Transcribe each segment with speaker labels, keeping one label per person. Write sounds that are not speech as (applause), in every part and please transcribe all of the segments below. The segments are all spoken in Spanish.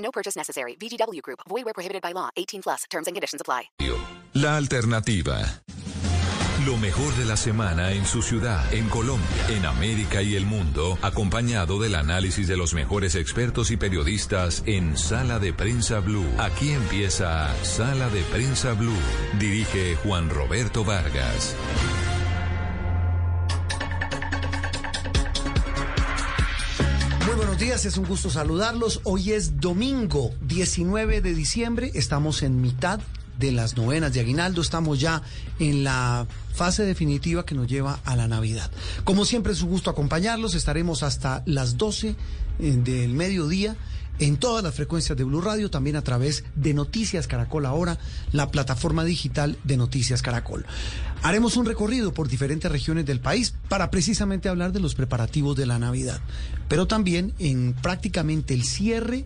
Speaker 1: No purchase necessary. VGW Group. Void where prohibited by law. 18 plus. Terms and conditions apply.
Speaker 2: La alternativa. Lo mejor de la semana en su ciudad, en Colombia, en América y el mundo, acompañado del análisis de los mejores expertos y periodistas en Sala de Prensa Blue. Aquí empieza Sala de Prensa Blue. Dirige Juan Roberto Vargas.
Speaker 3: Días, es un gusto saludarlos. Hoy es domingo 19 de diciembre, estamos en mitad de las novenas de Aguinaldo, estamos ya en la fase definitiva que nos lleva a la Navidad. Como siempre es un gusto acompañarlos, estaremos hasta las 12 eh, del mediodía en todas las frecuencias de Blue Radio, también a través de Noticias Caracol ahora, la plataforma digital de Noticias Caracol. Haremos un recorrido por diferentes regiones del país para precisamente hablar de los preparativos de la Navidad, pero también en prácticamente el cierre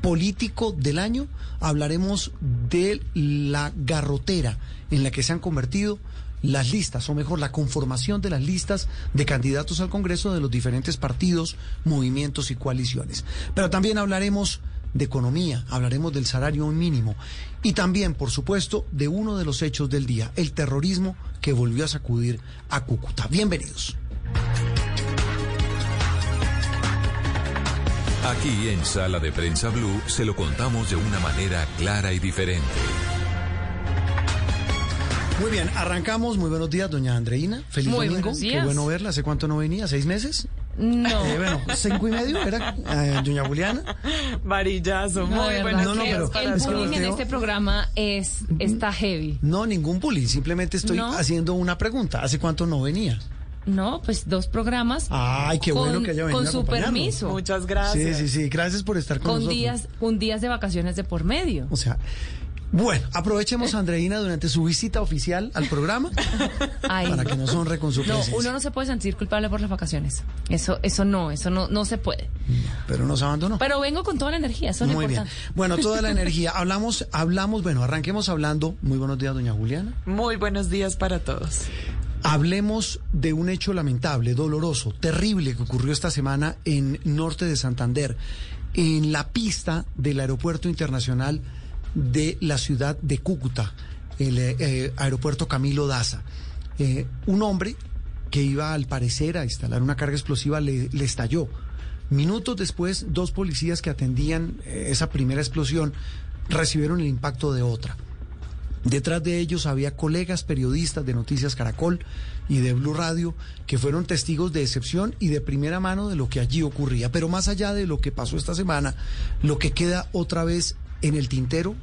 Speaker 3: político del año hablaremos de la garrotera en la que se han convertido las listas, o mejor, la conformación de las listas de candidatos al Congreso de los diferentes partidos, movimientos y coaliciones. Pero también hablaremos de economía, hablaremos del salario mínimo y también, por supuesto, de uno de los hechos del día, el terrorismo que volvió a sacudir a Cúcuta. Bienvenidos.
Speaker 2: Aquí en Sala de Prensa Blue se lo contamos de una manera clara y diferente.
Speaker 3: Muy bien, arrancamos. Muy buenos días, doña Andreina. Feliz
Speaker 4: Muy
Speaker 3: domingo. Qué bueno verla. ¿Hace cuánto no venía? ¿Seis meses?
Speaker 4: No.
Speaker 3: Eh, bueno, cinco y medio era eh, doña Juliana.
Speaker 5: Varillazo,
Speaker 4: No,
Speaker 5: muy buenas
Speaker 3: No, no, pero-
Speaker 4: el
Speaker 3: es que
Speaker 4: bullying en este programa es está heavy.
Speaker 3: No, ningún bullying. Simplemente estoy
Speaker 4: No.
Speaker 3: haciendo una pregunta. ¿Hace cuánto no venía?
Speaker 4: No, pues dos programas.
Speaker 3: Ay, qué
Speaker 4: con,
Speaker 3: bueno que haya venido
Speaker 4: Con su permiso.
Speaker 5: Muchas
Speaker 3: Sí,
Speaker 5: gracias.
Speaker 3: sí, sí. Gracias por estar con,
Speaker 4: Con
Speaker 3: nosotros.
Speaker 4: días, con días de vacaciones de por medio.
Speaker 3: O sea, bueno, aprovechemos a Andreina durante su visita oficial al programa (laughs)
Speaker 4: Ay,
Speaker 3: para que nos honre con su
Speaker 4: no,
Speaker 3: presencia.
Speaker 4: uno no se puede sentir culpable por las vacaciones. Eso, eso no, eso no, no se puede.
Speaker 3: Pero nos abandonó.
Speaker 4: Pero vengo con toda la energía, eso es
Speaker 3: Muy bien. Bueno, toda la (laughs) energía. Hablamos, hablamos, bueno, arranquemos hablando. Muy buenos días, doña Juliana.
Speaker 5: Muy buenos días para todos.
Speaker 3: Hablemos de un hecho lamentable, doloroso, terrible que ocurrió esta semana en norte de Santander, en la pista del aeropuerto internacional de la ciudad de Cúcuta, el eh, eh, aeropuerto Camilo Daza. Eh, un hombre que iba al parecer a instalar una carga explosiva le, le estalló. Minutos después, dos policías que atendían esa primera explosión recibieron el impacto de otra. Detrás de ellos había colegas periodistas de Noticias Caracol y de Blue Radio que fueron testigos de excepción y de primera mano de lo que allí ocurría. Pero más allá de lo que pasó esta semana, lo que queda otra vez en el tintero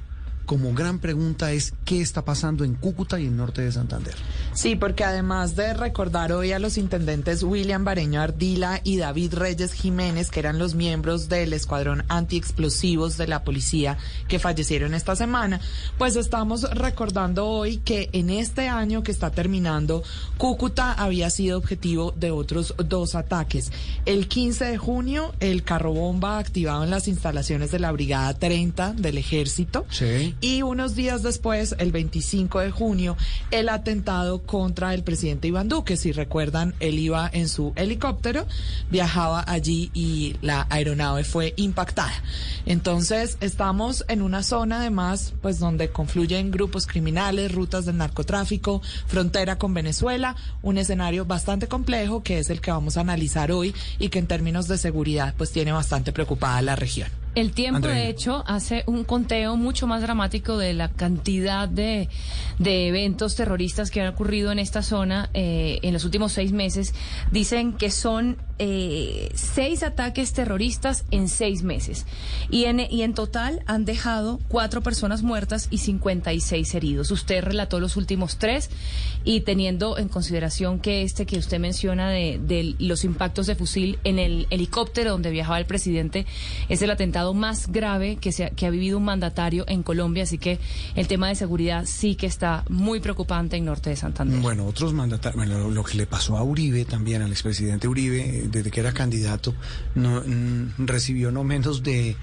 Speaker 3: como gran pregunta es qué está pasando en Cúcuta y en norte de Santander.
Speaker 5: Sí, porque además de recordar hoy a los intendentes William Bareño Ardila y David Reyes Jiménez, que eran los miembros del escuadrón antiexplosivos de la policía que fallecieron esta semana, pues estamos recordando hoy que en este año que está terminando, Cúcuta había sido objetivo de otros dos ataques. El 15 de junio, el carro bomba activado en las instalaciones de la Brigada 30 del Ejército.
Speaker 3: Sí.
Speaker 5: Y unos días después, el 25 de junio, el atentado contra el presidente Iván Duque. Si recuerdan, él iba en su helicóptero, viajaba allí y la aeronave fue impactada. Entonces, estamos en una zona además, pues donde confluyen grupos criminales, rutas del narcotráfico, frontera con Venezuela, un escenario bastante complejo que es el que vamos a analizar hoy y que en términos de seguridad, pues tiene bastante preocupada la región.
Speaker 4: El tiempo, de hecho, hace un conteo mucho más dramático de la cantidad de, de eventos terroristas que han ocurrido en esta zona eh, en los últimos seis meses. Dicen que son eh, seis ataques terroristas en seis meses. Y en, y en total han dejado cuatro personas muertas y 56 heridos. Usted relató los últimos tres y teniendo en consideración que este que usted menciona de, los impactos de fusil en el helicóptero donde viajaba el presidente es el atentado más grave que, se ha, que ha vivido un mandatario en Colombia. Así que el tema de seguridad sí que está muy preocupante en Norte de Santander.
Speaker 3: Bueno, otros mandatarios, bueno, lo, lo que le pasó a Uribe también, al expresidente Uribe, desde que era candidato, no, mm, recibió no menos de,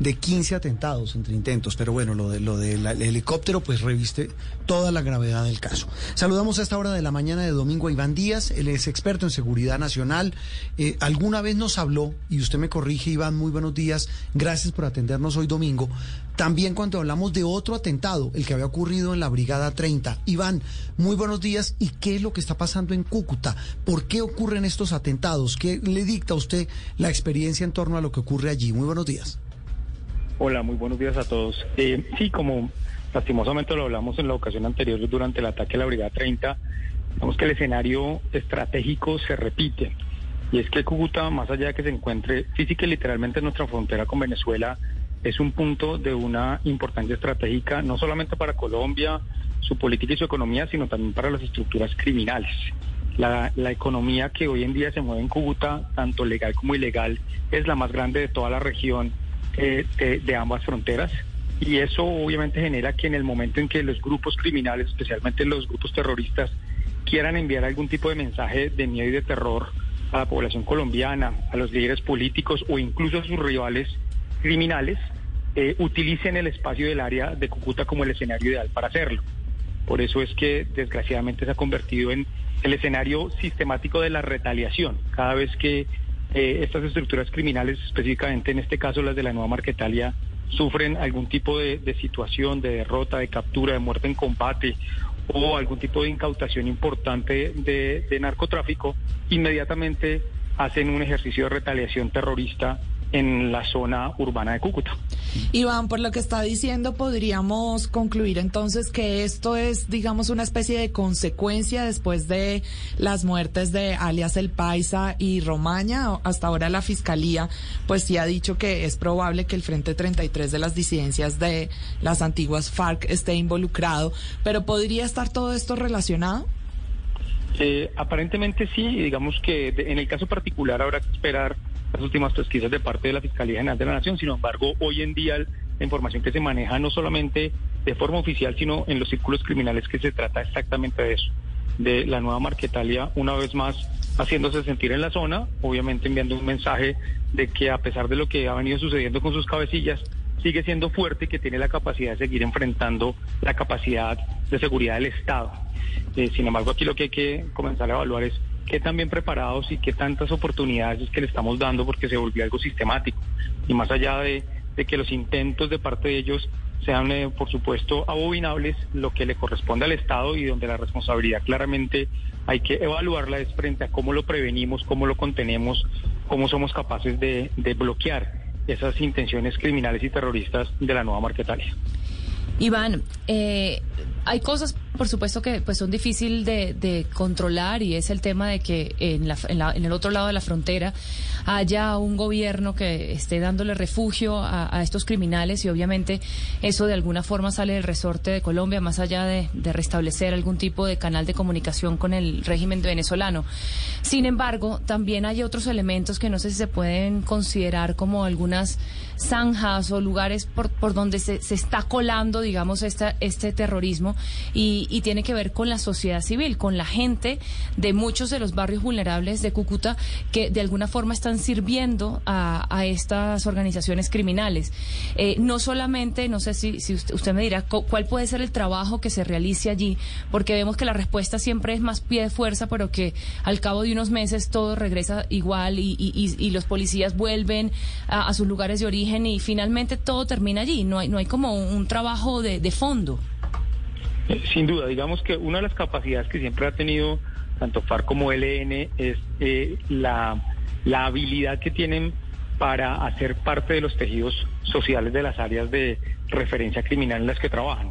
Speaker 3: de 15 atentados entre intentos. Pero bueno, lo, de, lo del helicóptero pues reviste toda la gravedad del caso. Saludamos a esta hora de la mañana de domingo a Iván Díaz, él es experto en seguridad nacional. Eh, alguna vez nos habló, y usted me corrige Iván, muy buenos días, gracias por atendernos hoy domingo. También cuando hablamos de otro atentado, el que había ocurrido en la Brigada 30. Iván, muy buenos días. ¿Y qué es lo que está pasando en Cúcuta? ¿Por qué ocurren estos atentados? ¿Qué le dicta a usted la experiencia en torno a lo que ocurre allí? Muy buenos días.
Speaker 6: Hola, muy buenos días a todos. Eh, sí, como lastimosamente lo hablamos en la ocasión anterior durante el ataque a la Brigada 30, vemos que el escenario estratégico se repite. Y es que Cúcuta, más allá de que se encuentre física y literalmente en nuestra frontera con Venezuela, es un punto de una importancia estratégica, no solamente para Colombia, su política y su economía, sino también para las estructuras criminales. La, la, economía que hoy en día se mueve en Cúcuta, tanto legal como ilegal, es la más grande de toda la región eh, de, ambas fronteras. Y eso obviamente genera que en el momento en que los grupos criminales, especialmente los grupos terroristas, quieran enviar algún tipo de mensaje de miedo y de terror a la población colombiana, a los líderes políticos o incluso a sus rivales, criminales eh, utilicen el espacio del área de Cúcuta como el escenario ideal para hacerlo. Por eso es que desgraciadamente se ha convertido en el escenario sistemático de la retaliación. Cada vez que eh, estas estructuras criminales, específicamente en este caso las de la Nueva Marquetalia, sufren algún tipo de, situación, de derrota, de captura, de muerte en combate o algún tipo de incautación importante de narcotráfico, inmediatamente hacen un ejercicio de retaliación terrorista en la zona urbana de Cúcuta.
Speaker 5: Iván, por lo que está diciendo, podríamos concluir entonces que esto es, digamos, una especie de consecuencia después de las muertes de alias El Paisa y Romaña. Hasta ahora la Fiscalía, pues sí ha dicho que es probable que el Frente 33 de las disidencias de las antiguas FARC esté involucrado, pero ¿podría estar todo esto relacionado?
Speaker 6: Eh, aparentemente sí, digamos que en el caso particular habrá que esperar las últimas pesquisas de parte de la Fiscalía General de la Nación. Sin embargo, hoy en día la información que se maneja no solamente de forma oficial, sino en los círculos criminales que se trata exactamente de eso, de la nueva Marquetalia, una vez más haciéndose sentir en la zona, obviamente enviando un mensaje de que a pesar de lo que ha venido sucediendo con sus cabecillas, sigue siendo fuerte y que tiene la capacidad de seguir enfrentando la capacidad de seguridad del Estado. Eh, sin embargo, aquí lo que hay que comenzar a evaluar es qué tan bien preparados y qué tantas oportunidades es que le estamos dando porque se volvió algo sistemático. Y más allá de, de que los intentos de parte de ellos sean, eh, por supuesto, abominables, lo que le corresponde al Estado y donde la responsabilidad claramente hay que evaluarla es frente a cómo lo prevenimos, cómo lo contenemos, cómo somos capaces de, de bloquear esas intenciones criminales y terroristas de la nueva Marquetalia.
Speaker 4: Iván, eh, hay cosas, por supuesto, que pues son difíciles de, controlar y es el tema de que en, la, en, la, en, el otro lado de la frontera haya un gobierno que esté dándole refugio a, estos criminales y obviamente eso de alguna forma sale del resorte de Colombia, más allá de restablecer algún tipo de canal de comunicación con el régimen venezolano. Sin embargo, también hay otros elementos que no sé si se pueden considerar como algunas zanjas o lugares por, por donde se, se está colando, digamos, esta, este terrorismo y, y, tiene que ver con la sociedad civil, con la gente de muchos de los barrios vulnerables de Cúcuta que de alguna forma están sirviendo a, a estas organizaciones criminales. Eh, no solamente, no sé si, si usted, usted, me dirá cuál puede ser el trabajo que se realice allí, porque vemos que la respuesta siempre es más pie de fuerza, pero que al cabo de unos meses todo regresa igual y, y, los policías vuelven a sus lugares de origen y finalmente todo termina allí. No hay, no hay como un trabajo de, fondo.
Speaker 6: Sin duda, digamos que una de las capacidades que siempre ha tenido tanto FARC como LN es eh, la, la habilidad que tienen para hacer parte de los tejidos sociales de las áreas de referencia criminal en las que trabajan.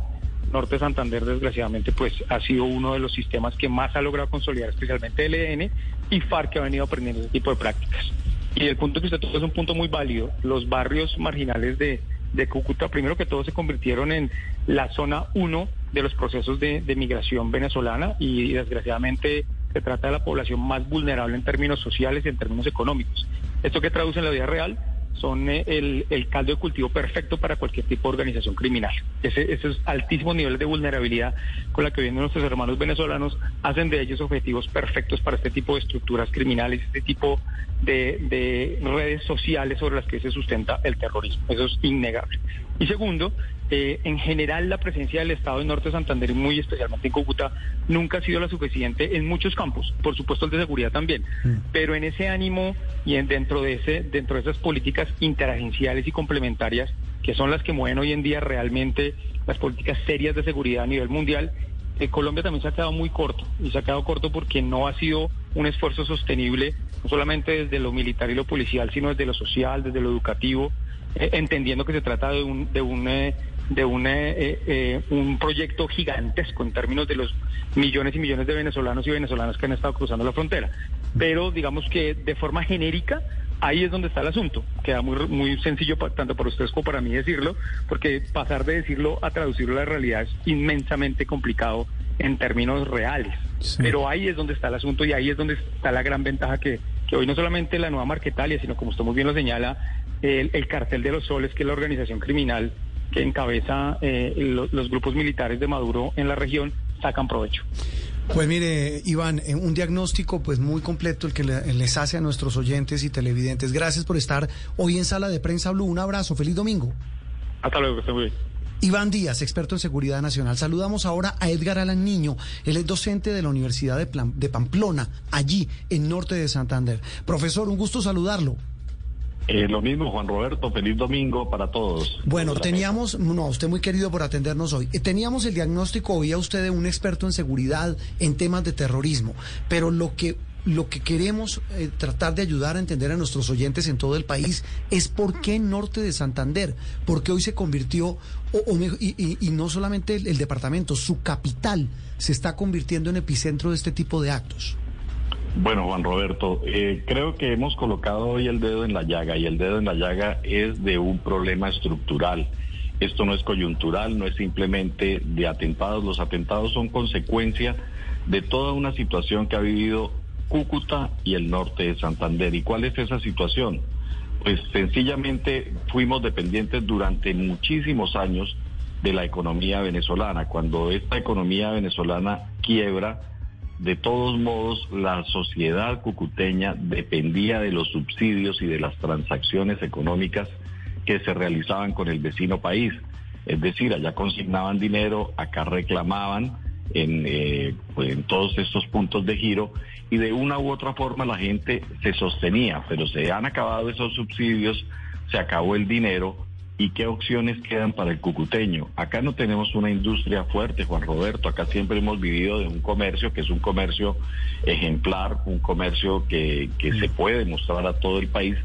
Speaker 6: Norte Santander, desgraciadamente, pues ha sido uno de los sistemas que más ha logrado consolidar, especialmente LN, y FARC que ha venido aprendiendo ese tipo de prácticas. Y el punto que usted toca es un punto muy válido. Los barrios marginales de, Cúcuta, primero que todo, se convirtieron en la zona 1 de los procesos de, de migración venezolana y desgraciadamente se trata de la población más vulnerable en términos sociales y en términos económicos. Esto que traduce en la vida real son eh, el, el, caldo de cultivo perfecto para cualquier tipo de organización criminal. Ese, esos altísimos niveles de vulnerabilidad con la que vienen nuestros hermanos venezolanos hacen de ellos objetivos perfectos para este tipo de estructuras criminales, este tipo de, de redes sociales sobre las que se sustenta el terrorismo. Eso es innegable. Y segundo, eh, en general la presencia del Estado en Norte de Santander y muy especialmente en Cúcuta nunca ha sido la suficiente en muchos campos, por supuesto el de seguridad también, mm. pero en ese ánimo y en, dentro de ese dentro de esas políticas interagenciales y complementarias que son las que mueven hoy en día realmente las políticas serias de seguridad a nivel mundial, eh, Colombia también se ha quedado muy corto y se ha quedado corto porque no ha sido un esfuerzo sostenible no solamente desde lo militar y lo policial, sino desde lo social, desde lo educativo, eh, entendiendo que se trata de un, de un eh, de eh, eh, un proyecto gigantesco en términos de los millones y millones de venezolanos y venezolanas que han estado cruzando la frontera. Pero digamos que de forma genérica, ahí es donde está el asunto. Queda muy, muy sencillo tanto para ustedes como para mí decirlo, porque pasar de decirlo a traducirlo a la realidad es inmensamente complicado en términos reales. Pero ahí es donde está el asunto y ahí es donde está la gran ventaja que, que hoy no solamente la nueva Marquetalia, sino como usted muy bien lo señala, el, el cartel de los soles, que es la organización criminal que encabeza eh, los grupos militares de Maduro en la región sacan provecho.
Speaker 3: Pues mire, Iván, eh, un diagnóstico pues muy completo el que les hace a nuestros oyentes y televidentes. Gracias por estar hoy en Sala de Prensa Blue. Un abrazo, feliz domingo.
Speaker 6: Hasta luego, que esté muy bien.
Speaker 3: Iván Díaz, experto en seguridad nacional. Saludamos ahora a Edgar Alan Niño. Él es docente de la Universidad de, de Pamplona, allí en norte de Santander. Profesor, un gusto saludarlo.
Speaker 7: Eh, lo mismo, Juan Roberto, feliz domingo para todos.
Speaker 3: Bueno, teníamos, no, usted muy querido por atendernos hoy. Eh, teníamos el diagnóstico, oía usted de un experto en seguridad, en temas de terrorismo, pero lo que lo que queremos eh, tratar de ayudar a entender a nuestros oyentes en todo el país es por qué Norte de Santander, porque hoy se convirtió, y, no solamente el departamento, su capital se está convirtiendo en epicentro de este tipo de actos.
Speaker 7: Bueno, Juan Roberto, eh, creo que hemos colocado hoy el dedo en la llaga y el dedo en la llaga es de un problema estructural. Esto no es coyuntural, no es simplemente de atentados. Los atentados son consecuencia de toda una situación que ha vivido Cúcuta y el norte de Santander. ¿Y cuál es esa situación? Pues sencillamente fuimos dependientes durante muchísimos años de la economía venezolana. Cuando esta economía venezolana quiebra, de todos modos, la sociedad cucuteña dependía de los subsidios y de las transacciones económicas que se realizaban con el vecino país. Es decir, allá consignaban dinero, acá reclamaban en, eh, pues, en todos estos puntos de giro y de una u otra forma la gente se sostenía, pero se han acabado esos subsidios, se acabó el dinero ¿Y qué opciones quedan para el cucuteño? Acá no tenemos una industria fuerte, Juan Roberto. Acá siempre hemos vivido de un comercio que es un comercio ejemplar, un comercio que, que se puede mostrar a todo el país,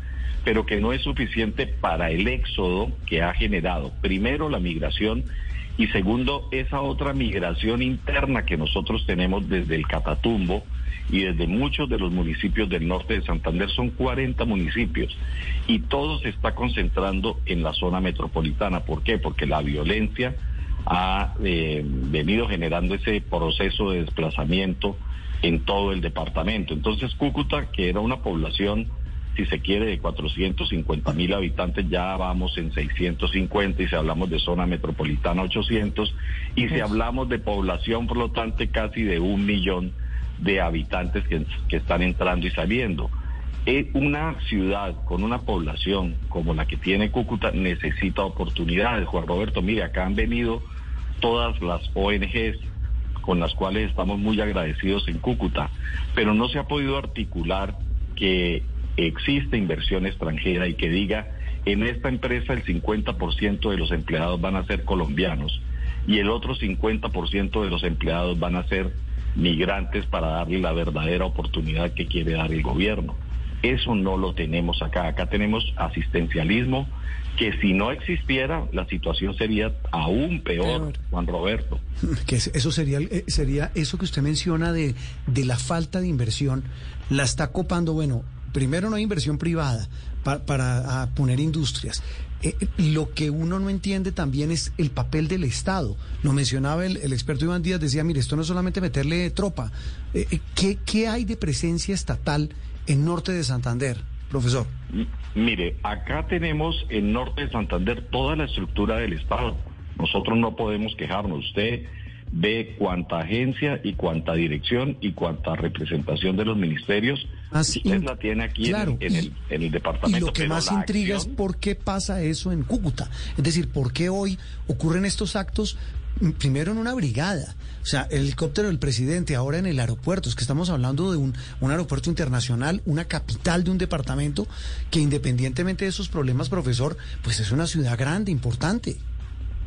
Speaker 7: pero que no es suficiente para el éxodo que ha generado, primero, la migración y segundo, esa otra migración interna que nosotros tenemos desde el Catatumbo y desde muchos de los municipios del norte de Santander, son 40 municipios, y todo se está concentrando en la zona metropolitana. ¿Por qué? Porque la violencia ha eh, venido generando ese proceso de desplazamiento en todo el departamento. Entonces Cúcuta, que era una población, si se quiere, de 450 mil habitantes, ya vamos en 650 y si hablamos de zona metropolitana 800 y si hablamos de población flotante casi de un millón de habitantes que, están entrando y saliendo. Eh, una ciudad con una población como la que tiene Cúcuta necesita oportunidades. Juan Roberto, mire, acá han venido todas las ONGs con las cuales estamos muy agradecidos en Cúcuta, pero no se ha podido articular que existe inversión extranjera y que diga, en esta empresa el 50% de los empleados van a ser colombianos y el otro 50% de los empleados van a ser migrantes para darle la verdadera oportunidad que quiere dar el gobierno. Eso no lo tenemos acá. Acá tenemos asistencialismo que si no existiera, la situación sería aún peor, Juan Roberto. (laughs)
Speaker 3: Que eso sería, eh, sería eso que usted menciona de, de la falta de inversión, la está copando, bueno, primero no hay inversión privada para, para poner industrias. Eh, eh, lo que uno no entiende también es el papel del Estado. Lo mencionaba el, experto Iván Díaz, decía, mire, esto no es solamente meterle tropa. ¿qué, ¿Qué hay de presencia estatal en norte de Santander? profesor?
Speaker 7: Mire, acá tenemos en Norte de Santander toda la estructura del Estado. Nosotros no podemos quejarnos. Usted ve cuánta agencia y cuánta dirección y cuánta representación de los ministerios
Speaker 3: Así,
Speaker 7: usted la tiene aquí en, el, en, el, departamento.
Speaker 3: Y lo que más intriga es por qué pasa eso en Cúcuta. Es decir, por qué hoy ocurren estos actos primero en una brigada, o sea, el helicóptero del presidente, ahora en el aeropuerto, es que estamos hablando de un, un, aeropuerto internacional, una capital de un departamento que independientemente de esos problemas, profesor, pues es una ciudad grande, importante.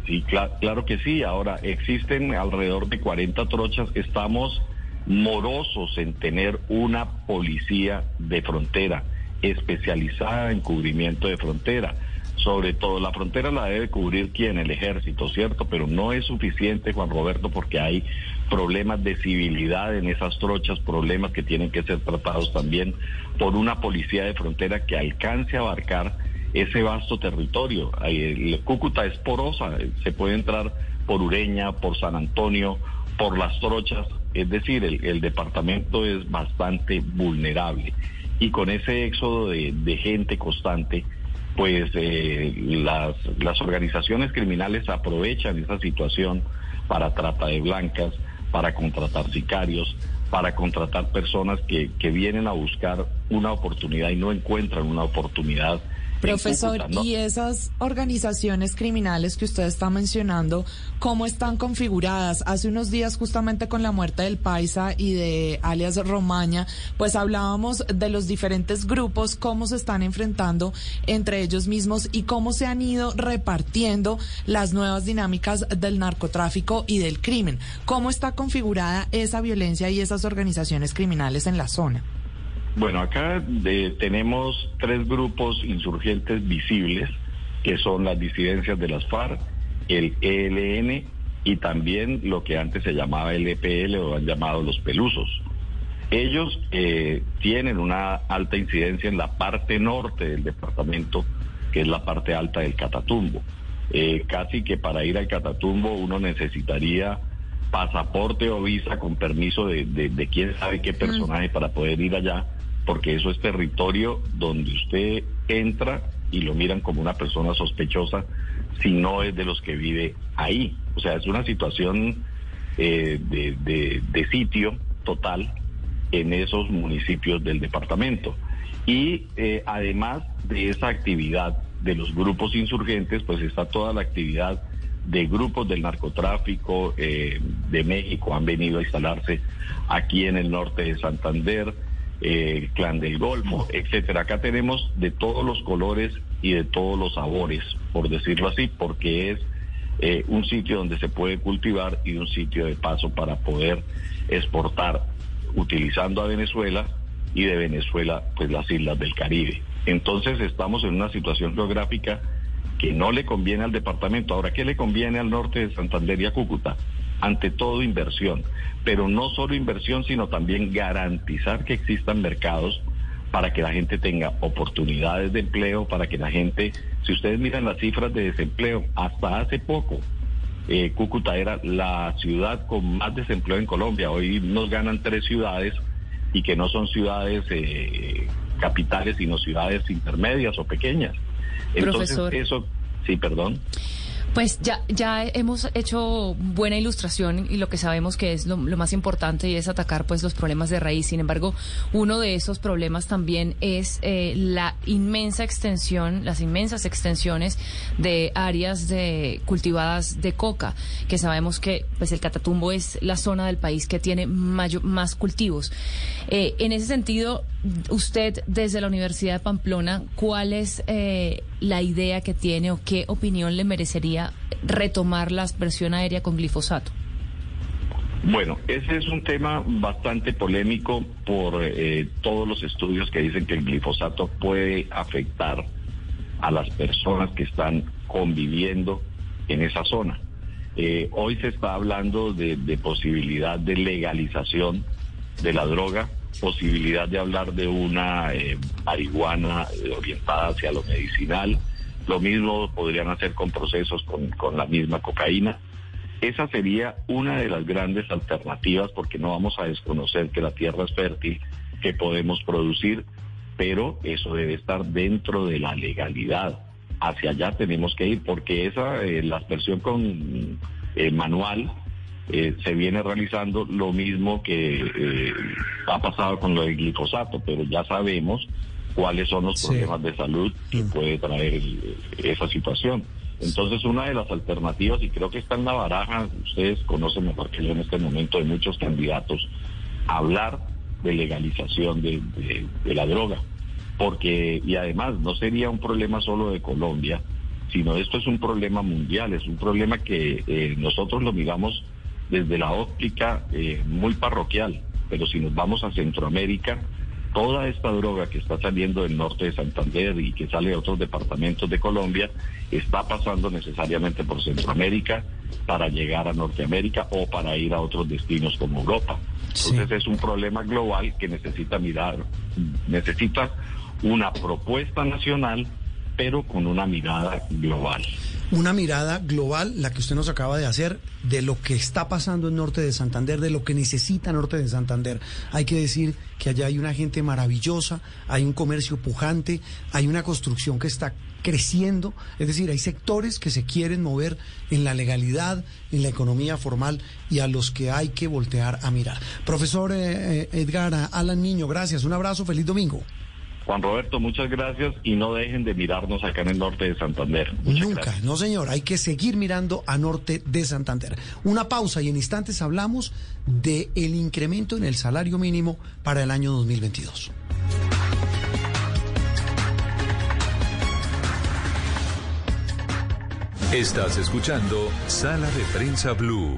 Speaker 7: Sí, claro, que sí, ahora existen alrededor de 40 trochas, estamos morosos en tener una policía de frontera especializada en cubrimiento de frontera sobre todo la frontera la debe cubrir quién, el ejército, ¿cierto? Pero no es suficiente, Juan Roberto, porque hay problemas de civilidad en esas trochas, problemas que tienen que ser tratados también por una policía de frontera que alcance a abarcar ese vasto territorio. El Cúcuta es porosa, se puede entrar por Ureña, por San Antonio, por las trochas, es decir, el, departamento es bastante vulnerable. Y con ese éxodo de, gente constante, pues eh, las, las organizaciones criminales aprovechan esa situación para trata de blancas, para contratar sicarios, para contratar personas que, que vienen a buscar una oportunidad y no encuentran una oportunidad
Speaker 5: Profesor, ¿y esas organizaciones criminales que usted está mencionando, cómo están configuradas? Hace unos días, justamente con la muerte del Paisa y de alias Romaña, pues hablábamos de los diferentes grupos, cómo se están enfrentando entre ellos mismos y cómo se han ido repartiendo las nuevas dinámicas del narcotráfico y del crimen. ¿Cómo está configurada esa violencia y esas organizaciones criminales en la zona?
Speaker 7: Bueno, acá tenemos tres grupos insurgentes visibles, que son las disidencias de las FARC, el ELN y también lo que antes se llamaba el EPL o han llamado los pelusos. Ellos eh, tienen una alta incidencia en la parte norte del departamento, que es la parte alta del Catatumbo. Eh, casi que para ir al Catatumbo uno necesitaría pasaporte o visa con permiso de, de quién sabe qué personaje para poder ir allá porque eso es territorio donde usted entra y lo miran como una persona sospechosa si no es de los que vive ahí. O sea, es una situación eh, de, sitio total en esos municipios del departamento. Y eh, además de esa actividad de los grupos insurgentes, pues está toda la actividad de grupos del narcotráfico eh, de México, han venido a instalarse aquí en el norte de Santander, el clan del Golfo, etcétera. Acá tenemos de todos los colores y de todos los sabores, por decirlo así, porque es eh, un sitio donde se puede cultivar y un sitio de paso para poder exportar, utilizando a Venezuela y de Venezuela, pues las islas del Caribe. Entonces estamos en una situación geográfica que no le conviene al departamento. Ahora, ¿qué le conviene al norte de Santander y a Cúcuta? ante todo inversión, pero no solo inversión, sino también garantizar que existan mercados para que la gente tenga oportunidades de empleo, para que la gente, si ustedes miran las cifras de desempleo, hasta hace poco, eh, Cúcuta era la ciudad con más desempleo en Colombia. Hoy nos ganan tres ciudades y que no son ciudades eh, capitales, sino ciudades intermedias o pequeñas. Entonces, eso, sí, perdón.
Speaker 4: Pues ya, ya hemos hecho buena ilustración y lo que sabemos que es lo, más importante y es atacar pues los problemas de raíz. Sin embargo, uno de esos problemas también es eh, la inmensa extensión, las inmensas extensiones de áreas de cultivadas de coca, que sabemos que pues el Catatumbo es la zona del país que tiene más cultivos. Eh, en ese sentido, usted desde la Universidad de Pamplona, ¿cuál es eh, la idea que tiene o qué opinión le merecería retomar la aspersión aérea con glifosato?
Speaker 7: Bueno, ese es un tema bastante polémico por eh, todos los estudios que dicen que el glifosato puede afectar a las personas que están conviviendo en esa zona. Eh, hoy se está hablando de, posibilidad de legalización de la droga, posibilidad de hablar de una eh, marihuana orientada hacia lo medicinal. Lo mismo podrían hacer con procesos con, con la misma cocaína. Esa sería una de las grandes alternativas porque no vamos a desconocer que la tierra es fértil, que podemos producir, pero eso debe estar dentro de la legalidad. Hacia allá tenemos que ir porque esa, eh, la aspersión con eh, manual eh, se viene realizando lo mismo que ha pasado con lo del glifosato, pero ya sabemos cuáles son los problemas de salud que mm. puede traer esa situación. Entonces, una de las alternativas, y creo que está en la baraja, ustedes conocen mejor que yo en este momento de muchos candidatos, hablar de legalización de, la droga. Porque, y además, no sería un problema solo de Colombia, sino esto es un problema mundial, es un problema que eh, nosotros lo miramos desde la óptica eh, muy parroquial, pero si nos vamos a Centroamérica, toda esta droga que está saliendo del norte de Santander y que sale de otros departamentos de Colombia está pasando necesariamente por Centroamérica para llegar a Norteamérica o para ir a otros destinos como Europa. Entonces es un problema global que necesita mirar, necesita una propuesta nacional, pero con una mirada global
Speaker 3: una mirada global, la que usted nos acaba de hacer, de lo que está pasando en Norte de Santander, de lo que necesita Norte de Santander. Hay que decir que allá hay una gente maravillosa, hay un comercio pujante, hay una construcción que está creciendo, es decir, hay sectores que se quieren mover en la legalidad, en la economía formal y a los que hay que voltear a mirar. Profesor eh, eh, Edgar Alan Niño, gracias, un abrazo, feliz domingo.
Speaker 7: Juan Roberto, muchas gracias y no dejen de mirarnos acá en el norte de Santander.
Speaker 3: Nunca, no señor, hay que seguir mirando a norte de Santander. Una pausa y en instantes hablamos de el incremento en el salario mínimo para el año 2022.
Speaker 2: Estás escuchando Sala de Prensa Blue.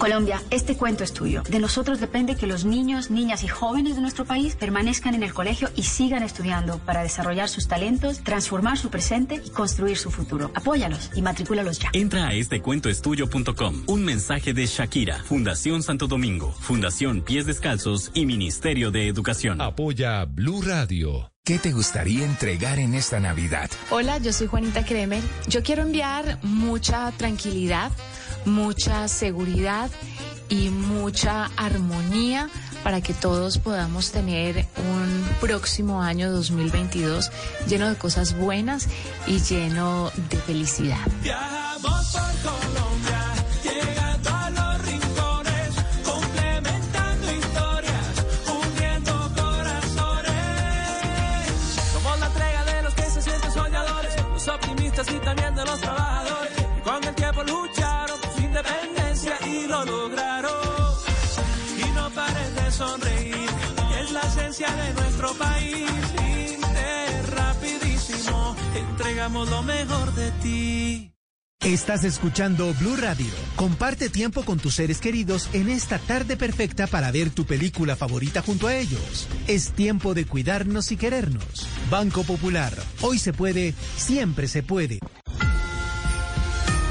Speaker 8: Colombia, este cuento es tuyo. De nosotros depende que los niños, niñas y jóvenes de nuestro país permanezcan en el colegio y sigan estudiando para desarrollar sus talentos, transformar su presente y construir su futuro. Apóyalos y matricúlalos ya.
Speaker 9: Entra a estecuentoestudio.com. Un mensaje de Shakira, Fundación Santo Domingo, Fundación Pies Descalzos y Ministerio de Educación.
Speaker 2: Apoya Blue Radio.
Speaker 10: ¿Qué te gustaría entregar en esta Navidad?
Speaker 11: Hola, yo soy Juanita Kremer. Yo quiero enviar mucha tranquilidad mucha seguridad y mucha armonía para que todos podamos tener un próximo año 2022 lleno de cosas buenas y lleno de felicidad.
Speaker 12: Nuestro país. rapidísimo, entregamos lo mejor de ti.
Speaker 13: Estás escuchando Blue Radio. Comparte tiempo con tus seres queridos en esta tarde perfecta para ver tu película favorita junto a ellos. Es tiempo de cuidarnos y querernos. Banco Popular. Hoy se puede, siempre se puede.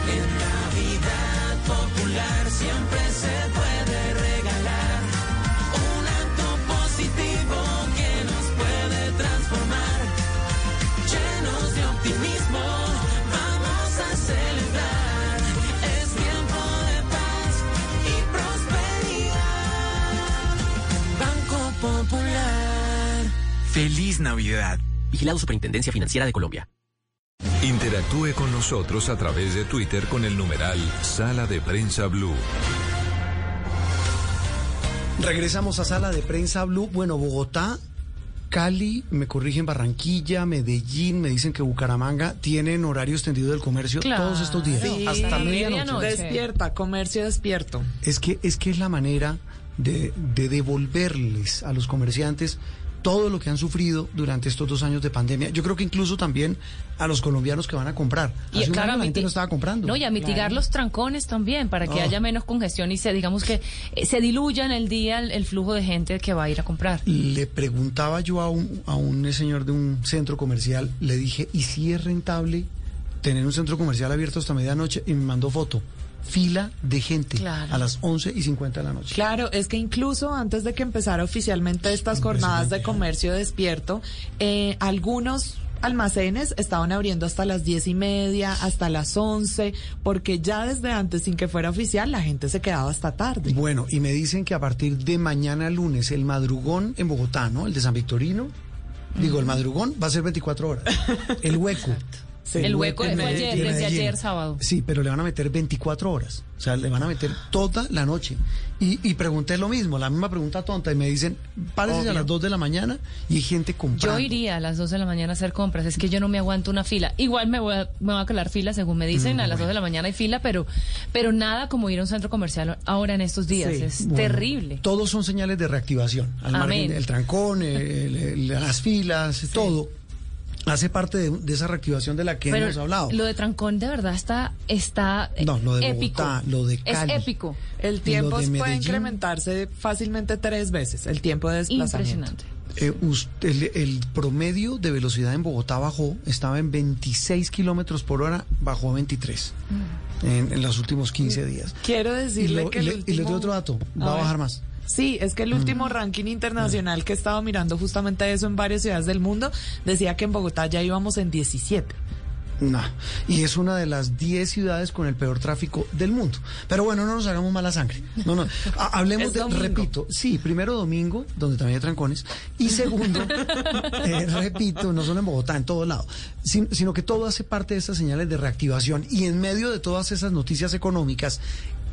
Speaker 12: En Navidad Popular siempre
Speaker 9: Feliz Navidad. Vigilado Superintendencia Financiera de Colombia.
Speaker 2: Interactúe con nosotros a través de Twitter con el numeral Sala de Prensa Blue.
Speaker 3: Regresamos a Sala de Prensa Blue. Bueno, Bogotá Cali, me corrigen Barranquilla, Medellín, me dicen que Bucaramanga tienen horario extendido del comercio
Speaker 4: Claro.
Speaker 3: todos estos días,
Speaker 5: Sí,
Speaker 3: hasta medianoche.
Speaker 5: Despierta, comercio despierto.
Speaker 3: Es que, es que es la manera de, de devolverles a los comerciantes todo lo que han sufrido durante estos dos años de pandemia. Yo creo que incluso también a los colombianos que van a comprar.
Speaker 4: Y
Speaker 3: Hace un
Speaker 4: claro,
Speaker 3: año la
Speaker 4: a
Speaker 3: gente
Speaker 4: miti-
Speaker 3: no estaba comprando.
Speaker 4: No, y a mitigar
Speaker 3: Claro.
Speaker 4: los trancones también, para que
Speaker 3: Oh.
Speaker 4: haya menos congestión y se, digamos que eh, se diluya en el día el, el flujo de gente que va a ir a comprar.
Speaker 3: Le preguntaba yo a un, a un señor de un centro comercial, le dije, ¿y si es rentable tener un centro comercial abierto hasta medianoche? Y me mandó foto. Fila de gente
Speaker 5: Claro.
Speaker 3: a las 11 y 50 de la noche.
Speaker 5: Claro, es que incluso antes de que empezara oficialmente estas jornadas de comercio despierto, eh, algunos almacenes estaban abriendo hasta las diez y media, hasta las once, porque ya desde antes, sin que fuera oficial, la gente se quedaba hasta tarde.
Speaker 3: Bueno, y me dicen que a partir de mañana lunes, el madrugón en Bogotá, ¿no? El de San Victorino. Digo, el madrugón va a ser 24 horas. (laughs) El hueco.
Speaker 4: El hueco fue ayer,
Speaker 3: Medellín.
Speaker 4: desde ayer sábado.
Speaker 3: Sí, pero le van a meter 24 horas. O sea, le van a meter toda la noche. Y, y pregunté lo mismo, la misma pregunta tonta. Y me dicen, párese a las 2 de la mañana y hay gente comprando.
Speaker 4: Yo iría a las 2 de la mañana a hacer compras, es que yo no me aguanto una fila. Igual me voy a, me voy a calar fila, según me dicen,
Speaker 3: Mm,
Speaker 4: a las 2 de la mañana hay fila, pero, pero nada como ir a un centro comercial ahora en estos días.
Speaker 3: Sí.
Speaker 4: Es
Speaker 3: Bueno,
Speaker 4: terrible.
Speaker 3: Todos son señales de reactivación. Al
Speaker 4: Amén.
Speaker 3: margen, el trancón, el- el- las filas, todo. Hace parte de, de esa reactivación de la que
Speaker 4: Pero
Speaker 3: hemos hablado.
Speaker 4: Lo de Trancón de verdad está, está
Speaker 3: No, lo de
Speaker 4: épico.
Speaker 3: Bogotá, lo de Cali.
Speaker 4: Es épico.
Speaker 5: El tiempo puede
Speaker 3: Medellín.
Speaker 5: incrementarse fácilmente tres veces, el tiempo de desplazamiento.
Speaker 4: Impresionante.
Speaker 3: Eh, us- el, el promedio de velocidad en Bogotá bajó, estaba en 26 kilómetros por hora, bajó a 23 en, en los últimos 15 días.
Speaker 5: Quiero
Speaker 3: Y,
Speaker 5: decirle
Speaker 3: lo-
Speaker 5: que
Speaker 3: y
Speaker 5: el
Speaker 3: le, y les doy
Speaker 5: último-
Speaker 3: otro dato,
Speaker 5: A
Speaker 3: va a bajar más.
Speaker 5: Sí, es que el último ranking internacional que he estado mirando justamente eso en varias ciudades del mundo decía que en Bogotá ya íbamos en 17.
Speaker 3: No, y es una de las 10 ciudades con el peor tráfico del mundo. Pero bueno, no nos hagamos mala sangre. No, no. Ha- (laughs) hablemos de,
Speaker 5: domingo.
Speaker 3: repito, sí, primero domingo, donde también hay trancones, y segundo, (laughs) eh, repito, no solo en Bogotá, en todo lado, sin- sino que todo hace parte de esas señales de reactivación y en medio de todas esas noticias económicas,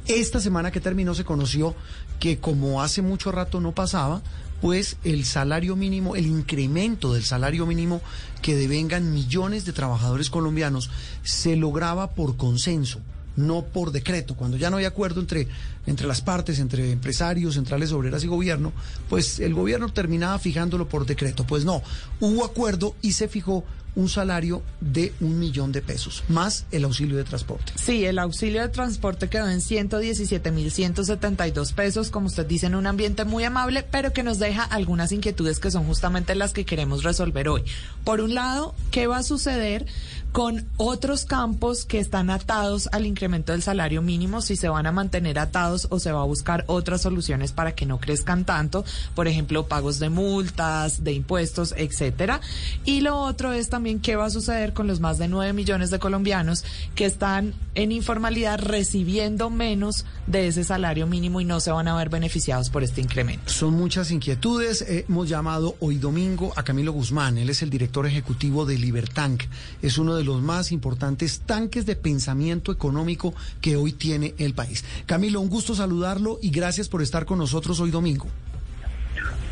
Speaker 3: esta semana que terminó se conoció que como hace mucho rato no pasaba, pues el salario mínimo, el incremento del salario mínimo que devengan millones de trabajadores colombianos se lograba por consenso, no por decreto. Cuando ya no hay acuerdo entre, entre las partes, entre empresarios, centrales obreras y gobierno, pues el gobierno terminaba fijándolo por decreto. Pues no, hubo acuerdo y se fijó un salario de un millón de pesos, más el auxilio de transporte.
Speaker 5: Sí, el auxilio de transporte quedó en 117.172 pesos, como usted dice, en un ambiente muy amable, pero que nos deja algunas inquietudes que son justamente las que queremos resolver hoy. Por un lado, ¿qué va a suceder con otros campos que están atados al incremento del salario mínimo? Si se van a mantener atados o se va a buscar otras soluciones para que no crezcan tanto, por ejemplo, pagos de multas, de impuestos, etcétera. Y lo otro es también qué va a suceder con los más de 9 millones de colombianos que están en informalidad recibiendo menos de ese salario mínimo y no se van a ver beneficiados por este incremento.
Speaker 3: Son muchas inquietudes. Eh, hemos llamado hoy domingo a Camilo Guzmán. Él es el director ejecutivo de Libertank. Es uno de los más importantes tanques de pensamiento económico que hoy tiene el país. Camilo, un gusto saludarlo y gracias por estar con nosotros hoy domingo.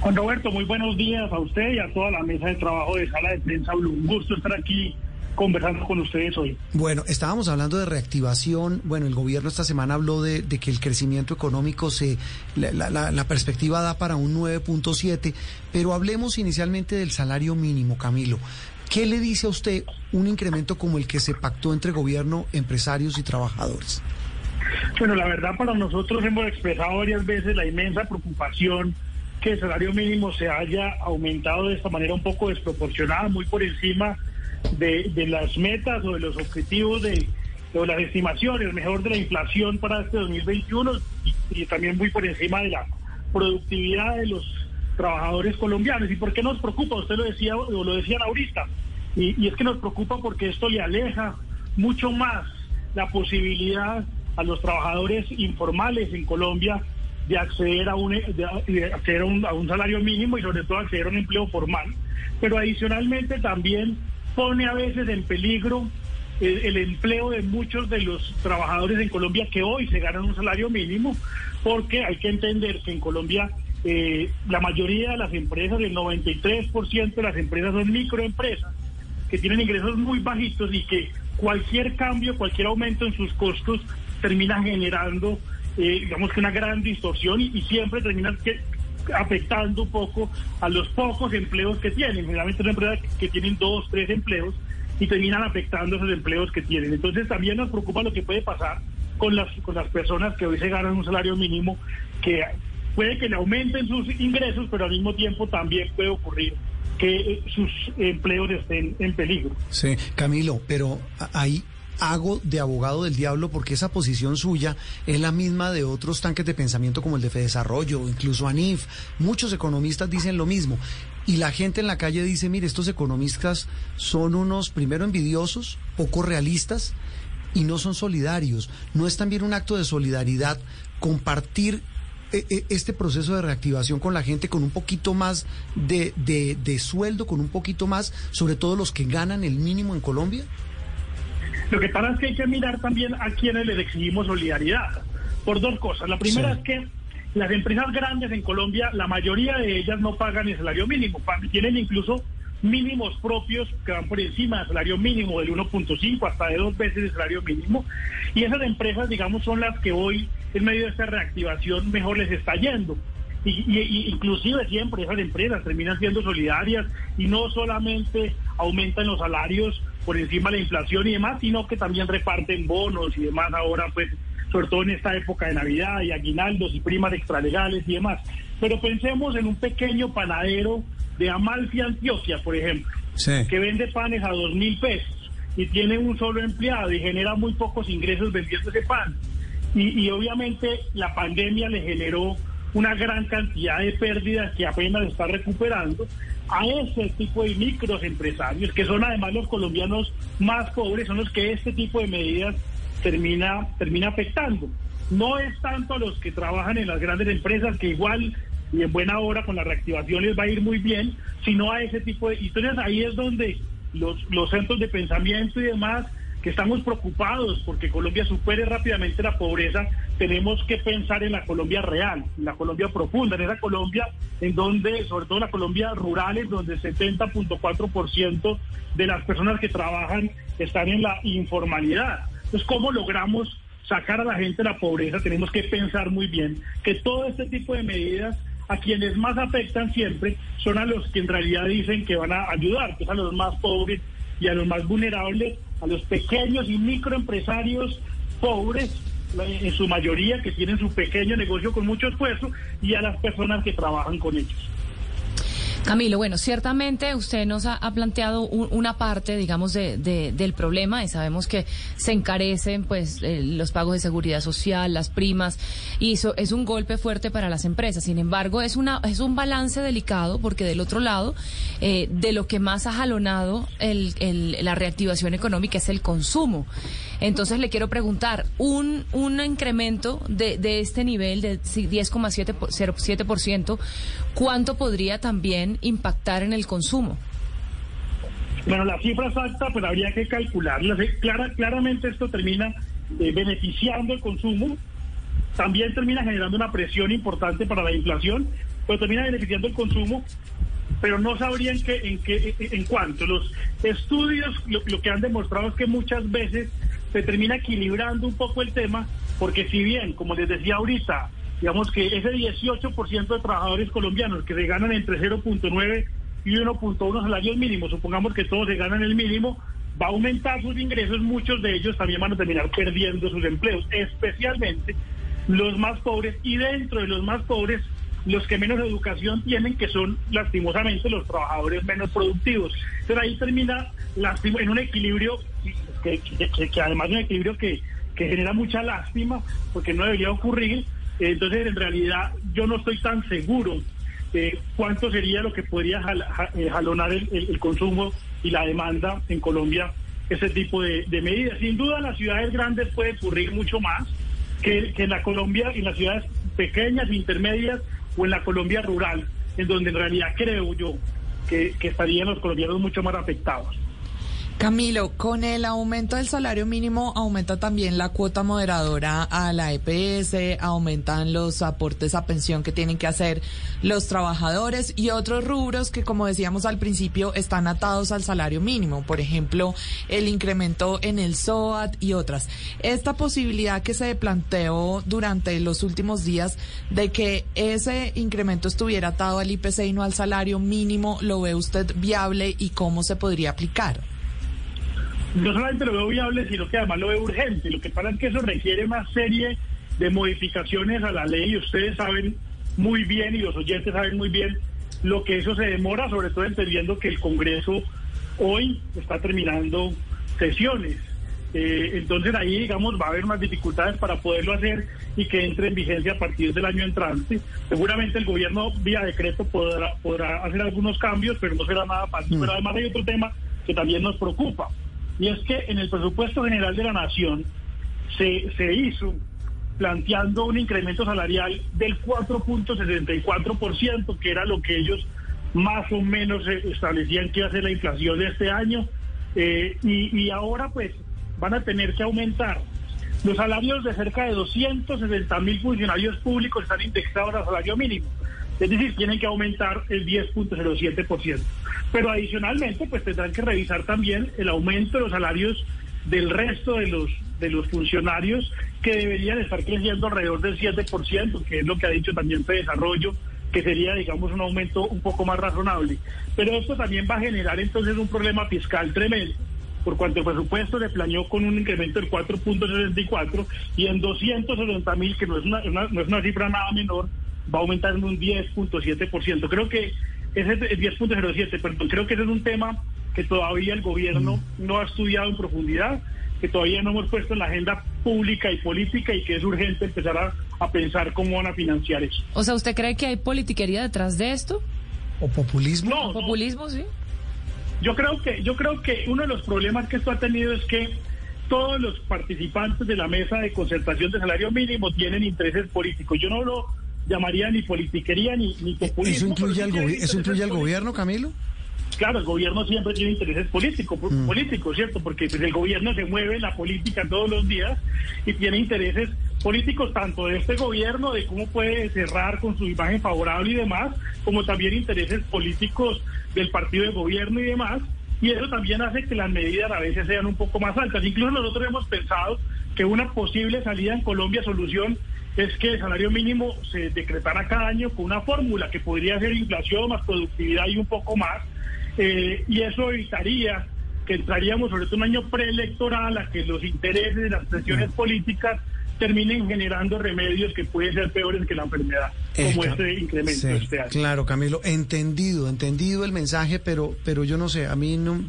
Speaker 14: Juan Roberto, muy buenos días a usted y a toda la mesa de trabajo de Sala de Prensa Blue. Un gusto estar aquí conversando con ustedes hoy.
Speaker 3: Bueno, estábamos hablando de reactivación. Bueno, el gobierno esta semana habló de, de que el crecimiento económico se, la, la- la- la perspectiva da para un 9.7, pero hablemos inicialmente del salario mínimo, Camilo. ¿Qué le dice a usted un incremento como el que se pactó entre gobierno, empresarios y trabajadores?
Speaker 14: Bueno, la verdad para nosotros hemos expresado varias veces la inmensa preocupación que el salario mínimo se haya aumentado de esta manera un poco desproporcionada, muy por encima de, las metas o de los objetivos de, las estimaciones, mejor de la inflación para este 2021 y, y también muy por encima de la productividad de los trabajadores colombianos. ¿Y por qué nos preocupa? Usted lo decía o lo decían ahorita. Y, es que nos preocupa porque esto le aleja mucho más la posibilidad a los trabajadores informales en Colombia de acceder a un, de acceder a un, salario mínimo y sobre todo acceder a un empleo formal. Pero adicionalmente también pone a veces en peligro el, el empleo de muchos de los trabajadores en Colombia que hoy se ganan un salario mínimo, porque hay que entender que en Colombia eh, la mayoría de las empresas, el 93% de las empresas son microempresas que tienen ingresos muy bajitos y que cualquier cambio, cualquier aumento en sus costos termina generando, eh, digamos que una gran distorsión y, siempre termina que, afectando un poco a los pocos empleos que tienen. Generalmente son empresas que tienen dos, tres empleos y terminan afectando esos empleos que tienen. Entonces también nos preocupa lo que puede pasar con las, con las personas que hoy se ganan un salario mínimo, que puede que le aumenten sus ingresos, pero al mismo tiempo también puede ocurrir que eh, sus empleos estén en peligro.
Speaker 3: Sí, Camilo, pero ahí hago de abogado del diablo porque esa posición suya es la misma de otros tanques de pensamiento como el de Fedesarrollo, incluso ANIF. Muchos economistas dicen lo mismo. Y la gente en la calle dice, mire, estos economistas son unos, primero, envidiosos, poco realistas y no son solidarios. ¿No es también un acto de solidaridad compartir este proceso de reactivación con la gente con un poquito más de, de, de sueldo, con un poquito más, sobre todo los que ganan el mínimo en Colombia?
Speaker 14: Lo que pasa es que hay que mirar también a quienes les exigimos solidaridad, por dos cosas. La primera es que las empresas grandes en Colombia, la mayoría de ellas no pagan el salario mínimo, tienen incluso mínimos propios que van por encima del salario mínimo del 1.5 hasta de dos veces el salario mínimo. Y esas empresas, digamos, son las que hoy, en medio de esta reactivación, mejor les está yendo. Y, y, inclusive siempre esas empresas terminan siendo solidarias y no solamente aumentan los salarios por encima de la inflación y demás, sino que también reparten bonos y demás ahora, pues, sobre todo en esta época de Navidad y aguinaldos y primas extralegales y demás. Pero pensemos en un pequeño panadero de Amalfi, Antioquia, por ejemplo, que vende panes a dos mil pesos y tiene un solo empleado y genera muy pocos ingresos vendiendo ese pan. Y, y obviamente la pandemia le generó una gran cantidad de pérdidas que apenas está recuperando a ese tipo de microempresarios, que son además los colombianos más pobres, son los que este tipo de medidas termina, termina afectando. No es tanto a los que trabajan en las grandes empresas, que igual y en buena hora con la reactivación les va a ir muy bien, sino a ese tipo de... Entonces ahí es donde los, los centros de pensamiento y demás que estamos preocupados porque Colombia supere rápidamente la pobreza, tenemos que pensar en la Colombia real, en la Colombia profunda, en esa Colombia en donde, sobre todo la Colombia rural, en donde el 70.4% de las personas que trabajan están en la informalidad. Entonces, ¿cómo logramos sacar a la gente de la pobreza? Tenemos que pensar muy bien que todo este tipo de medidas a quienes más afectan siempre son a los que en realidad dicen que van a ayudar, que es a los más pobres y a los más vulnerables, a los pequeños y microempresarios pobres, en su mayoría que tienen su pequeño negocio con mucho esfuerzo, y a las personas que trabajan con ellos.
Speaker 4: Camilo, bueno, ciertamente usted nos ha, planteado una parte, digamos, de, del problema y sabemos que se encarecen, pues, eh, los pagos de seguridad social, las primas y eso es un golpe fuerte para las empresas. Sin embargo, es una es un balance delicado porque del otro lado, eh, de lo que más ha jalonado el, la reactivación económica es el consumo. Entonces le quiero preguntar, un, un incremento de, de este nivel de 10,7%, ¿cuánto podría también impactar en el consumo?
Speaker 14: Bueno, la cifra exacta, pues habría que calcularla. Clara, claramente esto termina eh, beneficiando el consumo, también termina generando una presión importante para la inflación, pero termina beneficiando el consumo, pero no sabrían que, en, qué, en cuánto. Los estudios lo que han demostrado es que muchas veces se termina equilibrando un poco el tema, porque si bien, como les decía ahorita, digamos que ese 18% de trabajadores colombianos que se ganan entre 0.9 y 1.1 salarios mínimos, supongamos que todos se ganan el mínimo, va a aumentar sus ingresos, muchos de ellos también van a terminar perdiendo sus empleos, especialmente los más pobres y dentro de los más pobres los que menos educación tienen, que son lastimosamente los trabajadores menos productivos. Pero ahí termina en un equilibrio que, que, además es un equilibrio que, genera mucha lástima porque no debería ocurrir. Entonces, en realidad, yo no estoy tan seguro de cuánto sería lo que podría eh, jalonar el, consumo y la demanda en Colombia ese tipo de, medidas. Sin duda, en las ciudades grandes puede ocurrir mucho más que, que en la Colombia, en las ciudades pequeñas, intermedias o en la Colombia rural, en donde en realidad creo yo que, que estarían los colombianos mucho más afectados.
Speaker 5: Camilo, con el aumento del salario mínimo aumenta también la cuota moderadora a la EPS, aumentan los aportes a pensión que tienen que hacer los trabajadores y otros rubros que, como decíamos al principio, están atados al salario mínimo, por ejemplo, el incremento en el SOAT y otras. Esta posibilidad que se planteó durante los últimos días de que ese incremento estuviera atado al IPC y no al salario mínimo, ¿lo ve usted viable y cómo se podría aplicar?
Speaker 14: No solamente lo veo viable, sino que además lo veo urgente. Lo que pasa es que eso requiere una serie de modificaciones a la ley y ustedes saben muy bien y los oyentes saben muy bien lo que eso se demora, sobre todo entendiendo que el Congreso hoy está terminando sesiones. Eh, entonces ahí, digamos, va a haber unas dificultades para poderlo hacer y que entre en vigencia a partir del año entrante. Seguramente el gobierno vía decreto podrá, podrá hacer algunos cambios, pero no será nada fácil. Pero además hay otro tema que también nos preocupa y es que en el presupuesto general de la Nación se, se hizo planteando un incremento salarial del 4.64%, que era lo que ellos más o menos establecían que iba a ser la inflación de este año, eh, y, y ahora pues van a tener que aumentar. Los salarios de cerca de 260 mil funcionarios públicos están indexados al salario mínimo. Es decir, tienen que aumentar el 10.07%. Pero adicionalmente, pues tendrán que revisar también el aumento de los salarios del resto de los de los funcionarios que deberían estar creciendo alrededor del 7%, que es lo que ha dicho también Fede Desarrollo, que sería, digamos, un aumento un poco más razonable. Pero esto también va a generar entonces un problema fiscal tremendo, por cuanto el presupuesto le planeó con un incremento del 4.64 y en 260 mil, que no es una, no es una cifra nada menor, va a aumentar en un 10.7%. Creo que ese es 10.07, perdón, creo que ese es un tema que todavía el gobierno mm. no ha estudiado en profundidad, que todavía no hemos puesto en la agenda pública y política y que es urgente empezar a, pensar cómo van a financiar eso.
Speaker 4: O sea, ¿usted cree que hay politiquería detrás de esto?
Speaker 3: ¿O populismo?
Speaker 4: No, populismo, sí.
Speaker 14: Yo creo que yo creo que uno de los problemas que esto ha tenido es que todos los participantes de la mesa de concertación de salario mínimo tienen intereses políticos. Yo no lo llamaría ni politiquería ni, ni populismo.
Speaker 3: ¿Eso incluye, al, ¿eso incluye al gobierno, Camilo?
Speaker 14: Claro, el gobierno siempre tiene intereses políticos, mm. políticos, ¿cierto? Porque pues, el gobierno se mueve en la política todos los días y tiene intereses políticos tanto de este gobierno, de cómo puede cerrar con su imagen favorable y demás, como también intereses políticos del partido de gobierno y demás. Y eso también hace que las medidas a veces sean un poco más altas. Incluso nosotros hemos pensado que una posible salida en Colombia, solución, es que el salario mínimo se decretara cada año con una fórmula que podría ser inflación más productividad y un poco más, eh, y eso evitaría que entraríamos sobre todo un año preelectoral a que los intereses de las presiones políticas terminen generando remedios que pueden ser peores que la enfermedad, como este incremento este año.
Speaker 3: Claro, Camilo, entendido, entendido el mensaje, pero, pero yo no sé, a mí no,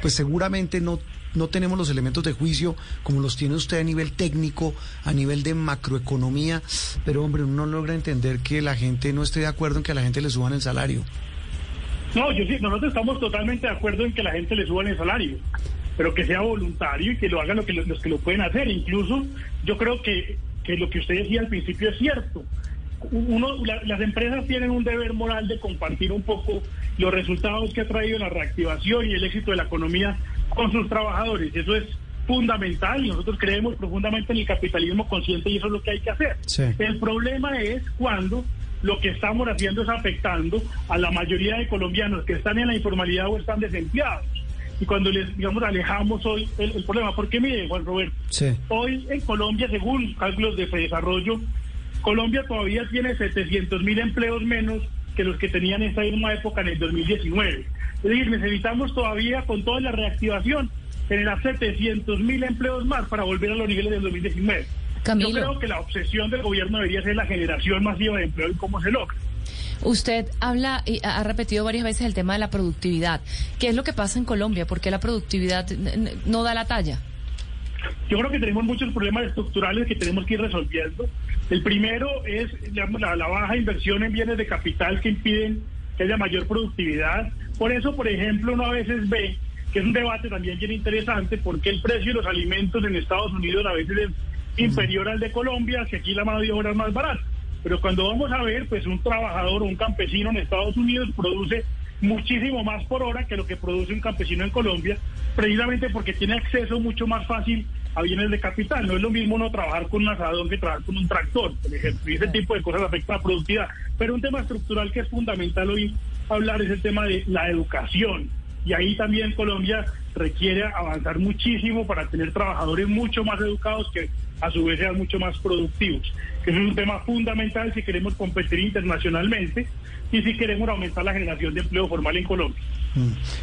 Speaker 3: pues seguramente no no tenemos los elementos de juicio como los tiene usted a nivel técnico, a nivel de macroeconomía, pero hombre, uno no logra entender que la gente no esté de acuerdo en que a la gente le suban el salario.
Speaker 14: No, yo sí, nosotros estamos totalmente de acuerdo en que la gente le suban el salario, pero que sea voluntario y que lo hagan lo que, los que lo pueden hacer. Incluso yo creo que, que lo que usted decía al principio es cierto uno, las empresas tienen un deber moral de compartir un poco los resultados que ha traído la reactivación y el éxito de la economía con sus trabajadores. Eso es fundamental y nosotros creemos profundamente en el capitalismo consciente y eso es lo que hay que hacer. El problema es cuando lo que estamos haciendo es afectando a la mayoría de colombianos que están en la informalidad o están desempleados. Y cuando les, digamos, alejamos hoy el, problema, porque mire, Juan Roberto, hoy en Colombia, según cálculos de desarrollo, Colombia todavía tiene 700 mil empleos menos que los que tenían en esta misma época en el 2019. Es decir, necesitamos todavía, con toda la reactivación, generar 700 mil empleos más para volver a los niveles del 2019. Yo creo que la obsesión del gobierno debería ser la generación masiva de empleo y cómo se logra.
Speaker 4: Usted habla y ha repetido varias veces el tema de la productividad. ¿Qué es lo que pasa en Colombia? ¿Por qué la productividad no da la talla?
Speaker 14: Yo creo que tenemos muchos problemas estructurales que tenemos que ir resolviendo. El primero es la, baja inversión en bienes de capital que impiden que haya mayor productividad. Por eso, por ejemplo, uno a veces ve que es un debate también bien interesante porque el precio de los alimentos en Estados Unidos a veces es inferior al de Colombia, que aquí la mano de obra es más barata. Pero cuando vamos a ver, pues un trabajador o un campesino en Estados Unidos produce muchísimo más por hora que lo que produce un campesino en Colombia precisamente porque tiene acceso mucho más fácil a bienes de capital. No es lo mismo no trabajar con un asadón que trabajar con un tractor, por ejemplo. Y ese tipo de cosas afecta a la productividad. Pero un tema estructural que es fundamental hoy hablar es el tema de la educación. Y ahí también Colombia requiere avanzar muchísimo para tener trabajadores mucho más educados que a su vez sean mucho más productivos. Que es un tema fundamental si queremos competir internacionalmente y si queremos aumentar la generación de empleo formal en Colombia.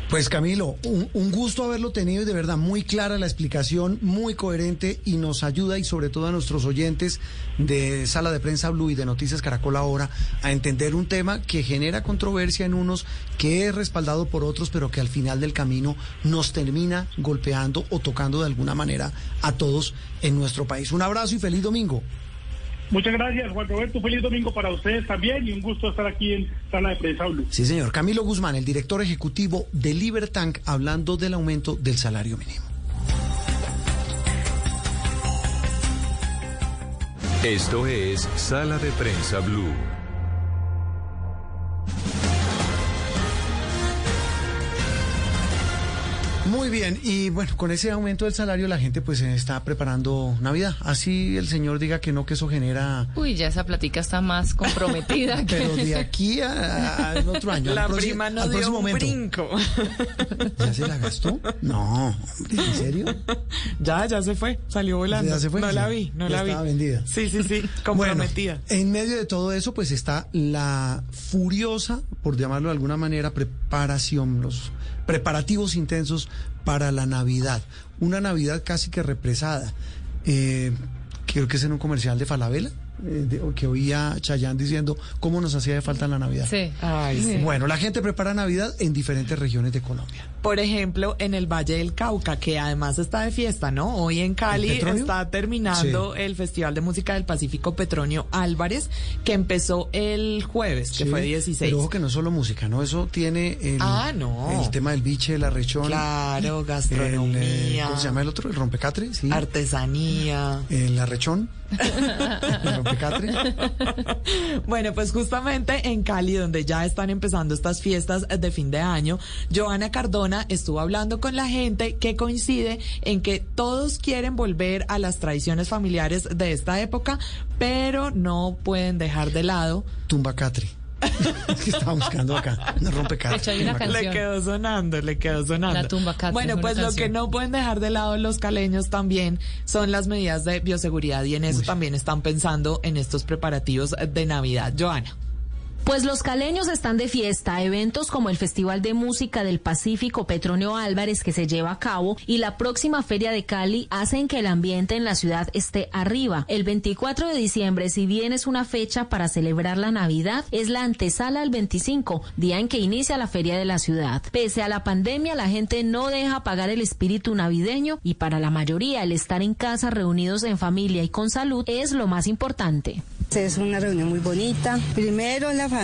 Speaker 3: Pues Camilo, un, un, gusto haberlo tenido y de verdad muy clara la explicación, muy coherente y nos ayuda y sobre todo a nuestros oyentes de Sala de Prensa Blue y de Noticias Caracol ahora a entender un tema que genera controversia en unos, que es respaldado por otros, pero que al final del camino nos termina golpeando o tocando de alguna manera a todos en nuestro país. Un abrazo y feliz domingo.
Speaker 14: Muchas gracias, Juan Roberto. Feliz domingo para ustedes también y un gusto estar aquí en Sala de Prensa Blue.
Speaker 3: Sí, señor. Camilo Guzmán, el director ejecutivo de Libertank, hablando del aumento del salario mínimo.
Speaker 2: Esto es Sala de Prensa Blue.
Speaker 3: Muy bien, y bueno, con ese aumento del salario la gente pues está preparando Navidad. Así el señor diga que no, que eso genera...
Speaker 4: Uy, ya esa platica está más comprometida. (laughs)
Speaker 3: Pero de (laughs) aquí al otro año.
Speaker 5: La prima no dio un
Speaker 3: momento.
Speaker 5: brinco.
Speaker 3: ¿Ya se la gastó? No, ¿en serio?
Speaker 5: Ya, ya se fue, salió volando.
Speaker 3: ¿Ya se fue?
Speaker 5: No
Speaker 3: Sí.
Speaker 5: la vi, no
Speaker 3: Ya
Speaker 5: la vi.
Speaker 3: estaba vendida.
Speaker 5: Sí, sí, sí, comprometida.
Speaker 3: Bueno, en medio de todo eso, pues está la furiosa, por llamarlo de alguna manera, preparación, los preparativos intensos para la Navidad. Una Navidad casi que represada. Eh, creo que es en un comercial de Falabella, eh, de- que oía a Chayán diciendo cómo nos hacía de falta la Navidad.
Speaker 4: Sí.
Speaker 5: Ay, sí.
Speaker 3: Bueno, la gente prepara Navidad en diferentes regiones de Colombia.
Speaker 5: Por ejemplo, en el Valle del Cauca, que además está de fiesta, ¿no? Hoy en Cali está terminando el Festival de Música del Pacífico Petronio Álvarez, que empezó el jueves, que
Speaker 3: Sí,
Speaker 5: fue 16.
Speaker 3: Pero ojo que no es solo música, ¿no? Eso tiene el,
Speaker 5: Ah, no.
Speaker 3: el tema del biche, la rechón.
Speaker 5: Claro,
Speaker 3: el,
Speaker 5: gastronomía.
Speaker 3: eh, ¿Cómo se llama el otro? El rompecatre, sí.
Speaker 5: Artesanía.
Speaker 3: El arrechón.
Speaker 5: Bueno, pues justamente en Cali, donde ya están empezando estas fiestas de fin de año, Joana Cardona estuvo hablando con la gente que coincide en que todos quieren volver a las tradiciones familiares de esta época, pero no pueden dejar de lado.
Speaker 3: Tumbacatre. (laughs) es que estaba buscando acá. No rompecatre.
Speaker 4: De hecho, hay una
Speaker 3: tumbacatre.
Speaker 5: Le quedó sonando, le quedó sonando.
Speaker 4: La tumba Catre,
Speaker 5: Bueno, pues lo que no pueden dejar de lado los caleños también son las medidas de bioseguridad y en eso también están pensando en estos preparativos de Navidad. Joana.
Speaker 15: Pues los caleños están de fiesta. Eventos como el Festival de Música del Pacífico Petronio Álvarez que se lleva a cabo y la próxima Feria de Cali hacen que el ambiente en la ciudad esté arriba. El 24 de diciembre, si bien es una fecha para celebrar la Navidad, es la antesala al 25, día en que inicia la Feria de la ciudad. Pese a la pandemia, la gente no deja apagar el espíritu navideño y para la mayoría el estar en casa reunidos en familia y con salud es lo más importante.
Speaker 16: Es una reunión muy bonita. Primero la familia,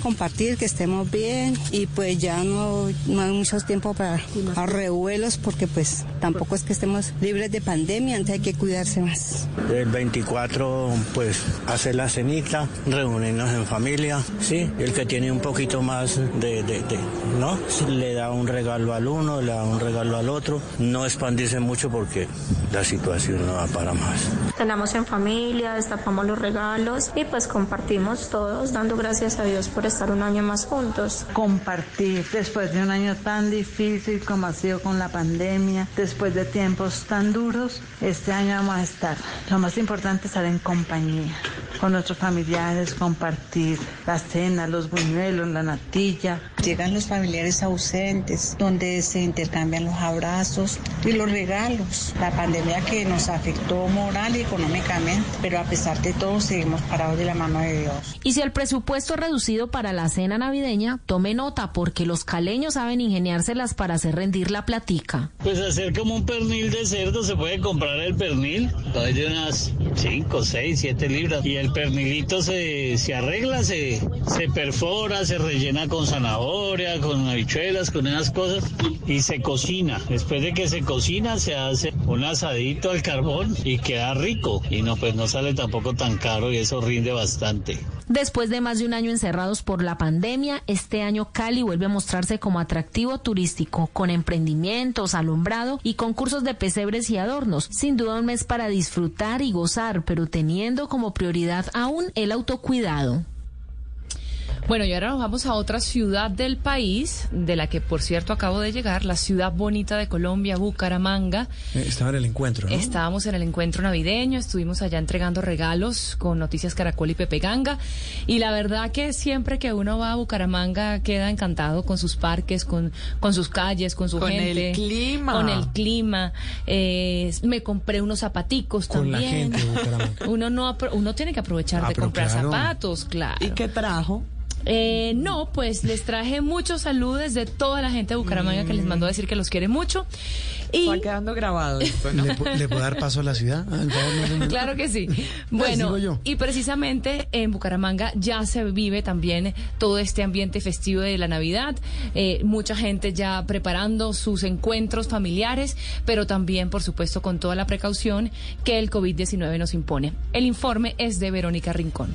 Speaker 16: compartir, que estemos bien y pues ya no, no hay mucho tiempo para a revuelos porque pues tampoco es que estemos libres de pandemia, antes hay que cuidarse más.
Speaker 17: El 24, pues, hacer la cenita, reunirnos en familia, sí. El que tiene un poquito más de, de, de, ¿no? Le da un regalo al uno, le da un regalo al otro. No expandirse mucho porque la situación no va para más.
Speaker 18: Cenamos en familia, destapamos los regalos y pues compartimos todos, dando gracias a Dios por estar un año más juntos.
Speaker 19: Compartir después de un año tan difícil como ha sido con la pandemia, después de tiempos tan duros, este año vamos a estar. Lo más importante es estar en compañía, con nuestros familiares, compartir la cena, los buñuelos, la natilla.
Speaker 20: Llegan los familiares ausentes, donde se intercambian los abrazos y los regalos. La pandemia que nos afectó moral y económicamente, pero a pesar de todo seguimos parados de la mano de Dios.
Speaker 15: Y si el presupuesto es reducido para la cena navideña, tome nota porque los caleños saben ingeniárselas para hacer rendir la platica.
Speaker 21: Pues hacer como un pernil de cerdo, se puede comprar el pernil, hay de unas 5, 6, 7 libras. Y el pernilito se, se arregla, se, se perfora, se rellena con zanahoria, con habichuelas, con esas cosas y se cocina. Después de que se cocina, se hace un asadito al carbón y queda rico. Y no, pues no sale tampoco tan caro y eso rinde bastante.
Speaker 15: Después de más de un año encerrados por la pandemia, este año Cali vuelve a mostrarse como atractivo turístico, con emprendimientos, alumbrado y concursos de pesebres y adornos. Sin duda un mes para disfrutar y gozar, pero teniendo como prioridad aún el autocuidado.
Speaker 4: Bueno, y ahora nos vamos a otra ciudad del país, de la que por cierto acabo de llegar, la ciudad bonita de Colombia, Bucaramanga.
Speaker 3: Eh, estaba en el encuentro, ¿no?
Speaker 4: Estábamos en el encuentro navideño, estuvimos allá entregando regalos con Noticias Caracol y Pepe Ganga. Y la verdad que siempre que uno va a Bucaramanga queda encantado con sus parques, con, con sus calles, con su
Speaker 5: Con
Speaker 4: gente.
Speaker 5: el clima.
Speaker 4: Con el clima. Eh, me compré unos zapaticos
Speaker 3: Con la
Speaker 4: también.
Speaker 3: gente de Bucaramanga. (laughs)
Speaker 4: Uno, no, apro- uno tiene que aprovechar
Speaker 3: Ah,
Speaker 4: de
Speaker 3: pero
Speaker 4: comprar
Speaker 3: claro.
Speaker 4: zapatos, claro.
Speaker 5: ¿Y qué trajo?
Speaker 4: Eh, no, pues les traje muchos saludos de toda la gente de Bucaramanga que les mandó a decir que los quiere mucho. Y
Speaker 5: Está quedando grabado.
Speaker 3: ¿Le, le puedo dar paso a la ciudad? Ah, no.
Speaker 4: Claro que sí. Bueno,
Speaker 3: yo.
Speaker 4: y precisamente en Bucaramanga ya se vive también todo este ambiente festivo de la Navidad. Eh, mucha gente ya preparando sus encuentros familiares, pero también, por supuesto, con toda la precaución que el COVID-19 nos impone. El informe es de Verónica Rincón.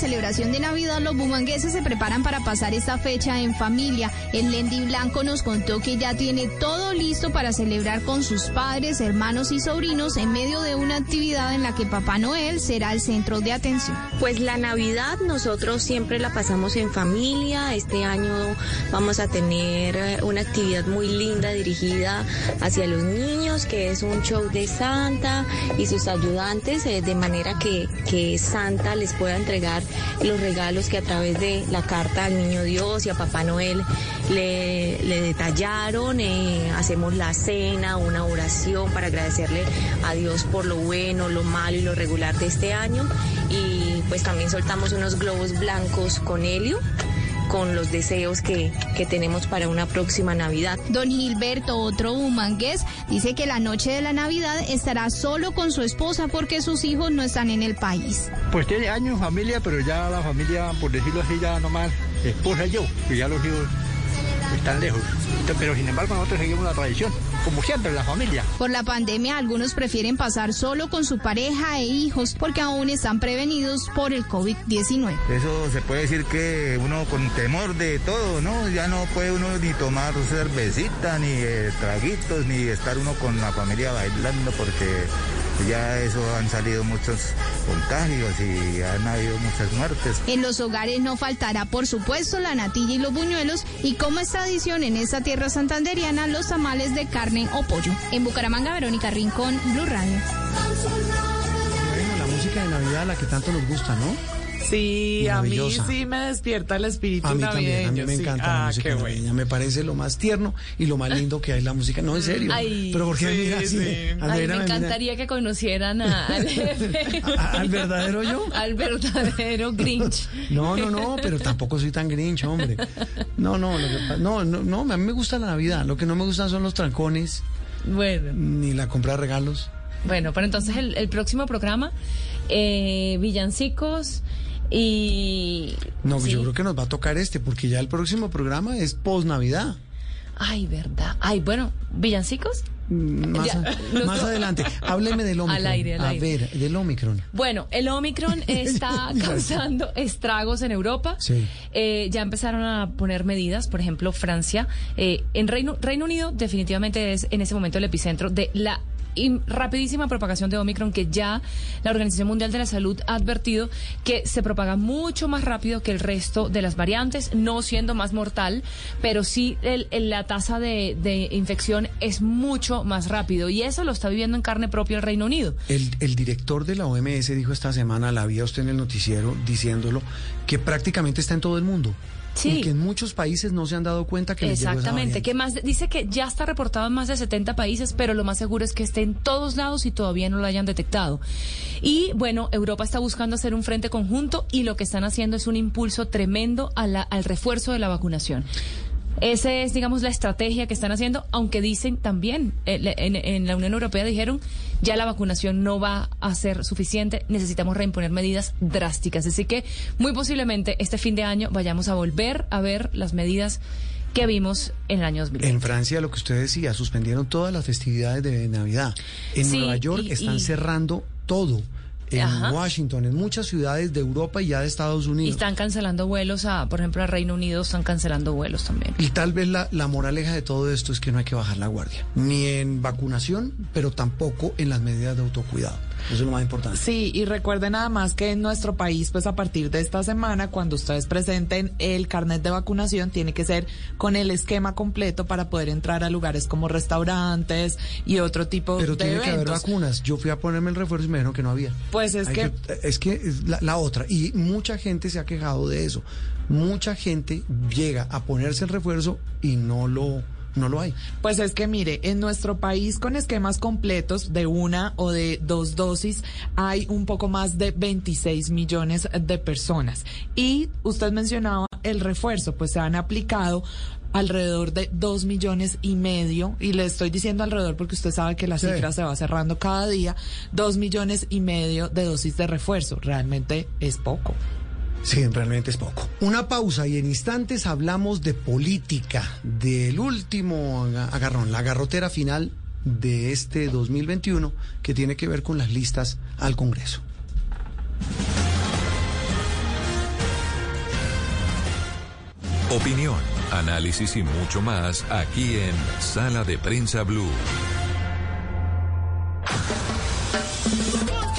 Speaker 22: Celebración de Navidad, los bumangueses se preparan para pasar esta fecha en familia. El Lendi Blanco nos contó que ya tiene todo listo para celebrar con sus padres, hermanos y sobrinos en medio de una actividad en la que Papá Noel será el centro de atención.
Speaker 23: Pues la Navidad nosotros siempre la pasamos en familia. Este año vamos a tener eh, una actividad muy linda dirigida hacia los niños, que es un show de Santa y sus ayudantes, eh, de manera que, que Santa les pueda entregar los regalos que a través de la carta al Niño Dios y a Papá Noel le, detallaron. eh, hacemos la cena, una oración para agradecerle a Dios por lo bueno, lo malo y lo regular de este año. Y pues también soltamos unos globos blancos con helio con los deseos que, que tenemos para una próxima Navidad.
Speaker 22: Don Gilberto, otro bumangués, dice que la noche de la Navidad estará solo con su esposa porque sus hijos no están en el país.
Speaker 24: Pues tiene años familia, pero ya la familia, por decirlo así, ya nomás esposa y yo, que ya los hijos están lejos. Pero sin embargo nosotros seguimos la tradición, como siempre, la familia.
Speaker 22: Por la pandemia, algunos prefieren pasar solo con su pareja e hijos porque aún están prevenidos por el COVID-19.
Speaker 25: Eso se puede decir que uno con temor de todo, ¿no? Ya no puede uno ni tomar cervecita, ni eh, traguitos, ni estar uno con la familia bailando porque ya eso han salido muchos contagios y han habido muchas muertes.
Speaker 22: En los hogares no faltará, por supuesto, la natilla y los buñuelos y como es tradición en esta tierra santanderiana, los tamales de carne o pollo. En Bucaramanga, Verónica Rincón, Blue Radio.
Speaker 3: Bueno, la música de Navidad, la que tanto nos gusta, ¿no?
Speaker 5: Sí, a mí sí me despierta el espíritu
Speaker 3: A mí
Speaker 5: navideño.
Speaker 3: también, a mí me
Speaker 5: sí.
Speaker 3: encanta la
Speaker 5: Ah,
Speaker 3: música
Speaker 5: qué bueno.
Speaker 3: navideña, me parece lo más tierno y lo más lindo que hay la música. No, en serio.
Speaker 4: Ay,
Speaker 3: Pero porque
Speaker 4: sí,
Speaker 3: así,
Speaker 4: sí. Ay, me
Speaker 3: mira.
Speaker 4: encantaría que conocieran a- (laughs) al jefe.
Speaker 3: ¿A- al verdadero yo?
Speaker 4: Al verdadero Grinch.
Speaker 3: No, no, no, pero tampoco soy tan grinch, hombre. No, no, lo que no, no, no, a mí me gusta la Navidad. Lo que no me gustan son los trancones.
Speaker 4: Bueno.
Speaker 3: Ni la compra de regalos.
Speaker 4: Bueno, pero entonces el, el próximo programa, eh, villancicos y...
Speaker 3: No,
Speaker 4: sí.
Speaker 3: yo creo que nos va a tocar este, porque ya el próximo programa es post Navidad.
Speaker 4: Ay, verdad. Ay, bueno, villancicos.
Speaker 3: Más,
Speaker 4: Ya,
Speaker 3: a- (laughs)
Speaker 4: no,
Speaker 3: más adelante. Hábleme del Omicron.
Speaker 4: Al aire, al
Speaker 3: a
Speaker 4: aire.
Speaker 3: ver, del Omicron.
Speaker 4: Bueno, el Omicron (laughs) está causando estragos en Europa.
Speaker 3: Sí.
Speaker 4: Eh, ya empezaron a poner medidas, por ejemplo, Francia. Eh, en Reino, Reino Unido definitivamente es en ese momento el epicentro de la in- rapidísima propagación de Omicron que ya la Organización Mundial de la Salud ha advertido que se propaga mucho más rápido que el resto de las variantes, no siendo más mortal, pero sí el- la tasa de, infección es mucho más rápido y eso lo está viviendo en carne propia el Reino Unido.
Speaker 3: El, el director de la OMS dijo esta semana, la vi a usted en el noticiero diciéndolo, que prácticamente está en todo el mundo.
Speaker 4: Sí.
Speaker 3: Y que en muchos países no se han dado cuenta que les llegó esa
Speaker 4: Exactamente,
Speaker 3: variante.
Speaker 4: que más dice que ya está reportado en más de 70 países, pero lo más seguro es que esté en todos lados y todavía no lo hayan detectado. Y bueno, Europa está buscando hacer un frente conjunto y lo que están haciendo es un impulso tremendo a la- al refuerzo de la vacunación. Esa es, digamos, la estrategia que están haciendo, aunque dicen también, eh, en, en la Unión Europea dijeron, ya la vacunación no va a ser suficiente, necesitamos reimponer medidas drásticas. Así que muy posiblemente este fin de año vayamos a volver a ver las medidas que vimos en el año 2020.
Speaker 3: En Francia, lo que usted decía, suspendieron todas las festividades de Navidad. En
Speaker 4: Sí,
Speaker 3: Nueva York
Speaker 4: y-
Speaker 3: están
Speaker 4: y-
Speaker 3: cerrando todo. En
Speaker 4: Ajá.
Speaker 3: Washington, en muchas ciudades de Europa y ya de Estados
Speaker 4: Y
Speaker 3: Unidos.
Speaker 4: están cancelando vuelos a, por ejemplo, a Reino Unido están cancelando vuelos también.
Speaker 3: Y tal vez la, la moraleja de todo esto es que no hay que bajar la guardia, ni en vacunación, pero tampoco en las medidas de autocuidado. Eso es lo más importante.
Speaker 5: Sí, y recuerden nada más que en nuestro país, pues a partir de esta semana, cuando ustedes presenten el carnet de vacunación, tiene que ser con el esquema completo para poder entrar a lugares como restaurantes y otro tipo
Speaker 3: Pero
Speaker 5: de
Speaker 3: tiene que haber vacunas. Yo fui a ponerme el refuerzo y me dijeron que no había.
Speaker 5: Pues es
Speaker 3: Hay
Speaker 5: que
Speaker 3: es que es la, la otra. Y mucha gente se ha quejado de eso. Mucha gente llega a ponerse el refuerzo y no lo, no lo hay.
Speaker 5: Pues es que mire, en nuestro país con esquemas completos de una o de dos dosis hay un poco más de 26 millones de personas. Y usted mencionaba el refuerzo, pues se han aplicado alrededor de dos millones y medio, y le estoy diciendo alrededor porque usted sabe que la
Speaker 3: Sí.
Speaker 5: cifra se va cerrando cada día, dos millones y medio de dosis de refuerzo. Realmente es poco.
Speaker 3: Sí, realmente es poco. Una pausa y en instantes hablamos de política, del último aga- agarrón, la garrotera final de este 2021 que tiene que ver con las listas al Congreso.
Speaker 2: Opinión, análisis y mucho más aquí en Sala de Prensa Blue.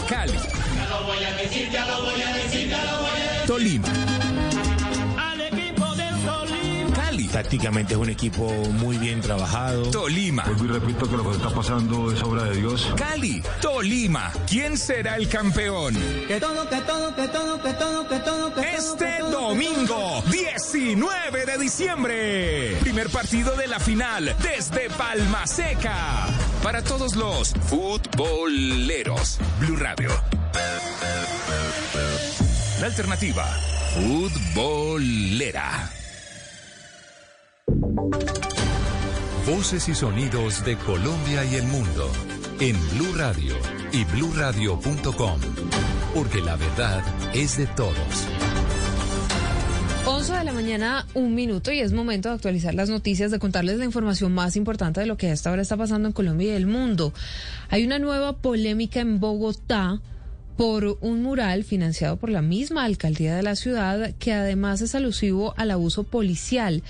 Speaker 26: Cali,
Speaker 12: Ya lo voy a decir, ya lo voy a decir, ya lo voy a
Speaker 26: Tolima.
Speaker 12: Al equipo del Tolima.
Speaker 26: Cali. Tácticamente es un equipo muy bien trabajado. Tolima.
Speaker 27: y repito que lo que está pasando es obra de Dios.
Speaker 26: Cali. Tolima. ¿Quién será el campeón?
Speaker 12: Que todo, que todo, que todo, que todo, que todo, que
Speaker 26: Este domingo, 19 de diciembre. Primer partido de la final desde Palma Seca. Para todos los futboleros. Blue Radio. La alternativa. Futbolera.
Speaker 2: Voces y sonidos de Colombia y el mundo en Blue Radio y bluradio.com. Porque la verdad es de todos.
Speaker 28: 11 de la mañana, un minuto, y es momento de actualizar las noticias, de contarles la información más importante de lo que hasta ahora está pasando en Colombia y el mundo. Hay una nueva polémica en Bogotá por un mural financiado por la misma alcaldía de la ciudad, que además es alusivo al abuso policial.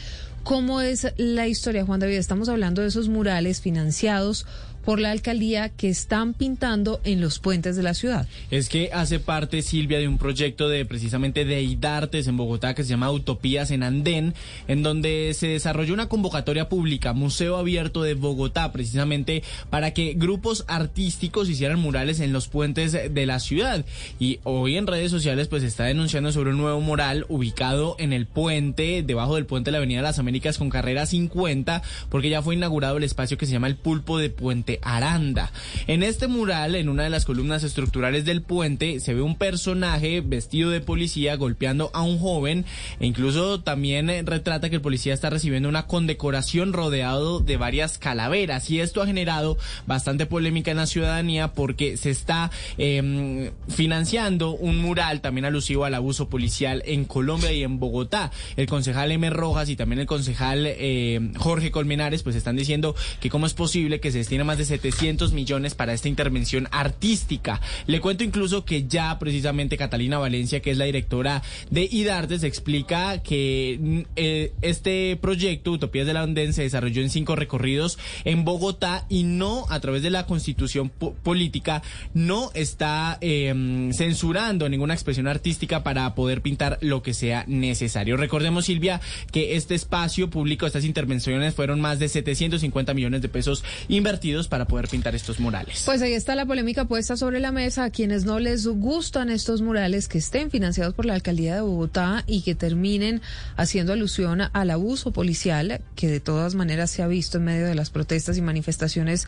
Speaker 28: ¿Cómo es la historia, Juan David? Estamos hablando de esos murales financiados por la alcaldía que están pintando en los puentes de la ciudad.
Speaker 29: Es que hace parte, Silvia, de un proyecto de precisamente de IDARTES en Bogotá que se llama Utopías en Andén, en donde se desarrolló una convocatoria pública, Museo Abierto de Bogotá, precisamente para que grupos artísticos hicieran murales en los puentes de la ciudad. Y hoy en redes sociales pues se está denunciando sobre un nuevo mural ubicado en el puente, debajo del puente de la Avenida de las Américas con carrera 50, porque ya fue inaugurado el espacio que se llama el Pulpo de Puente Aranda. En este mural, en una de las columnas estructurales del puente, se ve un personaje vestido de policía golpeando a un joven e incluso también retrata que el policía está recibiendo una condecoración rodeado de varias calaveras y esto ha generado bastante polémica en la ciudadanía porque se está eh, financiando un mural también alusivo al abuso policial en Colombia y en Bogotá. El concejal M. Rojas y también el concejal eh, Jorge Colmenares pues están diciendo que cómo es posible que se destine más de 700 millones para esta intervención artística. Le cuento incluso que ya precisamente Catalina Valencia, que es la directora de IDARTES, explica que mm, eh, este proyecto, Utopías de la Andén, se desarrolló en cinco recorridos en Bogotá y no a través de la constitución po- política, no está eh, censurando ninguna expresión artística para poder pintar lo que sea necesario. Recordemos, Silvia, que este espacio público, estas intervenciones fueron más de 750 millones de pesos invertidos para poder pintar estos murales.
Speaker 28: Pues ahí está la polémica puesta sobre la mesa a quienes no les gustan estos murales que estén financiados por la alcaldía de Bogotá y que terminen haciendo alusión al abuso policial que de todas maneras se ha visto en medio de las protestas y manifestaciones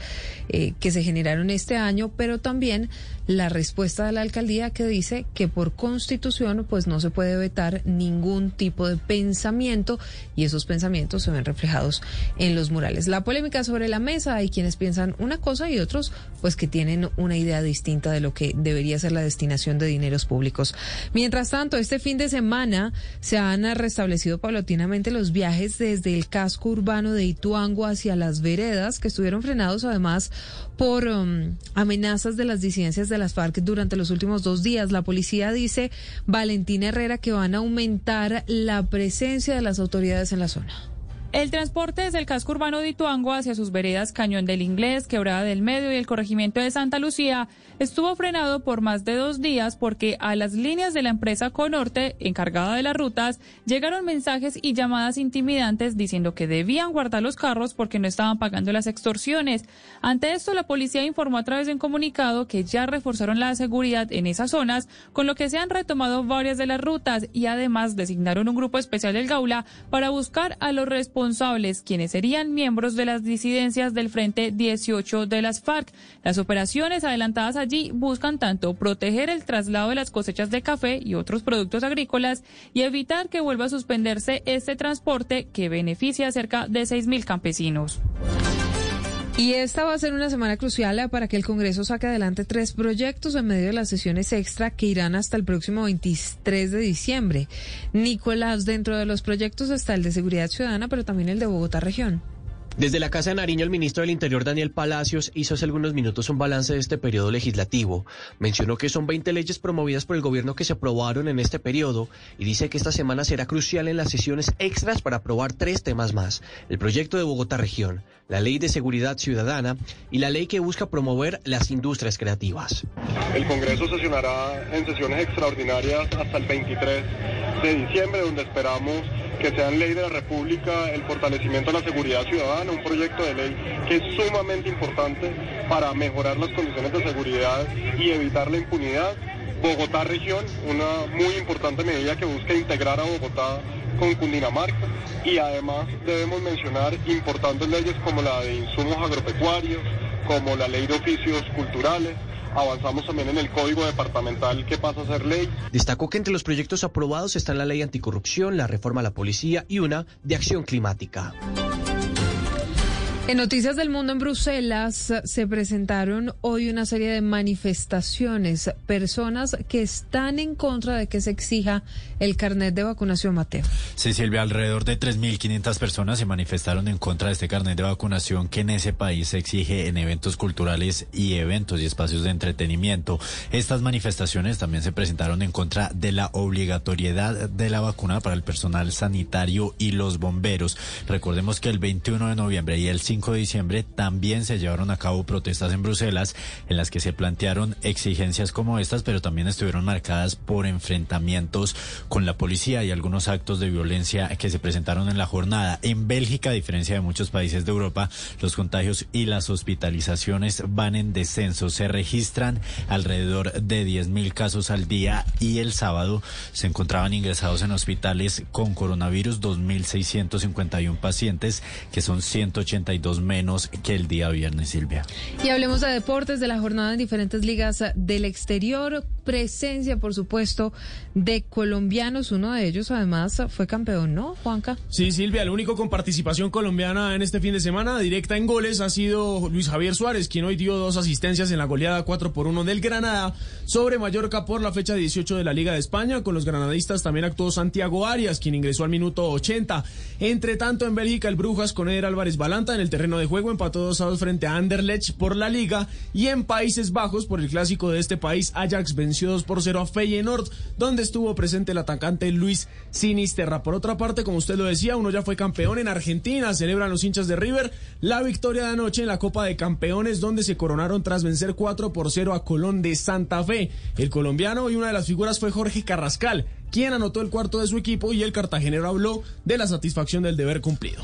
Speaker 28: eh, que se generaron este año, pero también la respuesta de la alcaldía que dice que por constitución pues no se puede vetar ningún tipo de pensamiento y esos pensamientos se ven reflejados en los murales. La polémica sobre la mesa, hay quienes piensan una cosa y otros pues que tienen una idea distinta de lo que debería ser la destinación de dineros públicos. Mientras tanto, este fin de semana se han restablecido paulatinamente los viajes desde el casco urbano de Ituango hacia las veredas, que estuvieron frenados además por um, amenazas de las disidencias de las FARC durante los últimos dos días. La policía dice, Valentina Herrera, que van a aumentar la presencia de las autoridades en la zona.
Speaker 30: El transporte desde el casco urbano de Ituango hacia sus veredas Cañón del Inglés, Quebrada del Medio y el corregimiento de Santa Lucía estuvo frenado por más de dos días porque a las líneas de la empresa Conorte, encargada de las rutas, llegaron mensajes y llamadas intimidantes diciendo que debían guardar los carros porque no estaban pagando las extorsiones. Ante esto, la policía informó a través de un comunicado que ya reforzaron la seguridad en esas zonas, con lo que se han retomado varias de las rutas y además designaron un grupo especial del Gaula para buscar a los responsables, quienes serían miembros de las disidencias del Frente 18 de las FARC. Las operaciones adelantadas allí buscan tanto proteger el traslado de las cosechas de café y otros productos agrícolas y evitar que vuelva a suspenderse este transporte que beneficia a cerca de 6.000 campesinos.
Speaker 28: Y esta va a ser una semana crucial para que el Congreso saque adelante tres proyectos en medio de las sesiones extra que irán hasta el próximo 23 de diciembre. Nicolás, dentro de los proyectos está el de seguridad ciudadana, pero también el de Bogotá región.
Speaker 31: Desde la Casa de Nariño, el ministro del Interior, Daniel Palacios, hizo hace algunos minutos un balance de este periodo legislativo. Mencionó que son 20 leyes promovidas por el gobierno que se aprobaron en este periodo y dice que esta semana será crucial en las sesiones extras para aprobar tres temas más. El proyecto de Bogotá Región, la ley de seguridad ciudadana y la ley que busca promover las industrias creativas.
Speaker 32: El Congreso sesionará en sesiones extraordinarias hasta el 23 de diciembre, donde esperamos que sea en ley de la República el fortalecimiento de la seguridad ciudadana, un proyecto de ley que es sumamente importante para mejorar las condiciones de seguridad y evitar la impunidad. Bogotá región, una muy importante medida que busca integrar a Bogotá con Cundinamarca y además debemos mencionar importantes leyes como la de insumos agropecuarios, como la ley de oficios culturales, avanzamos también en el código departamental que pasa a ser ley.
Speaker 31: Destacó que entre los proyectos aprobados están la ley anticorrupción, la reforma a la policía y una de acción climática.
Speaker 28: En Noticias del Mundo en Bruselas se presentaron hoy una serie de manifestaciones, personas que están en contra de que se exija el carnet de vacunación, Mateo.
Speaker 33: Sí, Silvia, alrededor de 3.500 personas se manifestaron en contra de este carnet de vacunación que en ese país se exige en eventos culturales y eventos y espacios de entretenimiento. Estas manifestaciones también se presentaron en contra de la obligatoriedad de la vacuna para el personal sanitario y los bomberos. Recordemos que el 21 de noviembre y el 5 de diciembre también se llevaron a cabo protestas en Bruselas en las que se plantearon exigencias como estas, pero también estuvieron marcadas por enfrentamientos con la policía y algunos actos de violencia que se presentaron en la jornada. En Bélgica, a diferencia de muchos países de Europa, los contagios y las hospitalizaciones van en descenso. Se registran alrededor de 10.000 casos al día y el sábado se encontraban ingresados en hospitales con coronavirus 2.651 pacientes, que son 182 menos que el día viernes, Silvia.
Speaker 28: Y hablemos de deportes, de la jornada en diferentes ligas del exterior. Presencia, por supuesto, de colombianos. Uno de ellos, además, fue campeón, ¿no, Juanca?
Speaker 34: Sí, Silvia, el único con participación colombiana en este fin de semana, directa en goles, ha sido Luis Javier Suárez, quien hoy dio dos asistencias en la goleada 4 por 1 del Granada sobre Mallorca por la fecha 18 de la Liga de España. Con los granadistas también actuó Santiago Arias, quien ingresó al minuto 80. Entre tanto, en Bélgica, el Brujas con Eder Álvarez Balanta en el terreno de juego empató 2 a 2 frente a Anderlecht por la Liga y en Países Bajos por el clásico de este país Ajax venció 2 por 0 a Feyenoord donde estuvo presente el atacante Luis Sinisterra. Por otra parte, como usted lo decía, uno ya fue campeón en Argentina, celebran los hinchas de River la victoria de anoche en la Copa de Campeones donde se coronaron tras vencer 4 por 0 a Colón de Santa Fe. El colombiano y una de las figuras fue Jorge Carrascal, quien anotó el cuarto de su equipo y el cartagenero habló de la satisfacción del deber cumplido.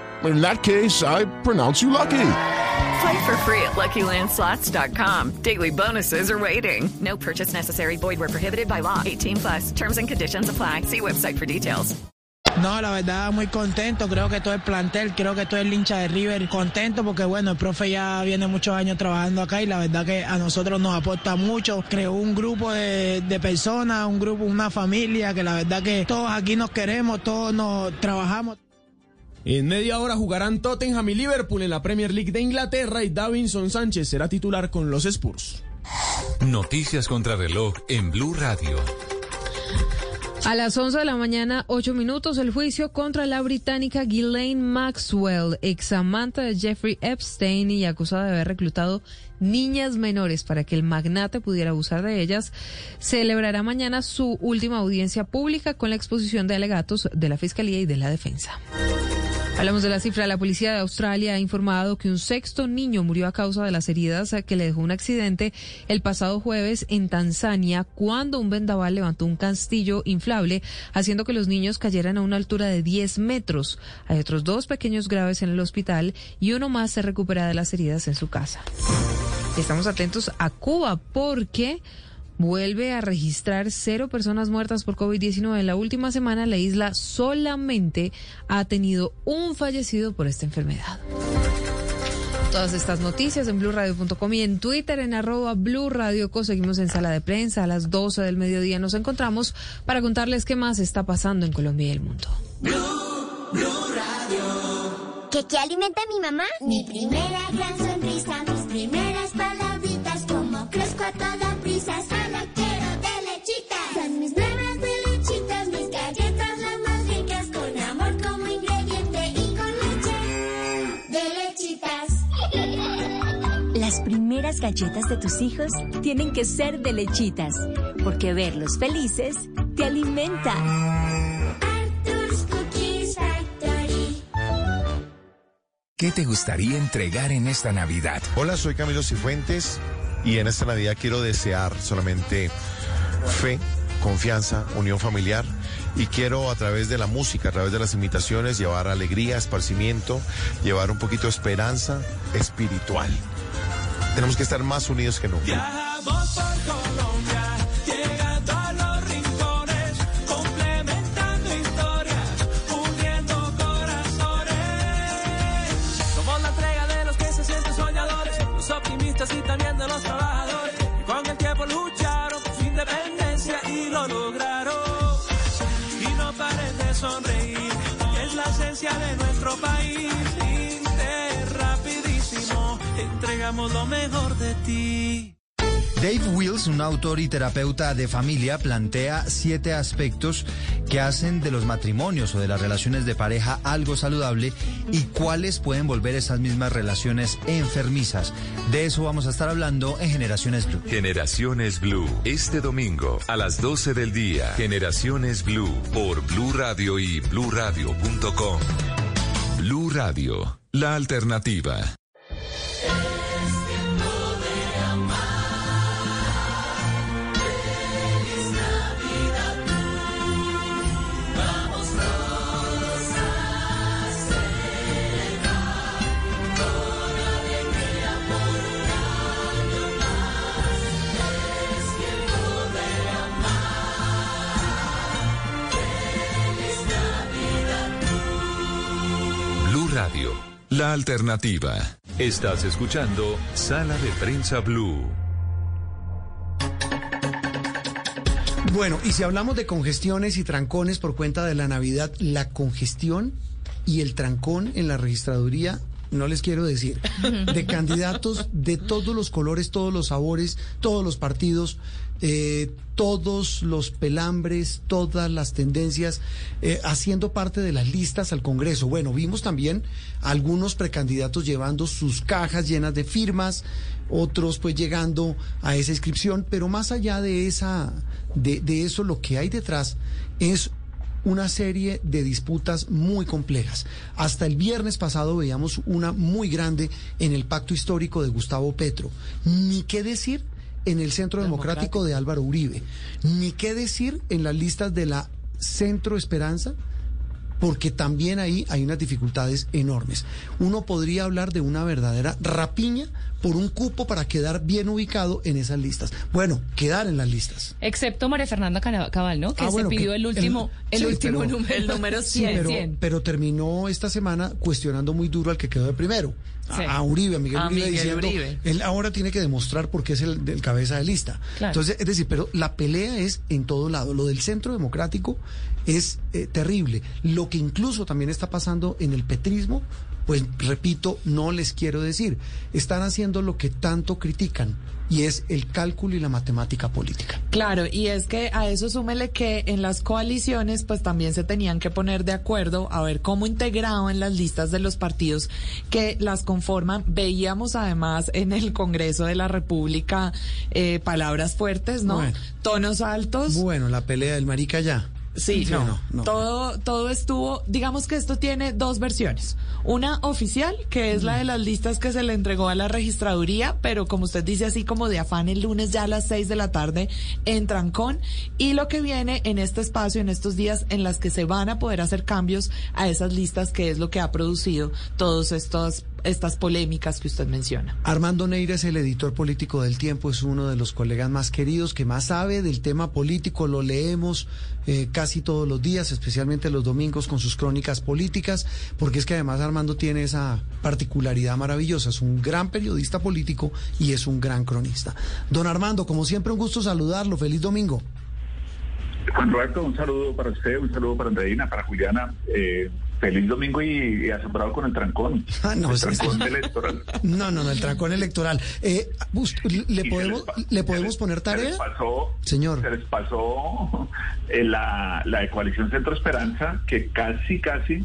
Speaker 35: In that case, I pronounce you lucky.
Speaker 36: Play for free at LuckyLandSlots.com. Daily bonuses are waiting. No purchase necessary. Void were prohibited by law. 18 plus. Terms and conditions apply. See website for details.
Speaker 37: No, la verdad, muy contento. Creo que todo el plantel, creo que todo el hincha de River contento porque, bueno, el profe ya viene muchos años trabajando acá y la verdad que a nosotros nos aporta mucho. Creó un grupo de, de personas, un grupo, una familia que la verdad que todos aquí nos queremos, todos nos trabajamos.
Speaker 34: En media hora jugarán Tottenham y Liverpool en la Premier League de Inglaterra y Davinson Sánchez será titular con los Spurs.
Speaker 2: Noticias contra reloj en Blue Radio.
Speaker 28: A las 11 de la mañana, 8 minutos, el juicio contra la británica Ghislaine Maxwell, examanta de Jeffrey Epstein y acusada de haber reclutado niñas menores para que el magnate pudiera abusar de ellas, celebrará mañana su última audiencia pública con la exposición de alegatos de la Fiscalía y de la Defensa. Hablamos de la cifra. La policía de Australia ha informado que un sexto niño murió a causa de las heridas que le dejó un accidente el pasado jueves en Tanzania cuando un vendaval levantó un castillo inflable haciendo que los niños cayeran a una altura de 10 metros. Hay otros dos pequeños graves en el hospital y uno más se recupera de las heridas en su casa. Estamos atentos a Cuba porque vuelve a registrar cero personas muertas por COVID-19. En la última semana la isla solamente ha tenido un fallecido por esta enfermedad. Todas estas noticias en blurradio.com y en Twitter en arroba blurradioco. Seguimos en sala de prensa a las 12 del mediodía. Nos encontramos para contarles qué más está pasando en Colombia y el mundo.
Speaker 23: ¿Qué, qué alimenta mi mamá? Mi primera gran sonrisa, mis primeras palabritas, como crezco a toda prisa, Las
Speaker 38: primeras galletas de tus hijos tienen que ser de lechitas, porque verlos felices te alimenta.
Speaker 23: Arthur's Cookies Factory.
Speaker 17: ¿Qué te gustaría entregar en esta Navidad?
Speaker 12: Hola, soy Camilo Cifuentes y en esta Navidad quiero desear solamente fe, confianza, unión familiar y quiero a través de la música, a través de las imitaciones llevar alegría, esparcimiento, llevar un poquito de esperanza espiritual. Tenemos que estar más unidos que nunca.
Speaker 39: Entregamos lo mejor de ti.
Speaker 40: Dave Wills, un autor y terapeuta de familia, plantea siete aspectos que hacen de los matrimonios o de las relaciones de pareja algo saludable y cuáles pueden volver esas mismas relaciones enfermizas. De eso vamos a estar hablando en Generaciones Blue.
Speaker 2: Generaciones Blue, este domingo a las 12 del día. Generaciones Blue por Blue Radio y bluradio.com. Blue Radio, la alternativa. Radio, la alternativa. Estás escuchando Sala de Prensa Blue.
Speaker 3: Bueno, y si hablamos de congestiones y trancones por cuenta de la Navidad, la congestión y el trancón en la registraduría, no les quiero decir, (laughs) de candidatos de todos los colores, todos los sabores, todos los partidos, eh, todos los pelambres, todas las tendencias, eh, haciendo parte de las listas al Congreso. Bueno, vimos también algunos precandidatos llevando sus cajas llenas de firmas, otros pues llegando a esa inscripción, pero más allá de esa, de, de eso, lo que hay detrás es una serie de disputas muy complejas. Hasta el viernes pasado veíamos una muy grande en el pacto histórico de Gustavo Petro. Ni qué decir en el Centro Democrático de Álvaro Uribe. Ni qué decir en las listas de la Centro Esperanza porque también ahí hay unas dificultades enormes. Uno podría hablar de una verdadera rapiña por un cupo para quedar bien ubicado en esas listas. Bueno, quedar en las listas.
Speaker 30: Excepto María Fernanda Cabal, ¿no? Que
Speaker 3: Ah,
Speaker 30: se pidió
Speaker 3: que
Speaker 30: el último, el,
Speaker 3: sí,
Speaker 30: último
Speaker 3: pero-
Speaker 30: número. El número (laughs)
Speaker 3: Sí,
Speaker 30: 100.
Speaker 3: pero,
Speaker 30: 100.
Speaker 3: pero terminó esta semana cuestionando muy duro al que quedó de primero. A-
Speaker 30: Sí.
Speaker 3: A, Uribe, a Miguel
Speaker 30: A
Speaker 3: Uribe,
Speaker 30: Miguel
Speaker 3: diciendo,
Speaker 30: Uribe.
Speaker 3: él ahora tiene que demostrar por qué es el, el cabeza de lista.
Speaker 30: Claro.
Speaker 3: Entonces, es decir, pero la pelea es en todo lado. Lo del centro democrático es eh, terrible. Lo que incluso también está pasando en el petrismo, pues repito, no les quiero decir. Están haciendo lo que tanto critican y es el cálculo y la matemática política.
Speaker 41: Claro, y es que a eso súmele que en las coaliciones pues también se tenían que poner de acuerdo a ver cómo integraban las listas de los partidos que las conforman. Veíamos además en el Congreso de la República eh, palabras fuertes, ¿no?
Speaker 3: Bueno.
Speaker 41: Tonos altos.
Speaker 3: Bueno, la pelea del marica ya.
Speaker 41: Sí,
Speaker 3: Sí,
Speaker 41: no,
Speaker 3: no, no.
Speaker 41: Todo, todo estuvo, digamos que esto tiene dos versiones. Una oficial, que es la de las listas que se le entregó a la registraduría, pero como usted dice, así como de afán el lunes ya a las seis de la tarde entran con, y lo que viene en este espacio, en estos días en las que se van a poder hacer cambios a esas listas, que es lo que ha producido todas estas, estas polémicas que usted menciona.
Speaker 3: Armando Neira es el editor político del Tiempo, es uno de los colegas más queridos, que más sabe del tema político, lo leemos eh, casi todos los días, especialmente los domingos con sus crónicas políticas, porque es que además Armando tiene esa particularidad maravillosa, es un gran periodista político y es un gran cronista. Don Armando, como siempre, un gusto saludarlo, feliz domingo.
Speaker 42: Juan Roberto, un saludo para usted, un saludo para Andreina, para Juliana. Eh, feliz domingo y, y asombrado con el trancón.
Speaker 3: Ah, no,
Speaker 42: el
Speaker 3: sí, sí.
Speaker 42: trancón electoral. (laughs)
Speaker 3: No, no, no, el trancón electoral. Eh, ¿Le podemos, ¿le podemos poner
Speaker 42: Se
Speaker 3: tarea?
Speaker 42: les pasó,
Speaker 3: Señor.
Speaker 42: se les pasó (laughs) eh, la, la de coalición Centro Esperanza, que casi, casi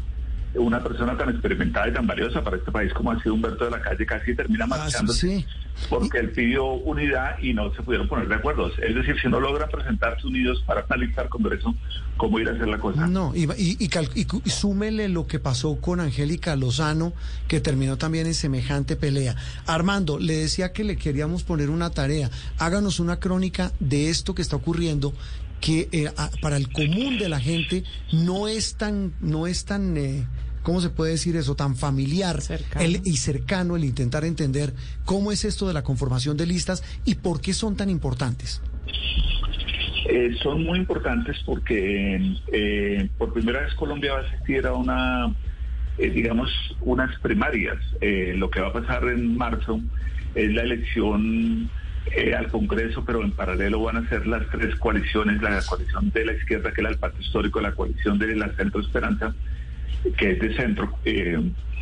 Speaker 42: una persona tan experimentada y tan valiosa para este país como ha sido Humberto de la Calle casi termina marchándose
Speaker 3: sí.
Speaker 42: Porque él pidió unidad y no se pudieron poner de acuerdo. Es decir, si no logran presentarse unidos para analizar Congreso cómo ir a hacer la cosa.
Speaker 3: No, y, y, cal- y súmele lo que pasó con Angélica Lozano, que terminó también en semejante pelea. Armando, le decía que le queríamos poner una tarea. Háganos una crónica de esto que está ocurriendo que eh, a- para el común de la gente no es tan, no es tan, eh, ¿cómo se puede decir eso? Tan familiar el- y cercano el intentar entender cómo es esto de la conformación de listas y por qué son tan importantes.
Speaker 42: Eh, son muy importantes porque eh, por primera vez Colombia va a asistir a una, eh, digamos, unas primarias. Eh, lo que va a pasar en marzo es la elección eh, al Congreso, pero en paralelo van a ser las tres coaliciones, la coalición de la izquierda, que era el pacto histórico, la coalición de la Centro Esperanza, que es de centro, eh,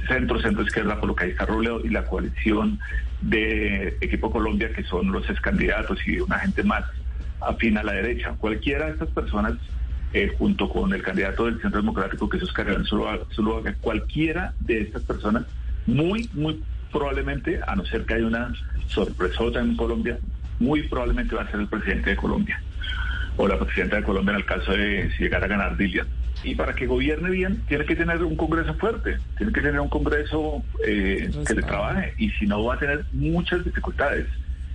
Speaker 42: centro, centro izquierda, por lo que está Robledo, y la coalición de Equipo Colombia, que son los ex candidatos y una gente más afín a la derecha. Cualquiera de estas personas, eh, junto con el candidato del Centro Democrático, que es Oscar Iván Zuluaga, cualquiera de estas personas, muy, muy probablemente, a no ser que haya una sorpresota en Colombia, muy probablemente va a ser el presidente de Colombia o la presidenta de Colombia en el caso de si llegara a ganar Dilian. Y para que gobierne bien, tiene que tener un Congreso fuerte, tiene que tener un Congreso eh, que le trabaje, y si no va a tener muchas dificultades.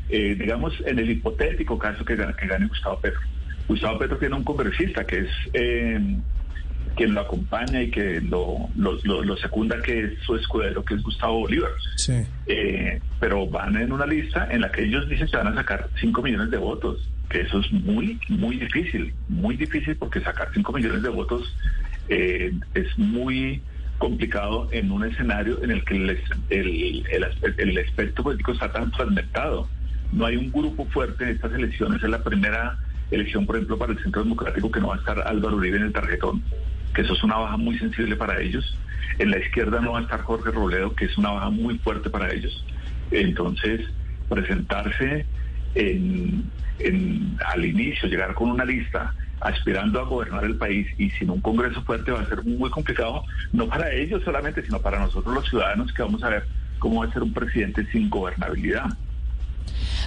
Speaker 42: Eh, digamos, en el hipotético caso que gane, que gane Gustavo Petro. Gustavo Petro tiene un congresista que es eh, quien lo acompaña y que lo, lo, lo- lo secunda, que es su escudero, que es Gustavo Bolívar.
Speaker 3: Sí.
Speaker 42: Eh, pero van en una lista en la que ellos dicen que van a sacar 5 millones de votos, que eso es muy, muy difícil, muy difícil porque sacar 5 millones de votos eh, es muy complicado en un escenario en el que el, el, el espectro político está tan fragmentado. No hay un grupo fuerte en estas elecciones, es la primera elección, por ejemplo, para el Centro Democrático que no va a estar Álvaro Uribe en el tarjetón, que eso es una baja muy sensible para ellos. En la izquierda no va a estar Jorge Robledo, que es una baja muy fuerte para ellos. Entonces, presentarse en, en- al inicio, llegar con una lista aspirando a gobernar el país y sin un Congreso fuerte va a ser muy complicado, no para ellos solamente, sino para nosotros los ciudadanos que vamos a ver cómo va a ser un presidente sin gobernabilidad.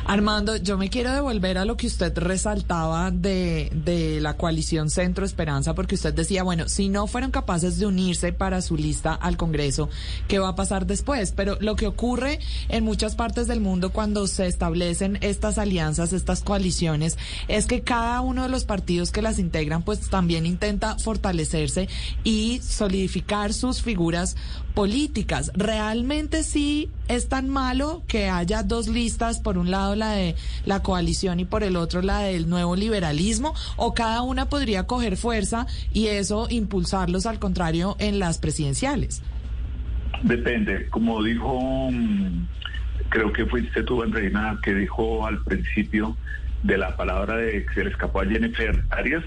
Speaker 5: Armando, yo me quiero devolver a lo que usted resaltaba de, de la coalición Centro Esperanza, porque usted decía, bueno, si no fueron capaces de unirse para su lista al Congreso, ¿qué va a pasar después? Pero lo que ocurre en muchas partes del mundo cuando se establecen estas alianzas, estas coaliciones, es que cada uno de los partidos que las integran, pues también intenta fortalecerse y solidificar sus figuras políticas. ¿Realmente sí es tan malo que haya dos listas, por un lado la de la coalición y por el otro la del nuevo liberalismo? ¿O cada una podría coger fuerza y eso impulsarlos al contrario en las presidenciales?
Speaker 42: Depende, como dijo, mm, creo que fuiste tú, Andreina, que dijo al principio de la palabra de que se le escapó a Jennifer Arias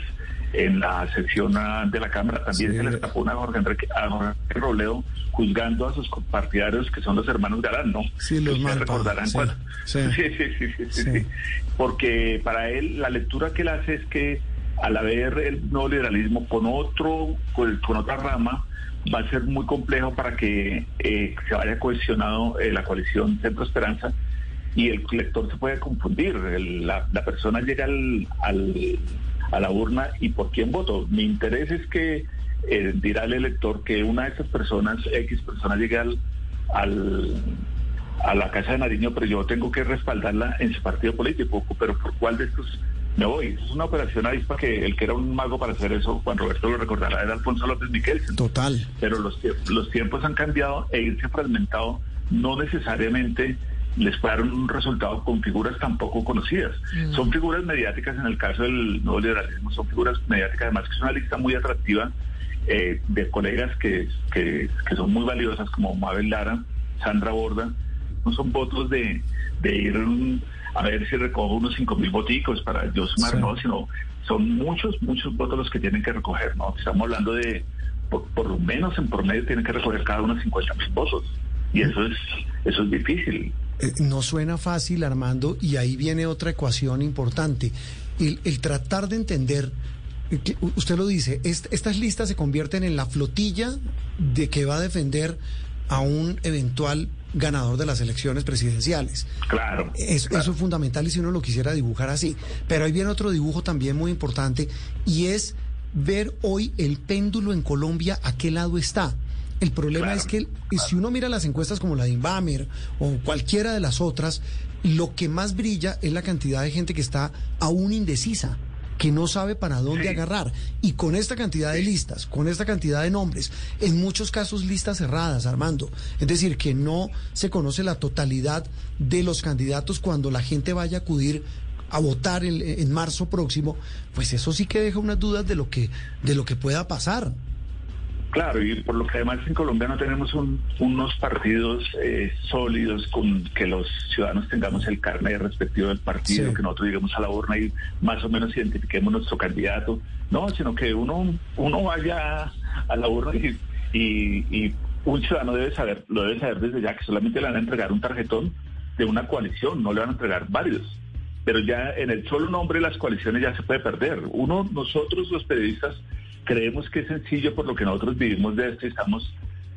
Speaker 42: en la sesión de la Cámara, también se le escapó una Jorge Enrique, a Jorge Robledo juzgando a sus partidarios que son los hermanos Galán, ¿no?
Speaker 3: Sí, los
Speaker 42: Ustedes recordarán
Speaker 3: sí,
Speaker 42: cuando- (laughs)
Speaker 3: sí.
Speaker 42: Sí, sí, sí, sí, sí, sí. Porque para él la lectura que él hace es que al haber el nuevo liberalismo con otro, con, con otra rama, va a ser muy complejo para que eh, se vaya cohesionado eh, la coalición Centro Esperanza y el lector se puede confundir. El- la, la persona llega al, al- a la urna y por quién voto. Mi interés es que eh, dirá el elector que una de esas personas, X persona, llegue al, al- a la Casa de Nariño, pero yo tengo que respaldarla en su partido político. Pero ¿por cuál de estos me voy? Es una operación avispa que el que era un mago para hacer eso, Juan Roberto lo recordará, era Alfonso López Miquel.
Speaker 3: Total.
Speaker 42: Pero los, los tiempos han cambiado e irse fragmentado no necesariamente les puede dar un resultado con figuras tan poco conocidas. Son figuras mediáticas en el caso del nuevo liberalismo, son figuras mediáticas, además que es una lista muy atractiva eh, de colegas que, que, que son muy valiosas como Mabel Lara, Sandra Borda, no son votos de, de ir mm, a ver si recojo unos cinco mil boticos para yo sumar,
Speaker 3: Sí.
Speaker 42: no, sino son muchos, muchos votos los que tienen que recoger, ¿no? Estamos hablando de, por, por lo menos en promedio tienen que recoger cada uno 50 mil votos. Y eso es, eso es difícil.
Speaker 3: Eh, no suena fácil, Armando, y ahí viene otra ecuación importante. El, el tratar de entender, que usted lo dice, est- estas listas se convierten en la flotilla de que va a defender a un eventual ganador de las elecciones presidenciales.
Speaker 42: Claro.
Speaker 3: Eso, eso es fundamental y si uno lo quisiera dibujar así. Pero ahí viene otro dibujo también muy importante y es ver hoy el péndulo en Colombia a qué lado está. El problema es que si uno mira las encuestas como la de Inbamer o cualquiera de las otras, lo que más brilla es la cantidad de gente que está aún indecisa que no sabe para dónde agarrar. Y con esta cantidad de listas, con esta cantidad de nombres, en muchos casos listas cerradas, Armando. Es decir, que no se conoce la totalidad de los candidatos cuando la gente vaya a acudir a votar en, en marzo próximo, pues eso sí que deja unas dudas de lo que, de lo que pueda pasar.
Speaker 42: Claro, y por lo que además en Colombia no tenemos un- unos partidos eh, sólidos con que los ciudadanos tengamos el carnet respectivo del partido,
Speaker 3: Sí.
Speaker 42: que nosotros lleguemos a la urna y más o menos identifiquemos nuestro candidato. No, sino que uno, uno vaya a la urna y, y, y un ciudadano debe saber, lo debe saber desde ya, que solamente le van a entregar un tarjetón de una coalición, no le van a entregar varios. Pero ya en el solo nombre las coaliciones ya se puede perder. Uno, nosotros los periodistas creemos que es sencillo por lo que nosotros vivimos de esto y estamos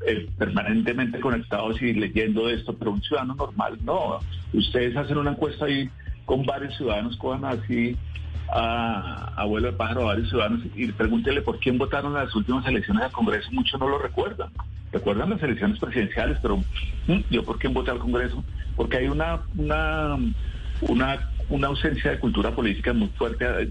Speaker 42: eh, permanentemente conectados y leyendo esto, pero un ciudadano normal no. Ustedes hacen una encuesta ahí con varios ciudadanos, cojan así a abuelo de pájaro a varios ciudadanos y pregúntele por quién votaron las últimas elecciones al Congreso, muchos no lo recuerdan. Recuerdan las elecciones presidenciales, pero ¿mm? yo por quién voté al Congreso, porque hay una una una una ausencia de cultura política muy fuerte de,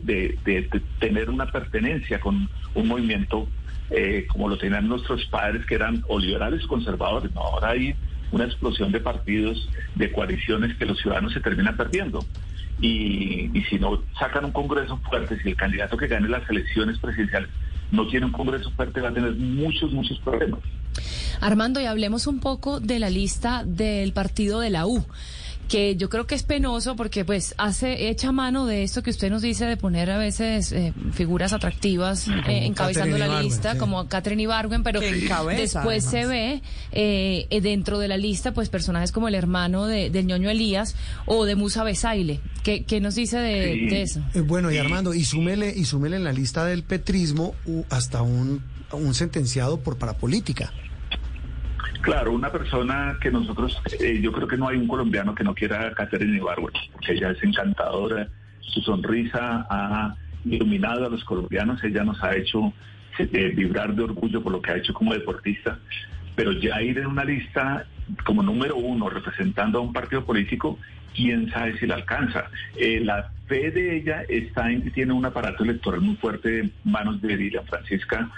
Speaker 42: de- de tener una pertenencia con un movimiento eh, como lo tenían nuestros padres que eran o liberales o conservadores. No, ahora hay una explosión de partidos, de coaliciones que los ciudadanos se terminan perdiendo. Y, y si no sacan un Congreso fuerte, si el candidato que gane las elecciones presidenciales no tiene un Congreso fuerte, va a tener muchos, muchos problemas.
Speaker 4: Armando, y hablemos un poco de la lista del partido de la U que yo creo que es penoso porque pues hace echa mano de esto que usted nos dice de poner a veces eh, figuras atractivas eh, encabezando
Speaker 3: Catherine
Speaker 4: la
Speaker 3: Ibargüen,
Speaker 4: lista
Speaker 3: sí.
Speaker 4: como Catherine Ibargüen pero
Speaker 5: Que encabeza,
Speaker 4: después se ve eh, eh, dentro de la lista pues personajes como el hermano de, del ñoño Elías o de Musa Besaile ¿qué, qué nos dice de,
Speaker 42: Sí.
Speaker 4: de eso?
Speaker 3: Eh, bueno, y Armando, y súmele, y súmele en la lista del petrismo hasta un, un sentenciado por parapolítica.
Speaker 42: Claro, una persona que nosotros, eh, yo creo que no hay un colombiano que no quiera a Catherine Ibargüen, porque ella es encantadora, su sonrisa ha iluminado a los colombianos, ella nos ha hecho eh, vibrar de orgullo por lo que ha hecho como deportista, pero ya ir en una lista como número uno representando a un partido político, quién sabe si la alcanza. Eh, la fe de ella está en que tiene un aparato electoral muy fuerte en manos de Dila Francisca.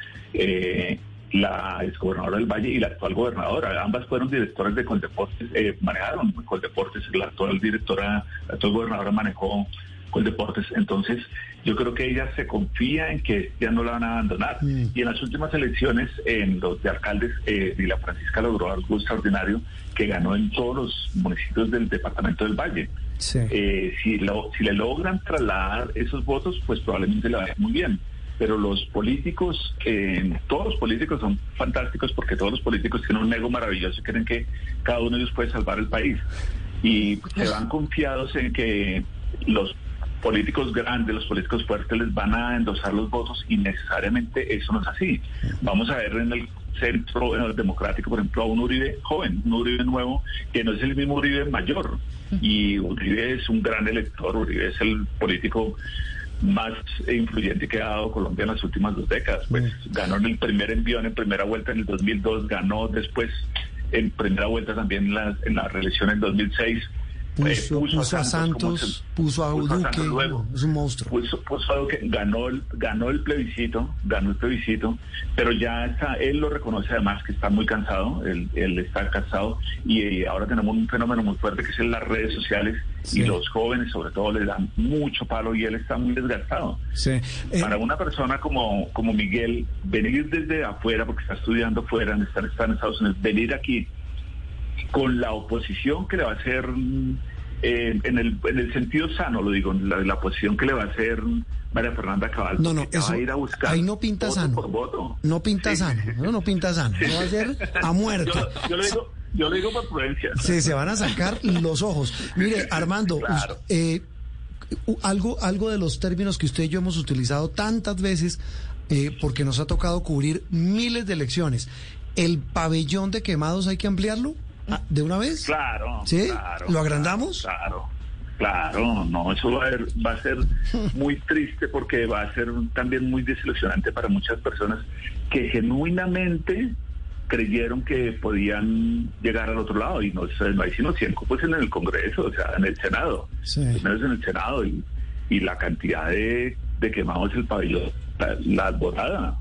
Speaker 42: La exgobernadora del Valle y la actual gobernadora. Ambas fueron directoras de Coldeportes, eh, manejaron Coldeportes, la actual directora, la actual gobernadora manejó Coldeportes. Entonces, yo creo que ella se confía en que ya no la van a abandonar. Y en las últimas elecciones, en los de alcaldes, eh, Dila Francisca logró algo extraordinario que ganó en todos los municipios del departamento del Valle. Eh, si, lo- si le logran trasladar esos votos, pues probablemente le vaya muy bien. Pero los políticos, eh, todos los políticos son fantásticos porque todos los políticos tienen un ego maravilloso y creen que cada uno de ellos puede salvar el país. Y se van confiados en que los políticos grandes, los políticos fuertes les van a endosar los votos y necesariamente eso no es así. Vamos a ver en el centro en el democrático, por ejemplo, a un Uribe joven, un Uribe nuevo, que no es el mismo Uribe mayor. Y Uribe es un gran elector, Uribe es el político más influyente que ha dado Colombia en las últimas dos décadas. Pues ganó en el primer envío en primera vuelta en el 2002, ganó después en primera vuelta también en la, en la reelección en 2006.
Speaker 3: Puso,
Speaker 42: Eh,
Speaker 3: puso a
Speaker 42: como
Speaker 3: Santos, puso a
Speaker 42: puso a
Speaker 3: Duque,
Speaker 42: Santos luego.
Speaker 3: es un monstruo.
Speaker 42: Puso, puso a Duque, ganó el, ganó el plebiscito, ganó el plebiscito, pero ya está, él lo reconoce además que está muy cansado, él, él está cansado y, eh, ahora tenemos un fenómeno muy fuerte que es en las redes sociales
Speaker 3: Sí.
Speaker 42: y los jóvenes sobre todo le dan mucho palo y él está muy desgastado.
Speaker 3: Sí. Eh,
Speaker 42: Para una persona como, como Miguel, venir desde afuera, porque está estudiando fuera, está, está en Estados Unidos, venir aquí con la oposición que le va a hacer, mm, eh, en, el, en el sentido sano, lo digo, la, la oposición que le va a hacer María Fernanda Cabal,
Speaker 3: No, no,
Speaker 42: porque va
Speaker 3: eso-
Speaker 42: a ir a buscar
Speaker 3: ahí no pinta
Speaker 42: voto
Speaker 3: sano.
Speaker 42: por voto.
Speaker 3: No pinta sano, no, no pinta sano, no va a ser a (laughs) muerte.
Speaker 42: Yo, yo lo digo, yo lo digo por prudencia.
Speaker 3: Sí, se van a sacar los ojos. Mire, (laughs) Armando,
Speaker 42: Claro.
Speaker 3: us- eh, algo, algo de los términos que usted y yo hemos utilizado tantas veces, eh, porque nos ha tocado cubrir miles de elecciones. ¿El pabellón de quemados hay que ampliarlo? Ah, ¿De una vez?
Speaker 42: Claro.
Speaker 3: ¿Sí?
Speaker 42: claro,
Speaker 3: ¿Lo agrandamos?
Speaker 42: Claro. Claro, no, eso va a, ser, va a ser (laughs) muy triste porque va a ser también muy desilusionante para muchas personas que genuinamente creyeron que podían llegar al otro lado y no, no hay sino 100 pues en el Congreso, o sea, en el Senado,
Speaker 3: Sí.
Speaker 42: primero es en el Senado y, y la cantidad de, de quemados el pabellón, la, la alborada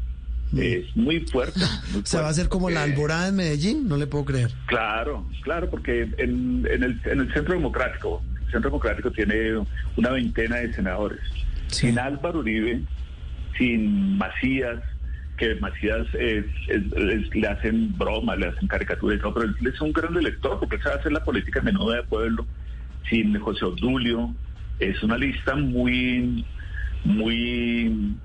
Speaker 42: es muy fuerte. muy (laughs)
Speaker 3: Mm. ¿Se va a hacer como la alborada en Medellín? No le puedo creer.
Speaker 42: Claro, claro, porque en, en el, en el Centro Democrático, el Centro Democrático tiene una veintena de senadores. Sin Álvaro Uribe, sin Macías, que Macías es- es- es- le hacen bromas, le hacen caricaturas y todo, pero él es un gran elector porque él sabe hacer la política menuda de pueblo. Sin José Obdulio, es una lista muy, muy,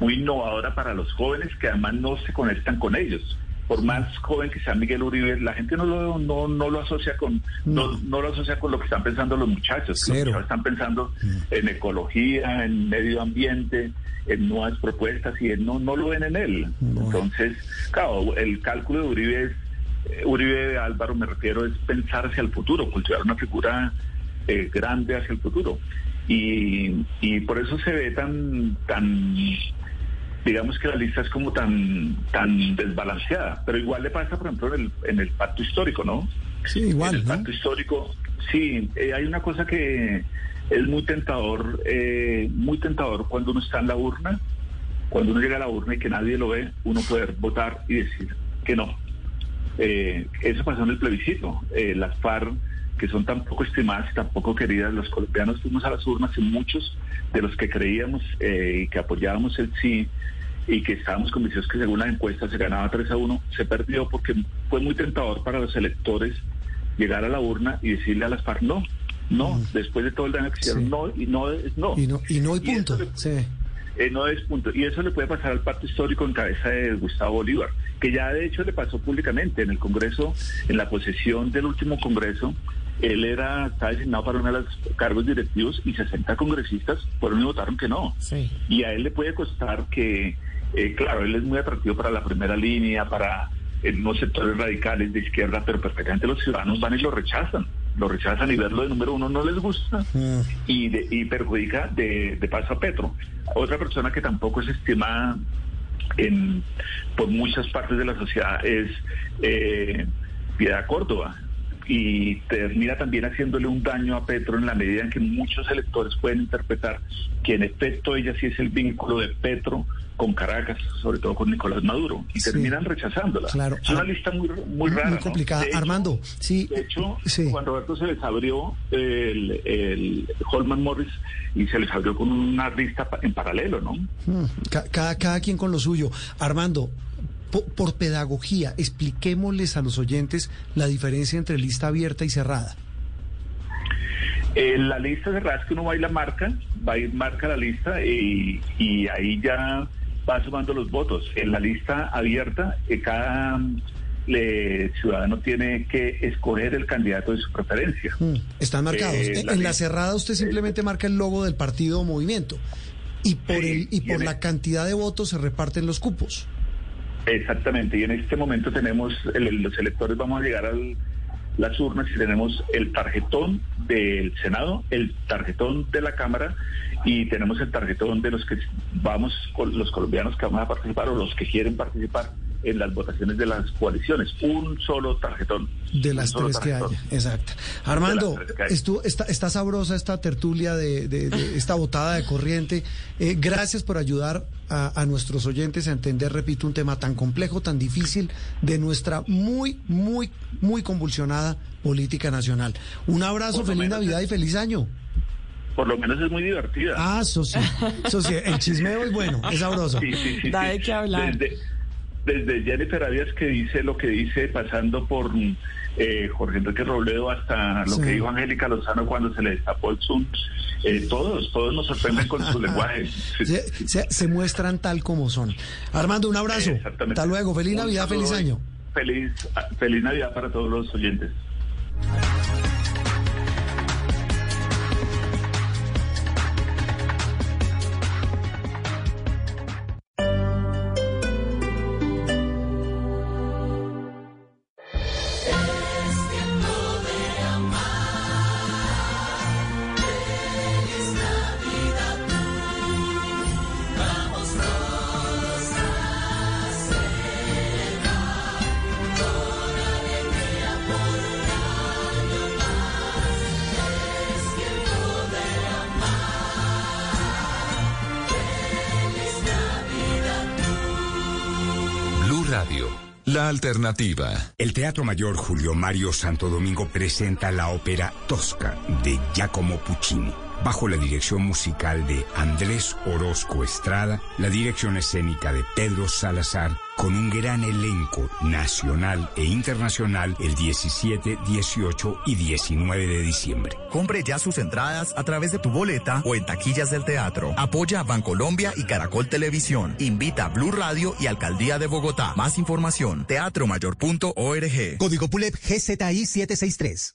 Speaker 42: muy innovadora para los jóvenes que además no se conectan con ellos. Por más joven que sea Miguel Uribe, la gente no lo, no, no lo asocia con no. No, lo asocia con lo que están pensando los muchachos. Los
Speaker 3: Cero.
Speaker 42: muchachos están pensando en ecología, en medio ambiente, en nuevas propuestas y él no, no lo ven en él. Entonces, claro, el cálculo de Uribe es, eh, Uribe Álvaro me refiero, es pensar hacia el futuro, cultivar una figura eh, grande hacia el futuro. Y, y por eso se ve tan, tan, digamos que la lista es como tan, tan desbalanceada. Pero igual le pasa, por ejemplo, en el, en el pacto histórico, ¿no?
Speaker 3: Sí, igual,
Speaker 42: En el
Speaker 3: ¿no?
Speaker 42: pacto histórico, sí, eh, hay una cosa que es muy tentador, eh, muy tentador cuando uno está en la urna, cuando uno llega a la urna y que nadie lo ve, uno poder votar y decir que no. Eh, eso pasó en el plebiscito. Eh, las FARC, que son tan poco estimadas y tan poco queridas, los colombianos fuimos a las urnas y muchos de los que creíamos eh, y que apoyábamos el sí y que estábamos convencidos que según la encuesta se ganaba 3 a 1, se perdió porque fue muy tentador para los electores llegar a la urna y decirle a las FARC no, no, después de todo el daño que hicieron, no, y no es no.
Speaker 3: Y no, y no hay punto.
Speaker 42: eso le-
Speaker 3: Sí.
Speaker 42: eh, no es punto. Y eso le puede pasar al pacto histórico en cabeza de Gustavo Bolívar, que ya de hecho le pasó públicamente en el Congreso, en la posesión del último Congreso. Él era, estaba designado para uno de los cargos directivos y 60 congresistas fueron y votaron que no. Y a él le puede costar que, eh, claro, él es muy atractivo para la primera línea, para, unos sectores radicales de izquierda, pero perfectamente los ciudadanos van y lo rechazan. Lo rechazan y verlo de número uno no les gusta y, de- y perjudica de, de paso a Petro. Otra persona que tampoco es estimada en, por muchas partes de la sociedad es eh, Piedad Córdoba y termina también haciéndole un daño a Petro en la medida en que muchos electores pueden interpretar que en efecto ella sí es el vínculo de Petro con Caracas, sobre todo con Nicolás Maduro, y
Speaker 3: Sí.
Speaker 42: terminan rechazándola.
Speaker 3: Claro.
Speaker 42: Es una lista muy, muy
Speaker 3: muy
Speaker 42: rara. ¿no?
Speaker 3: complicada.
Speaker 42: Hecho-
Speaker 3: Armando, sí.
Speaker 42: De hecho,
Speaker 3: Sí.
Speaker 42: Juan Roberto se les abrió el, el Holman Morris y se les abrió con una lista en paralelo, ¿no?
Speaker 3: Mm, ca- cada, cada quien con lo suyo. Armando, po- por, pedagogía, expliquémosles a los oyentes la diferencia entre lista abierta y cerrada.
Speaker 42: Eh, la lista cerrada es que uno va y la marca, va y marca la lista y, y ahí ya va sumando los votos. En la lista abierta, eh, cada mm, le- ciudadano tiene que escoger el candidato de su preferencia.
Speaker 3: Mm, Están marcados.
Speaker 42: Eh,
Speaker 3: en,
Speaker 42: la
Speaker 3: en la cerrada usted simplemente marca el logo del partido o movimiento. Y por, el, y
Speaker 42: y
Speaker 3: por
Speaker 42: en
Speaker 3: la
Speaker 42: el-
Speaker 3: cantidad de votos se reparten los cupos.
Speaker 42: Exactamente, y en este momento tenemos, el- los electores vamos a llegar a las urnas y tenemos el tarjetón del Senado, el tarjetón de la Cámara y tenemos el tarjetón de los que vamos, con los colombianos que vamos a participar o los que quieren participar en las votaciones de las coaliciones. Un solo tarjetón.
Speaker 3: De las tres que haya, exacto. Armando, estu- está, está sabrosa esta tertulia de, de- de esta botada de corriente. Eh, gracias por ayudar a, a nuestros oyentes a entender, repito, un tema tan complejo, tan difícil de nuestra muy, muy, muy convulsionada política nacional. Un abrazo, feliz Navidad y feliz año.
Speaker 42: Por lo menos es muy divertida.
Speaker 3: Ah, eso sí, eso sí, el chismeo es bueno, es sabroso.
Speaker 42: Sí, sí, sí,
Speaker 41: Da
Speaker 42: sí.
Speaker 41: de qué hablar.
Speaker 42: Desde, desde Jennifer Arias que dice lo que dice, pasando por eh, Jorge Enrique Robledo hasta lo
Speaker 3: Sí.
Speaker 42: que dijo Angélica Lozano cuando se le destapó el Zoom. Eh, todos, todos nos sorprenden con su (laughs) lenguaje. Sí,
Speaker 3: Se, se- se muestran tal como son. Armando, un abrazo.
Speaker 42: Exactamente.
Speaker 3: Hasta luego, feliz
Speaker 42: Un
Speaker 3: Navidad, feliz año.
Speaker 42: Feliz, feliz Navidad para todos los oyentes.
Speaker 2: Alternativa.
Speaker 43: El Teatro Mayor Julio Mario Santo Domingo presenta la ópera Tosca de Giacomo Puccini. Bajo la dirección musical de Andrés Orozco Estrada, la dirección escénica de Pedro Salazar, con un gran elenco nacional e internacional el 17, 18 y 19 de diciembre.
Speaker 44: Compre ya sus entradas a través de tu boleta o en taquillas del teatro. Apoya a Bancolombia y Caracol Televisión. Invita a Blue Radio y Alcaldía de Bogotá. Más información, teatromayor.org.
Speaker 45: Código PULEP GZI 763.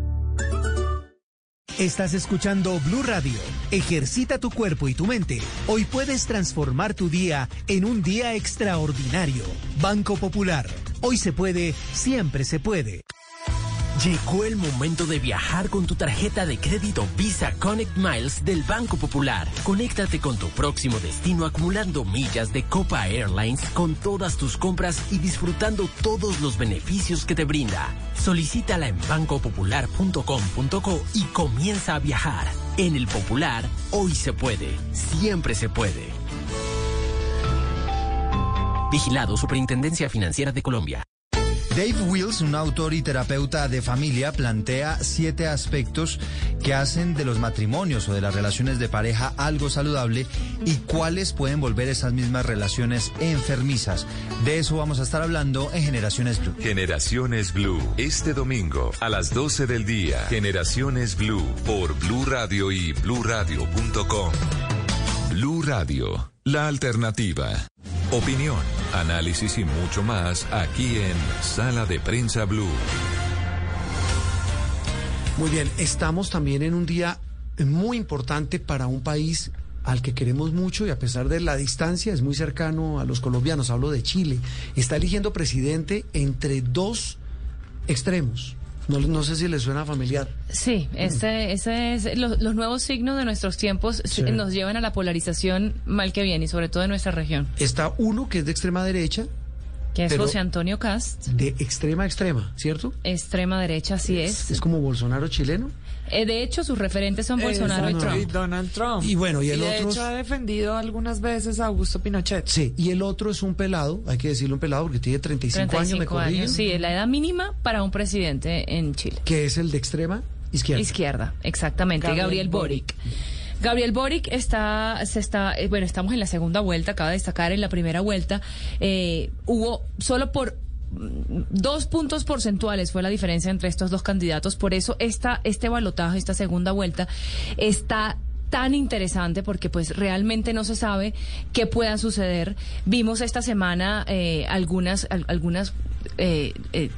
Speaker 45: Estás escuchando Blue Radio. Ejercita tu cuerpo y tu mente. Hoy puedes transformar tu día en un día extraordinario. Banco Popular. Hoy se puede, siempre se puede.
Speaker 46: Llegó el momento de viajar con tu tarjeta de crédito Visa Connect Miles del Banco Popular. Conéctate con tu próximo destino acumulando millas de Copa Airlines con todas tus compras y disfrutando todos los beneficios que te brinda. Solicítala en bancopopular.com.co y comienza a viajar. En el Popular, hoy se puede, siempre se puede. Vigilado Superintendencia Financiera de Colombia.
Speaker 40: Dave Wills, un autor y terapeuta de familia, plantea siete aspectos que hacen de los matrimonios o de las relaciones de pareja algo saludable y cuáles pueden volver esas mismas relaciones enfermizas. De eso vamos a estar hablando en Generaciones Blue.
Speaker 2: Generaciones Blue, este domingo a las 12 del día. Generaciones Blue por Blue Radio y bluradio.com. Blue Radio, la alternativa. Opinión, análisis y mucho más aquí en Sala de Prensa Blue.
Speaker 3: Muy bien, estamos también en un día muy importante para un país al que queremos mucho y a pesar de la distancia es muy cercano a los colombianos. Hablo de Chile. Está eligiendo presidente entre dos extremos. No, no sé si le suena familiar.
Speaker 4: Sí, ese, ese es lo- los nuevos signos de nuestros tiempos
Speaker 3: Sí.
Speaker 4: nos llevan a la polarización mal que bien y sobre todo en nuestra región,
Speaker 3: Está uno que es de extrema derecha,
Speaker 4: que es
Speaker 3: Pero-
Speaker 4: José Antonio Cast,
Speaker 3: de extrema a extrema, ¿cierto?
Speaker 4: extrema derecha, así es.
Speaker 3: Es como Bolsonaro chileno.
Speaker 4: Eh, de hecho, sus referentes son Bolsonaro y Trump.
Speaker 5: Donald Trump.
Speaker 3: Y bueno, y el
Speaker 5: de
Speaker 3: otro
Speaker 5: hecho ha defendido algunas veces a Augusto Pinochet.
Speaker 3: Sí, y el otro es un pelado, hay que decirlo un pelado porque tiene 35, años, me
Speaker 4: 35
Speaker 3: corrigen,
Speaker 4: años, sí, la edad mínima para un presidente en Chile.
Speaker 3: que es el de extrema izquierda.
Speaker 4: Izquierda, exactamente,
Speaker 3: Gabriel
Speaker 4: Gabriel, Boric. Gabriel Boric está, se está, eh, bueno, estamos en la segunda vuelta, acaba de destacar en la primera vuelta, eh, hubo solo por dos puntos porcentuales fue la diferencia entre estos dos candidatos, por eso esta, este balotaje, esta segunda vuelta, está tan interesante porque pues realmente no se sabe qué pueda suceder. Vimos esta semana eh, algunas, al- algunas eh, eh,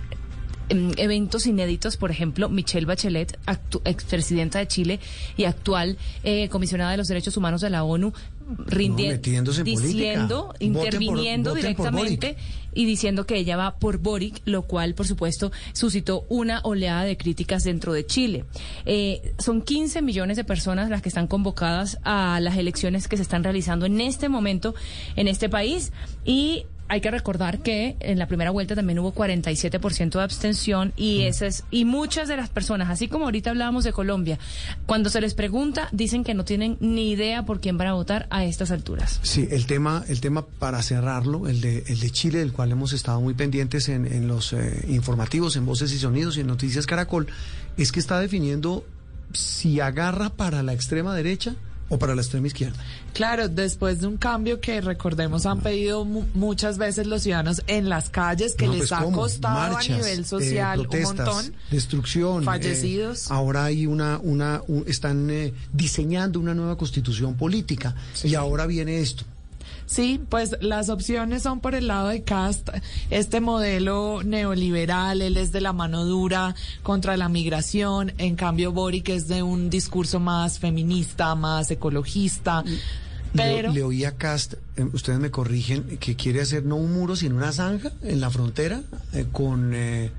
Speaker 4: em, eventos inéditos, por ejemplo, Michelle Bachelet, expresidenta de Chile y actual eh, comisionada de los derechos humanos de la ONU, rindiendo,
Speaker 3: política.
Speaker 4: diciendo,
Speaker 3: Voten por-
Speaker 4: interviniendo
Speaker 3: voten
Speaker 4: directamente y diciendo que ella va por Boric, lo cual, por supuesto, suscitó una oleada de críticas dentro de Chile. Eh, son 15 millones de personas las que están convocadas a las elecciones que se están realizando en este momento en este país y hay que recordar que en la primera vuelta también hubo 47% de abstención y ese es y muchas de las personas, así como ahorita hablábamos de Colombia, cuando se les pregunta dicen que no tienen ni idea por quién van a votar a estas alturas.
Speaker 3: Sí, el tema, el tema para cerrarlo, el de, el de Chile, del cual hemos estado muy pendientes en, en los eh, informativos, en Voces y Sonidos y en Noticias Caracol, es que está definiendo si agarra para la extrema derecha o para la extrema izquierda.
Speaker 5: Claro, después de un cambio que recordemos han pedido mu- muchas veces los ciudadanos en las calles, que
Speaker 3: No,
Speaker 5: les
Speaker 3: pues,
Speaker 5: ha costado
Speaker 3: Marchas,
Speaker 5: a nivel
Speaker 3: eh,
Speaker 5: social
Speaker 3: protestas,
Speaker 5: un montón.
Speaker 3: destrucción, eh,
Speaker 5: fallecidos.
Speaker 3: ahora hay una, una, un- están eh, diseñando una nueva constitución política y ahora viene esto.
Speaker 5: Sí, pues las opciones son por el lado de Cast, este modelo neoliberal, él es de la mano dura contra la migración, en cambio Boric es de un discurso más feminista, más ecologista, pero...
Speaker 3: Le, le oí a Cast, eh, ustedes me corrigen, que quiere hacer no un muro, sino una zanja en la frontera eh, con, eh,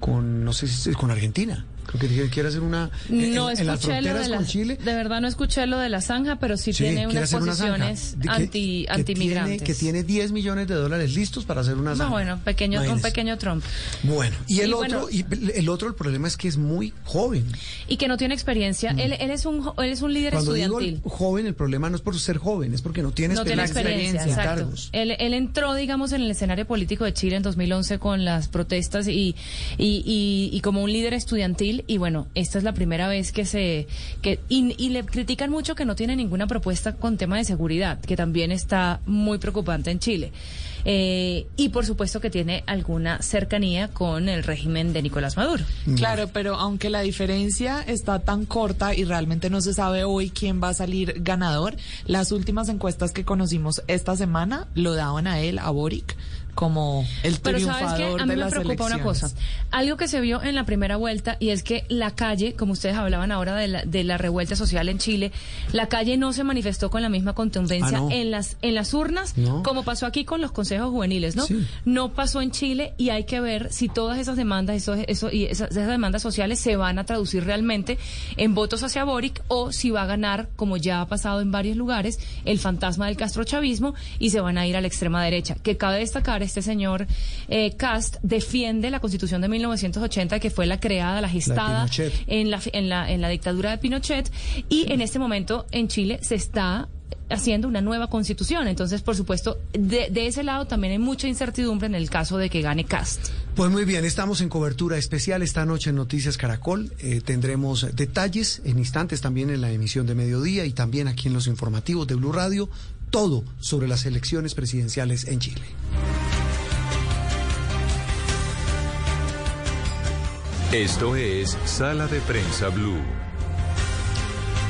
Speaker 3: con, no sé si con Argentina. Creo que quiere- quiere hacer una...
Speaker 4: No
Speaker 3: en, en las
Speaker 4: escuché lo
Speaker 3: fronteras
Speaker 4: de la,
Speaker 3: con Chile.
Speaker 4: de verdad no escuché lo de la zanja, pero sí,
Speaker 3: Sí,
Speaker 4: tiene unas
Speaker 3: una
Speaker 4: posiciones
Speaker 3: que-
Speaker 4: anti
Speaker 3: que
Speaker 4: antimigrantes.
Speaker 3: tiene- Que tiene 10 millones de dólares listos para hacer una
Speaker 4: no,
Speaker 3: zanja.
Speaker 4: bueno, pequeño, un
Speaker 3: Imagínese.
Speaker 4: pequeño Trump.
Speaker 3: Bueno, y el
Speaker 4: Y
Speaker 3: otro,
Speaker 4: bueno-
Speaker 3: y el otro, el problema es que es muy joven.
Speaker 4: Y que no tiene experiencia. Él, él es un él es un líder
Speaker 3: Mm. Cuando digo
Speaker 4: estudiantil.
Speaker 3: el joven, el problema no es por ser joven, es porque no tiene
Speaker 4: no tiene
Speaker 3: experiencia.
Speaker 4: experiencia,
Speaker 3: en cargos.
Speaker 4: Él, él entró, digamos, en el escenario político de Chile en 2011 con las protestas y, y, y, y como un líder estudiantil. Y bueno, esta es la primera vez que se... que y, y le critican mucho que no tiene ninguna propuesta con tema de seguridad, que también está muy preocupante en Chile. Eh, y por supuesto que tiene alguna cercanía con el régimen de Nicolás Maduro.
Speaker 5: Claro, pero aunque la diferencia está tan corta y realmente no se sabe hoy quién va a salir ganador, las últimas encuestas que conocimos esta semana lo daban a él, a Boric, como el
Speaker 4: Pero
Speaker 5: triunfador
Speaker 4: sabes que a mí
Speaker 5: de
Speaker 4: me preocupa una cosa. Algo que se vio en la primera vuelta y es que la calle, como ustedes hablaban ahora de la, de la revuelta social en Chile, la calle no se manifestó con la misma contundencia
Speaker 47: Ah, no.
Speaker 4: en las en las urnas
Speaker 47: No.
Speaker 4: como pasó aquí con los consejos juveniles, ¿no?
Speaker 47: Sí.
Speaker 4: No pasó en Chile y hay que ver si todas esas demandas eso, eso, y esas, esas demandas sociales se van a traducir realmente en votos hacia Boric o si va a ganar, como ya ha pasado en varios lugares, el fantasma del castrochavismo y se van a ir a la extrema derecha. Que cabe destacar, este señor eh, Cast defiende la constitución de 1980, que fue la creada, la gestada en la, en, la, en la dictadura de Pinochet y en este momento en Chile se está
Speaker 48: haciendo una nueva constitución. Entonces, por supuesto, de, de ese lado también hay mucha incertidumbre en el caso de que gane Cast.
Speaker 3: Pues muy bien, estamos en cobertura especial esta noche en Noticias Caracol. Eh, tendremos detalles en instantes también en la emisión de mediodía y también aquí en los informativos de Blue Radio, todo sobre las elecciones presidenciales en Chile.
Speaker 2: Esto es Sala de Prensa Blue.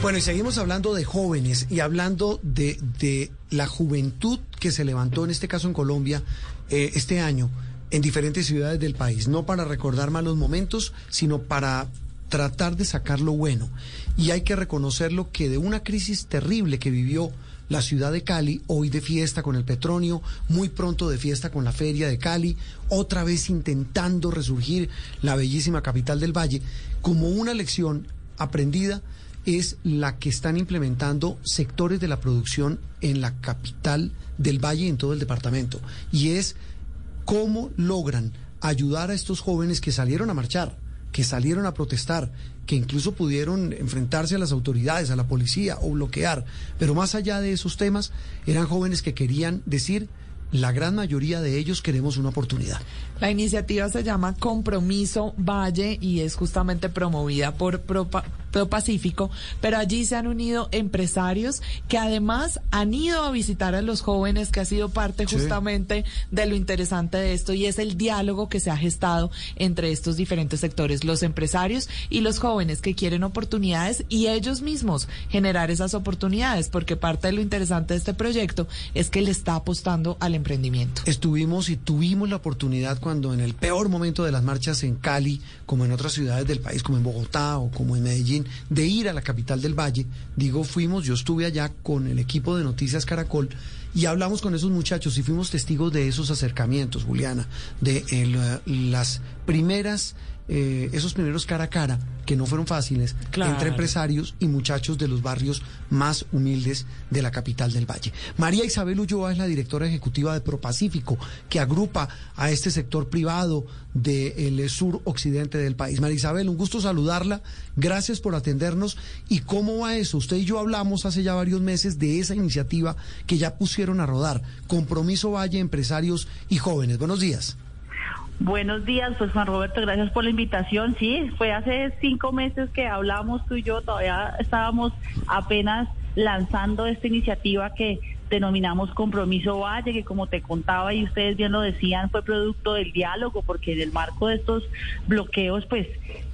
Speaker 3: Bueno, y seguimos hablando de jóvenes y hablando de, de la juventud que se levantó, en este caso en Colombia, eh, este año, en diferentes ciudades del país. No para recordar malos momentos, sino para tratar de sacar lo bueno. Y hay que reconocerlo que de una crisis terrible que vivió la ciudad de Cali, hoy de fiesta con el petróleo, muy pronto de fiesta con la feria de Cali, otra vez intentando resurgir la bellísima capital del Valle, como una lección aprendida es la que están implementando sectores de la producción en la capital del Valle y en todo el departamento. Y es cómo logran ayudar a estos jóvenes que salieron a marchar, que salieron a protestar, que incluso pudieron enfrentarse a las autoridades, a la policía o bloquear. Pero más allá de esos temas, eran jóvenes que querían decir, la gran mayoría de ellos queremos una oportunidad.
Speaker 41: La iniciativa se llama Compromiso Valle y es justamente promovida por Pro, Pro Pacífico, pero allí se han unido empresarios que además han ido a visitar a los jóvenes, que ha sido parte
Speaker 3: Sí.
Speaker 41: justamente de lo interesante de esto y es el diálogo que se ha gestado entre estos diferentes sectores, los empresarios y los jóvenes que quieren oportunidades y ellos mismos generar esas oportunidades, porque parte de lo interesante de este proyecto es que le está apostando al emprendimiento.
Speaker 3: Estuvimos y tuvimos la oportunidad cuando en el peor momento de las marchas en Cali, como en otras ciudades del país, como en Bogotá o como en Medellín, de ir a la capital del Valle. Digo, fuimos, yo estuve allá con el equipo de Noticias Caracol y hablamos con esos muchachos y fuimos testigos de esos acercamientos, Juliana, de eh, las primeras, eh, esos primeros cara a cara que no fueron fáciles
Speaker 41: Claro.
Speaker 3: entre empresarios y muchachos de los barrios más humildes de la capital del Valle. María Isabel Ulloa es la directora ejecutiva de ProPacífico, que agrupa a este sector privado del sur occidente del país. María Isabel, un gusto saludarla. Gracias por atendernos. ¿Y cómo va eso? Usted y yo hablamos hace ya varios meses de esa iniciativa que ya pusieron a rodar. Compromiso Valle, empresarios y jóvenes. Buenos días.
Speaker 49: Buenos días, pues Juan Roberto, gracias por la invitación. Sí, fue hace cinco meses que hablamos tú y yo, todavía estábamos apenas lanzando esta iniciativa que denominamos Compromiso Valle, que como te contaba y ustedes bien lo decían, fue producto del diálogo, porque en el marco de estos bloqueos, pues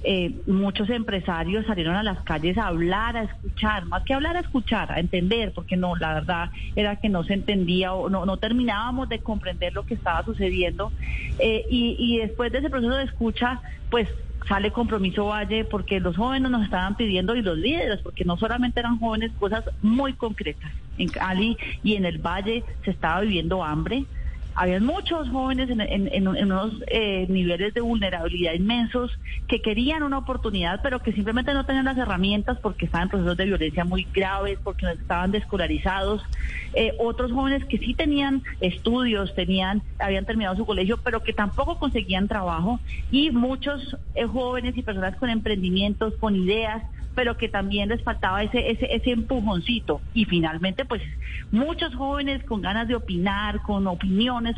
Speaker 49: eh, muchos empresarios salieron a las calles a hablar, a escuchar, más que hablar, a escuchar, a entender, porque no, la verdad era que no se entendía o no, no terminábamos de comprender lo que estaba sucediendo. Eh, y, y después de ese proceso de escucha, pues sale compromiso Valle porque los jóvenes nos estaban pidiendo y los líderes, porque no solamente eran jóvenes, cosas muy concretas. En Cali y en el Valle se estaba viviendo hambre. Había muchos jóvenes en, unos eh, niveles de vulnerabilidad inmensos que querían una oportunidad, pero que simplemente no tenían las herramientas porque estaban en procesos de violencia muy graves, porque no estaban descolarizados. Eh, otros jóvenes que sí tenían estudios, tenían, habían terminado su colegio, pero que tampoco conseguían trabajo. Y muchos eh, jóvenes y personas con emprendimientos, con ideas, pero que también les faltaba ese, ese, ese empujoncito. Y finalmente, pues muchos jóvenes con ganas de opinar, con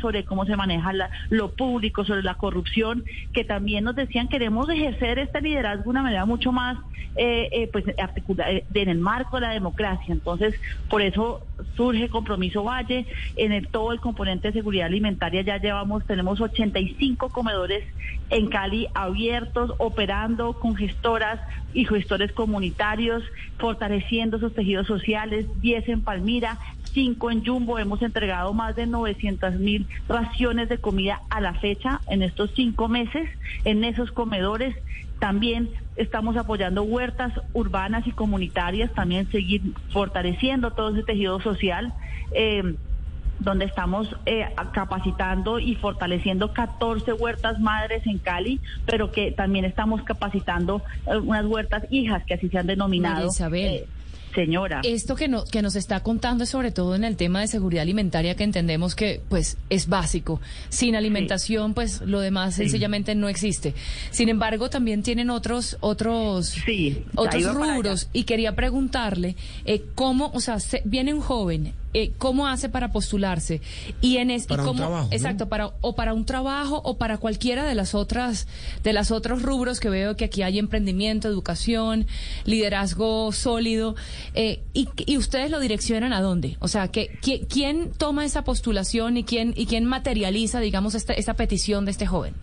Speaker 49: sobre cómo se maneja lo público, sobre la corrupción, que también nos decían queremos ejercer este liderazgo de una manera mucho más, eh, eh, pues, articula- eh, en el marco de la democracia. Entonces, por eso surge Compromiso Valle. En el, todo el componente de seguridad alimentaria ya llevamos, tenemos 85 comedores en Cali abiertos, operando con gestoras y gestores comunitarios, fortaleciendo sus tejidos sociales, 10 en Palmira, 5 en Jumbo. Hemos entregado más de 900 mil raciones de comida a la fecha en estos cinco meses en esos comedores. También estamos apoyando huertas urbanas y comunitarias, también seguir fortaleciendo todo ese tejido social. eh, donde estamos eh, capacitando y fortaleciendo 14 huertas madres en Cali, pero que también estamos capacitando eh, unas huertas hijas, que así se han denominado.
Speaker 48: Isabel.
Speaker 49: Eh, Señora.
Speaker 4: Esto que, no, que nos está contando es sobre todo en el tema de seguridad alimentaria que entendemos que pues es básico. Sin alimentación pues lo demás sencillamente no existe. Sin embargo también tienen otros otros otros rubros y quería preguntarle eh, cómo, o sea, se- viene un joven eh, ¿Cómo hace para postularse? Y en es, y
Speaker 3: Para un
Speaker 4: cómo-
Speaker 3: trabajo, ¿no?
Speaker 4: exacto, para o para un trabajo o para cualquiera de las otras de las otros rubros que veo que aquí hay emprendimiento, educación, liderazgo sólido eh, y, y ustedes lo direccionan a dónde? O sea, que qui- quién toma esa postulación y quién y quién materializa, digamos, esta, esta petición de este joven.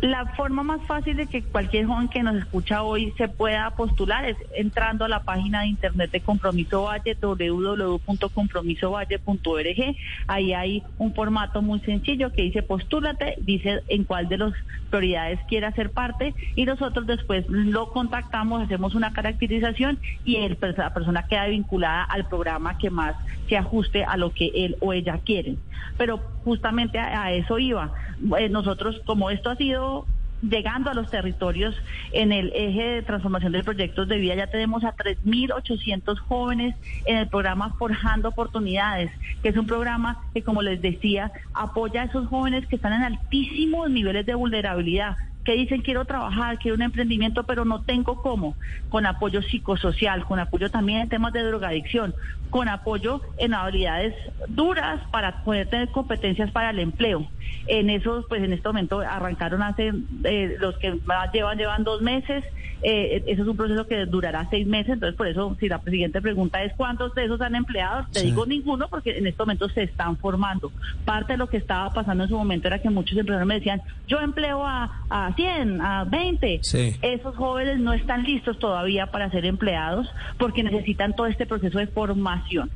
Speaker 49: La forma más fácil de que cualquier joven que nos escucha hoy se pueda postular es entrando a la página de internet de Compromiso Valle, www.compromisovalle.org. Ahí hay un formato muy sencillo que dice postúlate, dice en cuál de las prioridades quiera ser parte y nosotros después lo contactamos, hacemos una caracterización y el, pues, la persona queda vinculada al programa que más se ajuste a lo que él o ella quieren. Pero justamente a, eso iba. Eh, nosotros, como esto ha sido llegando a los territorios en el eje de transformación de proyectos de vida, ya tenemos a 3.800 jóvenes en el programa Forjando Oportunidades, que es un programa que, como les decía, apoya a esos jóvenes que están en altísimos niveles de vulnerabilidad que dicen quiero trabajar, quiero un emprendimiento, pero no tengo cómo, con apoyo psicosocial, con apoyo también en temas de drogadicción, con apoyo en habilidades duras para poder tener competencias para el empleo. En eso, pues en este momento arrancaron hace, eh, los que más llevan, llevan dos meses, eh, eso es un proceso que durará seis meses, entonces por eso, si la siguiente pregunta es cuántos de esos han empleado, te
Speaker 50: Sí.
Speaker 49: digo ninguno, porque en este momento se están formando. Parte de lo que estaba pasando en su momento era que muchos empresarios me decían, yo empleo a, a 100, a 20.
Speaker 3: Sí.
Speaker 49: Esos jóvenes no están listos todavía para ser empleados porque necesitan todo este proceso de formación.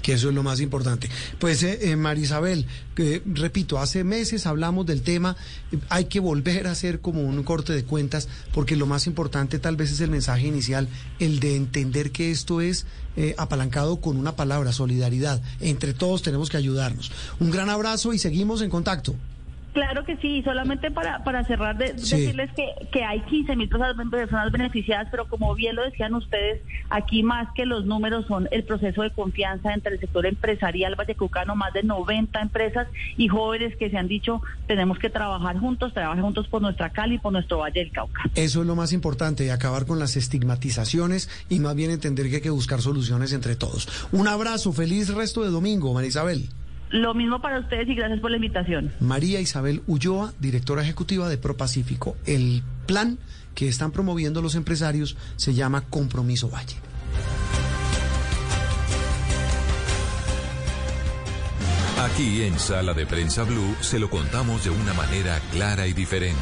Speaker 3: que eso es lo más importante. Pues, eh, eh, Marisabel, que, repito, hace meses hablamos del tema, eh, hay que volver a hacer como un corte de cuentas, porque lo más importante tal vez es el mensaje inicial, el de entender que esto es eh, apalancado con una palabra, solidaridad. Entre todos tenemos que ayudarnos. Un gran abrazo y seguimos en contacto.
Speaker 49: Claro que sí, solamente para, para cerrar, de,
Speaker 3: Sí.
Speaker 49: decirles que, que hay 15 mil personas beneficiadas, pero como bien lo decían ustedes, aquí más que los números son el proceso de confianza entre el sector empresarial vallecucano, más de 90 empresas y jóvenes que se han dicho tenemos que trabajar juntos, trabajar juntos por nuestra Cali, por nuestro Valle del Cauca.
Speaker 3: Eso es lo más importante, acabar con las estigmatizaciones y más bien entender que hay que buscar soluciones entre todos. Un abrazo, feliz resto de domingo, Marisabel.
Speaker 49: Lo mismo para ustedes y gracias por la invitación.
Speaker 3: María Isabel Ulloa, directora ejecutiva de ProPacífico. El plan que están promoviendo los empresarios se llama Compromiso Valle.
Speaker 2: Aquí en Sala de Prensa Blue se lo contamos de una manera clara y diferente.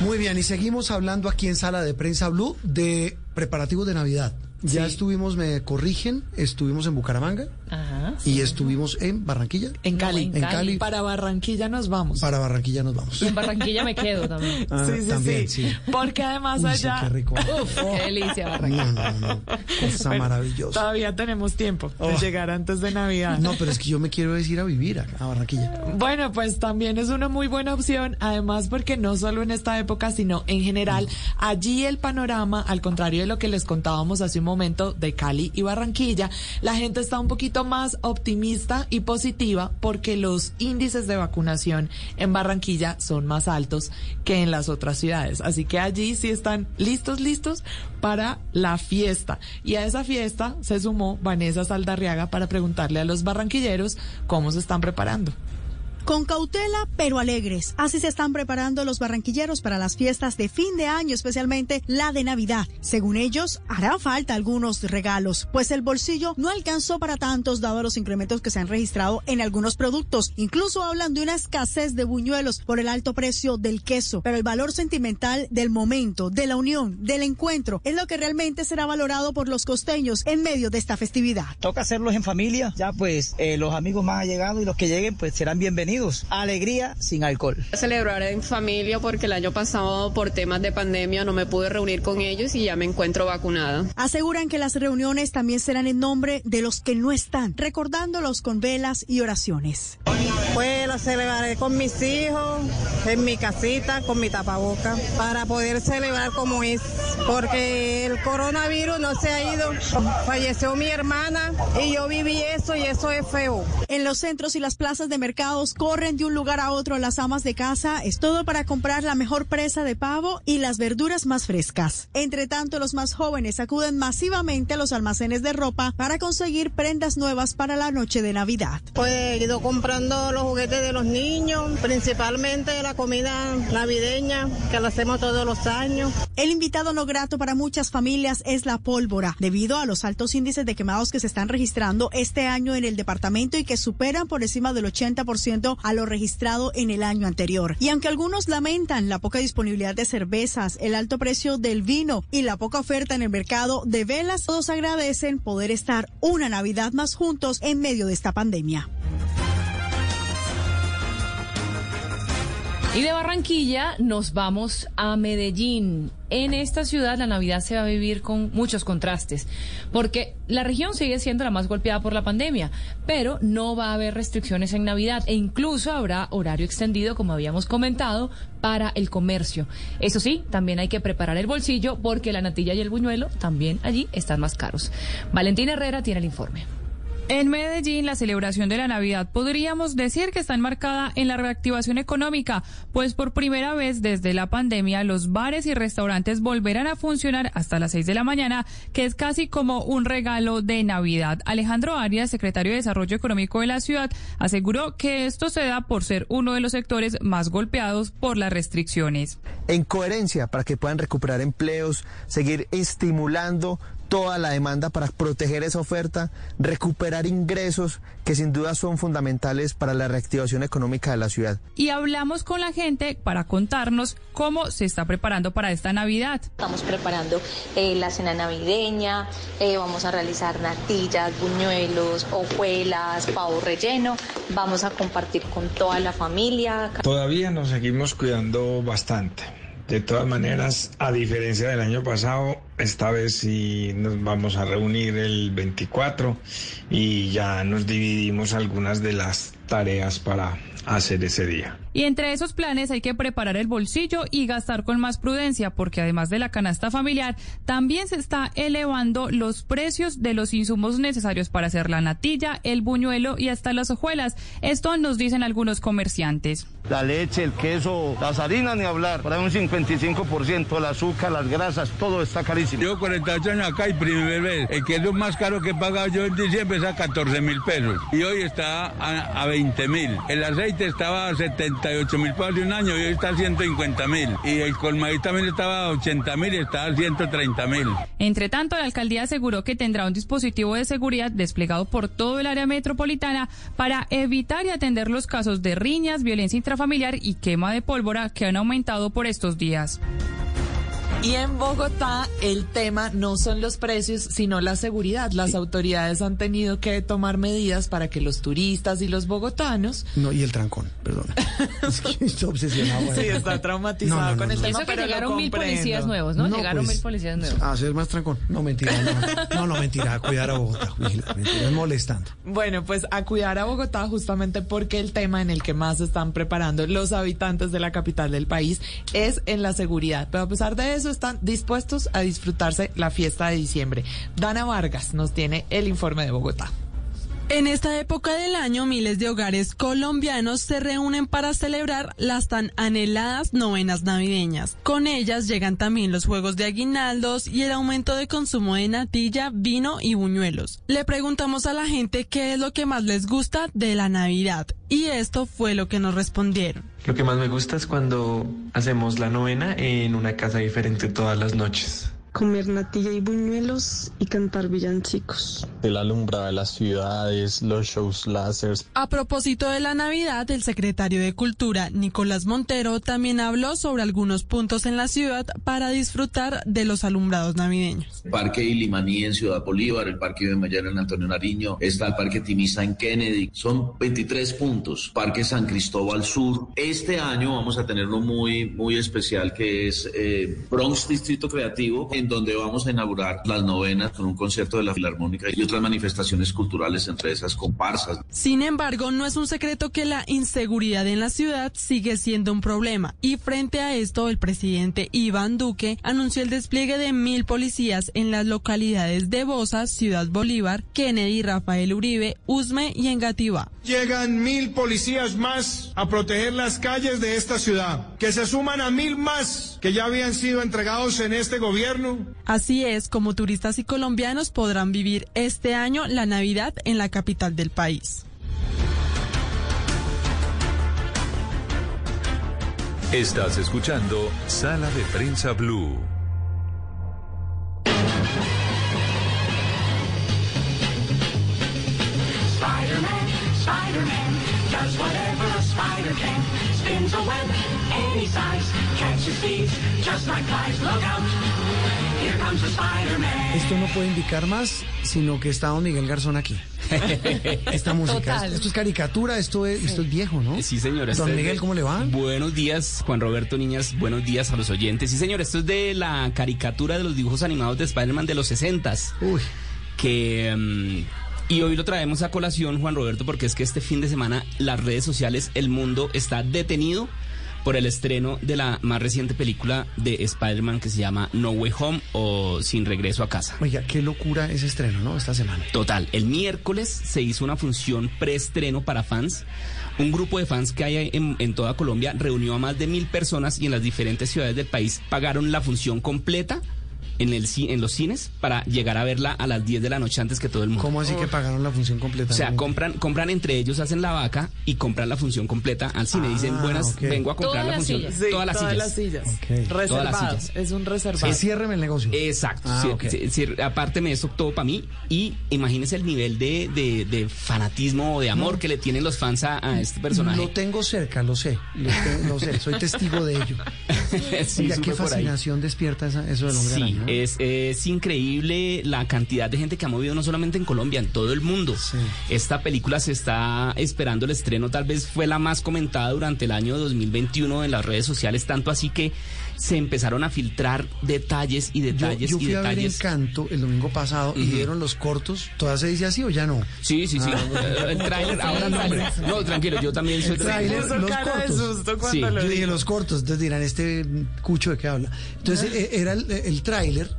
Speaker 3: Muy bien, y seguimos hablando aquí en Sala de Prensa Blue de preparativos de Navidad. Ya estuvimos, me corrigen, estuvimos en Bucaramanga
Speaker 4: Ajá.
Speaker 3: y estuvimos en Barranquilla.
Speaker 5: En Cali.
Speaker 3: En Cali.
Speaker 5: Para Barranquilla nos vamos.
Speaker 3: Para Barranquilla nos vamos.
Speaker 4: Y en Barranquilla me quedo también.
Speaker 3: Ah, (laughs)
Speaker 5: sí, sí,
Speaker 3: también,
Speaker 5: sí,
Speaker 3: sí.
Speaker 5: Porque además
Speaker 3: Uy, sí,
Speaker 5: allá.
Speaker 3: qué rico. (laughs)
Speaker 4: Uf, qué delicia Barranquilla.
Speaker 3: No, no, no. Cosa
Speaker 5: Bueno,
Speaker 3: maravillosa.
Speaker 5: Todavía tenemos tiempo de
Speaker 3: Oh.
Speaker 5: llegar antes de Navidad.
Speaker 3: No, pero es que yo me quiero decir a vivir a, a Barranquilla.
Speaker 5: Bueno, pues también es una muy buena opción, además porque no solo en esta época, sino en general, allí el panorama, al contrario de lo que les contábamos hace un momento de Cali y Barranquilla, la gente está un más optimista y positiva porque los índices de vacunación en Barranquilla son más altos que en las otras ciudades. Así que allí sí están listos, listos para la fiesta. Y a esa fiesta se sumó Vanessa Saldarriaga para preguntarle a los barranquilleros cómo se están preparando.
Speaker 50: Con cautela, pero alegres. Así se están preparando los barranquilleros para las fiestas de fin de año, especialmente la de Navidad. Según ellos, hará falta algunos regalos, pues el bolsillo no alcanzó para tantos dado los incrementos que se han registrado en algunos productos. Incluso hablan de una escasez de buñuelos por el alto precio del queso. Pero el valor sentimental del momento, de la unión, del encuentro, es lo que realmente será valorado por los costeños en medio de esta festividad.
Speaker 51: Toca hacerlos en familia, ya pues eh, los amigos más allegados y los que lleguen pues serán bienvenidos. Alegría sin alcohol.
Speaker 52: Celebrar en familia porque el año pasado por temas de pandemia no me pude reunir con ellos y ya me encuentro vacunada.
Speaker 50: Aseguran que las reuniones también serán en nombre de los que no están, recordándolos con velas y oraciones.
Speaker 53: Pues la celebraré con mis hijos,
Speaker 51: en mi casita con mi tapaboca para poder celebrar como es, porque el coronavirus no se ha ido. Falleció mi hermana y yo viví eso y eso es feo.
Speaker 50: En los centros y las plazas de mercados corren de un lugar a otro las amas de casa. Es todo para comprar la mejor presa de pavo y las verduras más frescas. Entre tanto, los más jóvenes acuden masivamente a los almacenes de ropa para conseguir prendas nuevas para la noche de Navidad.
Speaker 51: Pues he ido comprando los juguetes de los niños, principalmente la comida navideña que la hacemos todos los años.
Speaker 50: El invitado no grato para muchas familias es la pólvora, debido a los altos índices de quemados que se están registrando este año en el departamento y que superan por encima del 80% a lo registrado en el año anterior. Y aunque algunos lamentan la poca disponibilidad de cervezas, el alto precio del vino y la poca oferta en el mercado de velas, todos agradecen poder estar una Navidad más juntos en medio de esta pandemia.
Speaker 4: Y de Barranquilla nos vamos a Medellín. En esta ciudad la Navidad se va a vivir con muchos contrastes, porque la región sigue siendo la más golpeada por la pandemia, pero no va a haber restricciones en Navidad e incluso habrá horario extendido, como habíamos comentado, para el comercio. Eso sí, también hay que preparar el bolsillo porque la natilla y el buñuelo también allí están más caros. Valentina Herrera tiene el informe.
Speaker 30: En Medellín, la celebración de la Navidad podríamos decir que está enmarcada en la reactivación económica, pues por primera vez desde la pandemia los bares y restaurantes volverán a funcionar hasta las 6 de la mañana, que es casi como un regalo de Navidad. Alejandro Arias, secretario de Desarrollo Económico de la ciudad, aseguró que esto se da por ser uno de los sectores más golpeados por las restricciones.
Speaker 54: En coherencia, para que puedan recuperar empleos, seguir estimulando toda la demanda para proteger esa oferta, recuperar ingresos que sin duda son fundamentales para la reactivación económica de la ciudad.
Speaker 30: Y hablamos con la gente para contarnos cómo se está preparando para esta Navidad.
Speaker 55: Estamos preparando eh, la cena navideña, eh, vamos a realizar natillas, buñuelos, hojuelas, pavo relleno, vamos a compartir con toda la familia.
Speaker 56: Todavía nos seguimos cuidando bastante. De todas maneras, a diferencia del año pasado, esta vez sí nos vamos a reunir el 24 y ya nos dividimos algunas de las tareas para hacer ese día.
Speaker 30: Y entre esos planes hay que preparar el bolsillo y gastar con más prudencia, porque además de la canasta familiar, también se está elevando los precios de los insumos necesarios para hacer la natilla, el buñuelo y hasta las hojuelas. Esto nos dicen algunos comerciantes.
Speaker 19: La leche, el queso, las harinas, ni hablar, para un 55%, el azúcar, las grasas, todo está carísimo.
Speaker 57: Yo 48 años acá y primer vez, el queso más caro que he pagado yo en diciembre es a 14 mil pesos y hoy está a, a 20 mil. El aceite estaba a 78 mil pesos de un año y hoy está a 150 mil. Y el colmadí también estaba a 80 mil y está a 130 mil.
Speaker 30: Entre tanto, la alcaldía aseguró que tendrá un dispositivo de seguridad desplegado por todo el área metropolitana para evitar y atender los casos de riñas, violencia intrafamiliar y quema de pólvora que han aumentado por estos días.
Speaker 5: Y en Bogotá el tema no son los precios, sino la seguridad. Las autoridades han tenido que tomar medidas para que los turistas y los bogotanos...
Speaker 3: No, y el trancón, perdón. (laughs) es que estoy obsesionado.
Speaker 5: Sí, está traumatizado
Speaker 3: No, no,
Speaker 5: con
Speaker 3: no,
Speaker 5: el
Speaker 3: no.
Speaker 5: tema,
Speaker 4: Eso que
Speaker 5: pero
Speaker 4: llegaron mil policías nuevos, ¿no? Llegaron
Speaker 3: pues,
Speaker 4: mil policías nuevos.
Speaker 3: Hacer más trancón. No, mentira. No, no, no mentira. Cuidar a Bogotá. Mentira, es molestando.
Speaker 5: Bueno, pues a cuidar a Bogotá justamente porque el tema en el que más se están preparando los habitantes de la capital del país es en la seguridad. Pero a pesar de eso están dispuestos a disfrutarse la fiesta de diciembre. Dana Vargas nos tiene el informe de Bogotá.
Speaker 58: En esta época del año, miles de hogares colombianos se reúnen para celebrar las tan anheladas novenas navideñas. Con ellas llegan también los juegos de aguinaldos y el aumento de consumo de natilla, vino y buñuelos. Le preguntamos a la gente qué es lo que más les gusta de la Navidad y esto fue lo que nos respondieron.
Speaker 59: Lo que más me gusta es cuando hacemos la novena en una casa diferente todas las noches.
Speaker 60: Comer natilla y buñuelos y cantar villancicos.
Speaker 61: El alumbrado de las ciudades, los shows láseres.
Speaker 58: A propósito de la Navidad, el secretario de Cultura, Nicolás Montero, también habló sobre algunos puntos en la ciudad para disfrutar de los alumbrados navideños.
Speaker 62: Parque Ilimaní en Ciudad Bolívar, el Parque de Mayar en Antonio Nariño, está el Parque Timisa en Kennedy. Son 23 puntos. Parque San Cristóbal Sur. Este año vamos a tener uno muy, muy especial que es eh, Bronx Distrito Creativo, en donde vamos a inaugurar las novenas con un concierto de la Filarmónica y otras manifestaciones culturales entre esas comparsas.
Speaker 58: Sin embargo, no es un secreto que la inseguridad en la ciudad sigue siendo un problema y frente a esto el presidente Iván Duque anunció el despliegue de mil policías en las localidades de Bosa, Ciudad Bolívar, Kennedy, Rafael Uribe, Usme y Engativá.
Speaker 63: Llegan mil policías más a proteger las calles de esta ciudad, que se suman a mil más que ya habían sido entregados en este gobierno.
Speaker 58: Así es como turistas y colombianos podrán vivir este año la Navidad en la capital del país.
Speaker 2: Estás escuchando Sala de Prensa Blue.
Speaker 64: Spider-Man, Spider-Man, does whatever a spider can. Spins a web any size, catches thieves just like flies. Look out,
Speaker 3: Esto no puede indicar más, sino que está don Miguel Garzón aquí. (laughs) Esta música,
Speaker 59: Total.
Speaker 3: esto es caricatura, esto es, esto es viejo, ¿no?
Speaker 59: Sí, señor.
Speaker 3: Don
Speaker 59: este es
Speaker 3: Miguel, ¿cómo le va?
Speaker 59: Buenos días, Juan Roberto Niñas. Buenos días a los oyentes. Sí, señor, esto es de la caricatura de los dibujos animados de Spider-Man de los 60
Speaker 3: Uy.
Speaker 59: Que. mm, y hoy lo traemos a colación, Juan Roberto, porque es que este fin de semana las redes sociales, el mundo está detenido por el estreno de la más reciente película de Spider-Man que se llama No Way Home o Sin Regreso a Casa.
Speaker 3: Oiga, qué locura ese estreno, ¿no? Esta semana.
Speaker 59: Total, el miércoles se hizo una función preestreno para fans. Un grupo de fans que hay en, en toda Colombia reunió a más de mil personas y en las diferentes ciudades del país pagaron la función completa en, el, en los cines para llegar a verla a las 10 de la noche antes que todo el mundo.
Speaker 3: ¿Cómo así que pagaron la función completa?
Speaker 59: O sea, compran, compran entre ellos, hacen la vaca y compran la función completa al cine. Dicen,
Speaker 3: Ah,
Speaker 59: buenas,
Speaker 3: ok.
Speaker 59: vengo a comprar
Speaker 41: Todas
Speaker 59: la función.
Speaker 41: sillas. Sí,
Speaker 59: todas las
Speaker 41: todas
Speaker 59: sillas.
Speaker 41: las sillas.
Speaker 3: Ok.
Speaker 59: Todas las sillas.
Speaker 41: Es un
Speaker 3: Sí,
Speaker 41: reservado.
Speaker 3: ciérreme el negocio.
Speaker 59: Exacto.
Speaker 3: Ah,
Speaker 59: sí, sí, sí, aparte me eso todo para mí y imagínese el nivel de, de- de fanatismo o de amor
Speaker 3: No.
Speaker 59: que le tienen los fans a, a este personaje.
Speaker 3: Lo tengo cerca, lo sé, lo, sé, soy testigo de ello. (laughs)
Speaker 59: Sí,
Speaker 3: Oiga, qué fascinación despierta esa- eso del hombre
Speaker 59: Sí,
Speaker 3: araña.
Speaker 59: Es, es increíble la cantidad de gente que ha movido no solamente en Colombia, en todo el mundo. Esta película se está esperando el estreno, tal vez fue la más comentada durante el año 2021 en las redes sociales, tanto así que se empezaron a filtrar detalles y
Speaker 3: Yo,
Speaker 59: detalles
Speaker 3: yo
Speaker 59: y
Speaker 3: fui a ver
Speaker 59: detalles.
Speaker 3: Encanto el domingo pasado y vieron los cortos. ¿Todavía se dice así o ya no?
Speaker 59: Sí, sí, sí.
Speaker 3: Ah,
Speaker 59: el (laughs) tráiler, ahora el
Speaker 3: sí,
Speaker 59: tráiler.
Speaker 3: sí.
Speaker 59: No, tranquilo, yo también soy
Speaker 3: El tráiler, los cortos.
Speaker 59: Sí.
Speaker 3: Yo dije los cortos, entonces dirán, este cucho de qué habla. Entonces eh, era el, el tráiler,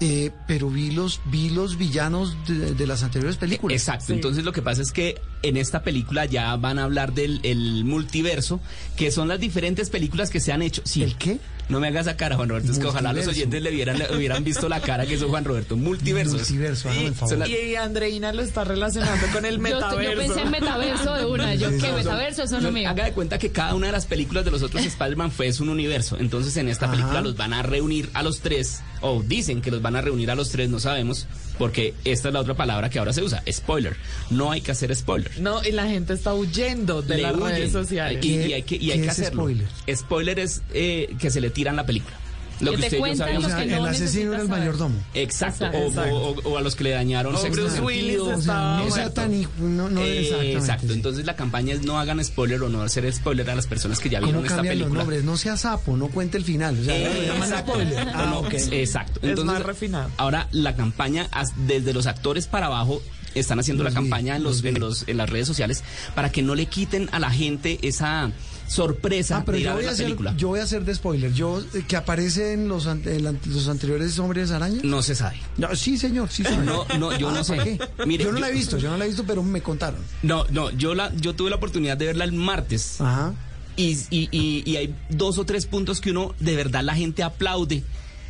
Speaker 3: eh, pero vi los, vi los villanos de, de las anteriores películas.
Speaker 59: Exacto, entonces lo que pasa es que en esta película ya van a hablar del el multiverso, que son las diferentes películas que se han hecho. Sí. ¿El
Speaker 3: qué?
Speaker 59: No me hagas esa cara, Juan Roberto, es que ojalá los oyentes le vieran, le hubieran visto la cara que hizo Juan Roberto. Multiverso.
Speaker 3: Multiverso, hágame el favor.
Speaker 41: Y Andreina lo está relacionando con el metaverso.
Speaker 48: yo pensé en metaverso de una. Yo, ¿qué? ¿Metaverso? Eso no mío.
Speaker 59: Haga de cuenta que cada una de las películas de los otros Spider-Man fue es un universo. Entonces en esta
Speaker 3: Ajá.
Speaker 59: película los van a reunir a los tres, o dicen que los van a reunir a los tres, no sabemos, porque esta es la otra palabra que ahora se usa, spoiler. No hay que hacer spoiler.
Speaker 41: No, y la gente está huyendo de
Speaker 59: Le
Speaker 41: las
Speaker 59: huyen.
Speaker 41: redes sociales.
Speaker 59: Y, y hay que, y hay
Speaker 3: ¿Qué
Speaker 59: que
Speaker 3: es
Speaker 59: hacerlo.
Speaker 3: spoiler?
Speaker 59: Spoiler es eh, que se le tiran la película. Lo
Speaker 48: Que
Speaker 59: que,
Speaker 48: te
Speaker 59: usted y yo
Speaker 48: cuentan
Speaker 59: sabíamos.
Speaker 48: los que
Speaker 3: el
Speaker 48: no
Speaker 3: asesino era el mayordomo.
Speaker 59: Exacto.
Speaker 41: Exacto.
Speaker 59: O, o- o a los que le dañaron
Speaker 41: O
Speaker 59: sexto
Speaker 41: Bruce Willis
Speaker 59: sentido.
Speaker 3: O sea, no sea tan hijo, no, no
Speaker 59: Eh,
Speaker 3: exactamente.
Speaker 59: exacto.
Speaker 3: sí.
Speaker 59: Entonces la campaña es no hagan spoiler o no hacer spoiler a las personas que ya
Speaker 3: ¿Cómo
Speaker 59: vieron esta
Speaker 3: los
Speaker 59: película.
Speaker 3: nombres? No sea sapo, no cuente el final. O sea,
Speaker 59: Eh, exacto.
Speaker 3: spoiler. Ah,
Speaker 59: No,
Speaker 3: ok.
Speaker 59: Exacto.
Speaker 41: Es
Speaker 59: Entonces,
Speaker 41: más refinado.
Speaker 59: Ahora la campaña desde los actores para abajo están haciendo
Speaker 3: Los
Speaker 59: la
Speaker 3: vi,
Speaker 59: campaña en
Speaker 3: los
Speaker 59: los, en los en las redes sociales para que no le quiten a la gente esa sorpresa
Speaker 3: Ah, pero
Speaker 59: de ir
Speaker 3: yo
Speaker 59: a ver
Speaker 3: voy a,
Speaker 59: la
Speaker 3: hacer,
Speaker 59: película.
Speaker 3: yo voy a hacer de spoiler. Yo, eh, que aparece en los, los anteriores Hombres Araña.
Speaker 59: No se sabe.
Speaker 3: No, sí, señor, sí sabe.
Speaker 59: No, no, yo no sé.
Speaker 3: ¿Para qué?
Speaker 59: Mire,
Speaker 3: yo no
Speaker 59: yo-
Speaker 3: la he visto, yo no la he visto, pero me contaron.
Speaker 59: No, no, yo la, yo tuve la oportunidad de verla el martes.
Speaker 3: Ajá.
Speaker 59: Y, y, y, y hay dos o tres puntos que uno de verdad la gente aplaude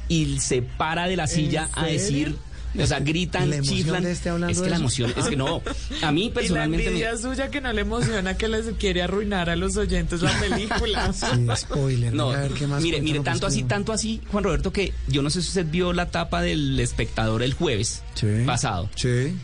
Speaker 59: y se para de la silla a decir, o sea, gritan,
Speaker 3: La
Speaker 59: chiflan.
Speaker 3: de este hablando
Speaker 59: es que
Speaker 3: de
Speaker 59: la
Speaker 3: eso.
Speaker 59: emoción, es que no, a mí (laughs)
Speaker 41: Y la
Speaker 59: personalmente me,
Speaker 41: envidia suya que no le emociona que les quiere arruinar a los oyentes la película. (laughs)
Speaker 3: Sí, spoiler.
Speaker 59: No,
Speaker 3: a ver qué más
Speaker 59: mire, mire, tanto así, tanto así, Juan Roberto, que yo no sé si usted vio la tapa del espectador el jueves
Speaker 3: Sí.
Speaker 59: pasado,
Speaker 3: Sí.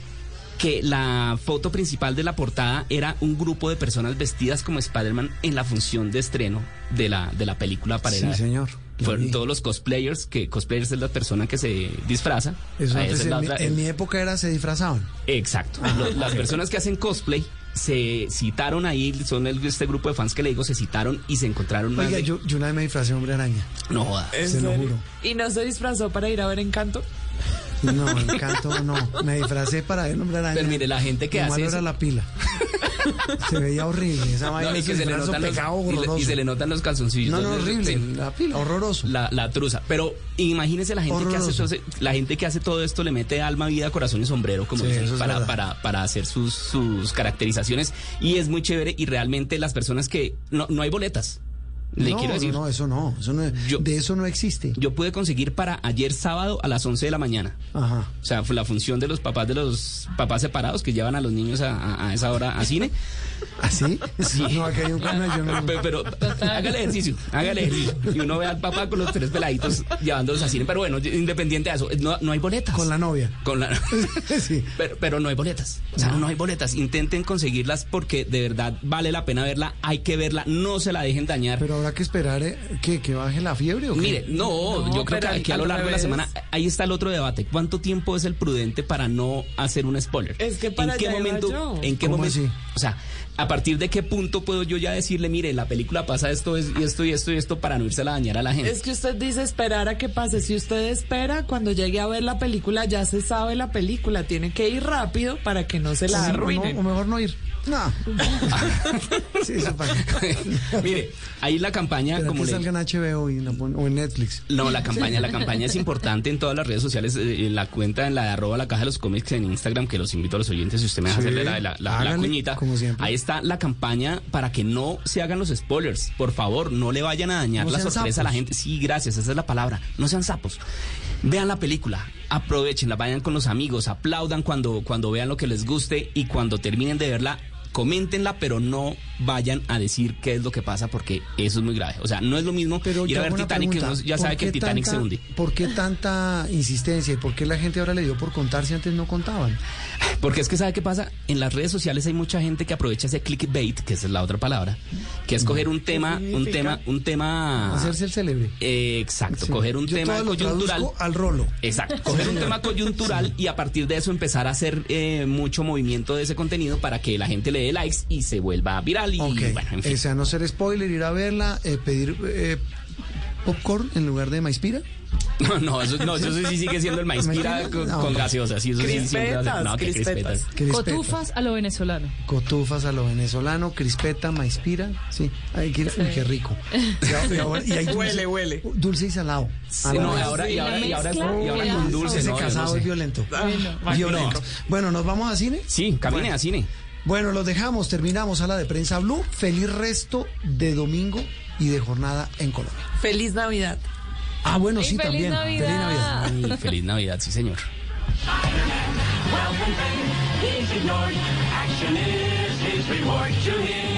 Speaker 59: que la foto principal de la portada era un grupo de personas vestidas como Spider-Man en la función de estreno de la, de la película para
Speaker 3: Sí, señor.
Speaker 59: Fueron todos los cosplayers, que cosplayers es la persona que se disfraza.
Speaker 3: Eso
Speaker 59: Ah,
Speaker 3: antes en,
Speaker 59: la
Speaker 3: mi, en mi época era se disfrazaban.
Speaker 59: Exacto.
Speaker 3: Ah,
Speaker 59: Las personas que hacen cosplay se citaron ahí, son el- este grupo de fans que le digo, se citaron y se encontraron más
Speaker 3: Oiga,
Speaker 59: de-
Speaker 3: yo, yo una vez me disfracé de hombre araña.
Speaker 59: No joda.
Speaker 41: ¿En
Speaker 3: Se lo juro.
Speaker 41: ¿Y no se disfrazó para ir a ver Encanto?
Speaker 3: No, encanto no. Me disfracé para ver hombre araña.
Speaker 59: Pero mire, la gente que
Speaker 3: Lo
Speaker 59: hace
Speaker 3: malo
Speaker 59: eso-
Speaker 3: era la pila. se veía horrible. Esa vaina
Speaker 59: No, y, que se le notan los, y se le notan los calzoncillos.
Speaker 3: No, no, horrible. La pila, horroroso.
Speaker 59: La, la truza. Pero imagínese la gente que hace ese- la gente que hace todo esto le mete alma, vida, corazón y sombrero, como
Speaker 3: Sí,
Speaker 59: dicen,
Speaker 3: eso
Speaker 59: para, para, para hacer sus, sus caracterizaciones. Y es muy chévere. Y realmente las personas que no, no hay boletas. Le
Speaker 3: no,
Speaker 59: quiero decir.
Speaker 3: no, eso no. Eso no de eso no existe.
Speaker 59: Yo pude conseguir para ayer sábado a las 11 de la mañana.
Speaker 3: Ajá.
Speaker 59: O sea, fue la función de los papás de los papás separados que llevan a los niños a, esa hora a cine.
Speaker 3: ¿Así? (laughs)
Speaker 59: Sí. (laughs)
Speaker 3: No, aquí hay un canal, yo no- (laughs)
Speaker 59: Pero, pero hágale ejercicio, hágale ejercicio. Y uno ve al papá con los tres peladitos llevándolos a cine. Pero bueno, independiente de eso, no, no hay boletas.
Speaker 3: Con la novia.
Speaker 59: Con la...
Speaker 3: sí.
Speaker 59: pero, pero no hay boletas. O sea, no. hay boletas. Intenten conseguirlas porque de verdad vale la pena verla. Hay que verla. No se la dejen dañar.
Speaker 3: Pero habrá que esperar eh, que, que baje la fiebre o qué?
Speaker 59: Mire, no,
Speaker 41: No,
Speaker 59: yo creo que aquí a lo largo de la semana, ahí está el otro debate. ¿Cuánto tiempo es el prudente para no hacer un spoiler?
Speaker 41: Es que para
Speaker 59: ¿En qué momento?
Speaker 41: yo.
Speaker 59: ¿En qué
Speaker 3: ¿Cómo
Speaker 59: momento?
Speaker 3: así?
Speaker 59: O sea, ¿a partir de qué punto puedo yo ya decirle, mire, la película pasa esto es- y esto y esto y esto para no irse a dañar a la gente?
Speaker 41: Es que usted dice esperar a que pase. Si usted espera, cuando llegue a ver la película, ya se sabe la película. Tiene que ir rápido para que no se la
Speaker 3: Sí, no- o mejor no ir. No. (laughs) sí, eso para (laughs)
Speaker 59: mire, ahí la campaña, como
Speaker 3: que
Speaker 59: le,
Speaker 3: salga en HBO y la pon- o en Netflix.
Speaker 59: No, la campaña, la campaña es importante en todas las redes sociales, eh, en la cuenta en la de arroba la caja de los cómics en Instagram, que los invito a los oyentes, si usted me deja
Speaker 3: Sí,
Speaker 59: hacerle la, la- la- cuñita.
Speaker 3: como siempre.
Speaker 59: Ahí está la campaña para que no se hagan los spoilers. Por favor, no le vayan a dañar
Speaker 3: No
Speaker 59: la sorpresa a la gente. Sí, gracias, esa es la palabra. No sean sapos. Vean la película, aprovechenla, vayan con los amigos, aplaudan cuando, cuando vean lo que les guste y cuando terminen de verla, coméntenla, pero no vayan a decir qué es lo que pasa porque eso es muy grave. O sea, no es lo mismo
Speaker 3: Pero
Speaker 59: ir a ver Titanic, que
Speaker 3: pregunta,
Speaker 59: uno ya
Speaker 3: ¿por
Speaker 59: sabe que el Titanic
Speaker 3: tanta-
Speaker 59: se hunde.
Speaker 3: ¿Por qué tanta insistencia y por qué la gente ahora le dio por contar si antes no contaban?
Speaker 59: Porque es que sabe qué pasa, en las redes sociales hay mucha gente que aprovecha ese clickbait, que esa es la otra palabra, que es coger un tema, un tema, un tema
Speaker 3: Hacerse el célebre.
Speaker 59: Eh, exacto,
Speaker 3: Sí.
Speaker 59: coger un
Speaker 3: Yo
Speaker 59: tema coyuntural.
Speaker 3: al rolo.
Speaker 59: Exacto, coger un tema coyuntural y a partir de eso empezar a hacer eh, mucho movimiento de ese contenido para que la gente le dé likes y se vuelva viral y
Speaker 3: Ok.
Speaker 59: bueno, en fin.
Speaker 3: O sea, no ser spoiler, ir a verla, eh, pedir eh, popcorn en lugar de maispira.
Speaker 59: No, (laughs) no, eso, no, eso sí sigue siendo el maíz pira con,
Speaker 3: No.
Speaker 59: con gaseosa, sí, eso sí siempre va a ser- No, que crispetas.
Speaker 48: Cotufas a lo venezolano.
Speaker 3: Cotufas a lo venezolano, crispeta, maispira. Sí, ay, qué, uy, qué rico. Y, y ahora- y hay dulce-
Speaker 41: Huele, huele.
Speaker 3: Dulce y salado.
Speaker 59: Sí, no, ahora, y ahora, y ahora, y ahora con dulce.
Speaker 3: Ese
Speaker 59: no, yo no
Speaker 3: casado
Speaker 59: sé.
Speaker 3: es violento.
Speaker 41: Bueno,
Speaker 3: violento. Bueno, ¿nos vamos a cine?
Speaker 59: Sí, camine a cine.
Speaker 3: Bueno, los dejamos, terminamos a la de prensa Blue. Feliz resto de domingo y de jornada en Colombia.
Speaker 41: Feliz Navidad.
Speaker 3: Ah, bueno,
Speaker 48: Y
Speaker 3: sí,
Speaker 48: feliz
Speaker 3: también.
Speaker 48: Navidad.
Speaker 3: Feliz Navidad.
Speaker 59: Ay, feliz Navidad, sí, señor.
Speaker 64: Action is his reward to him.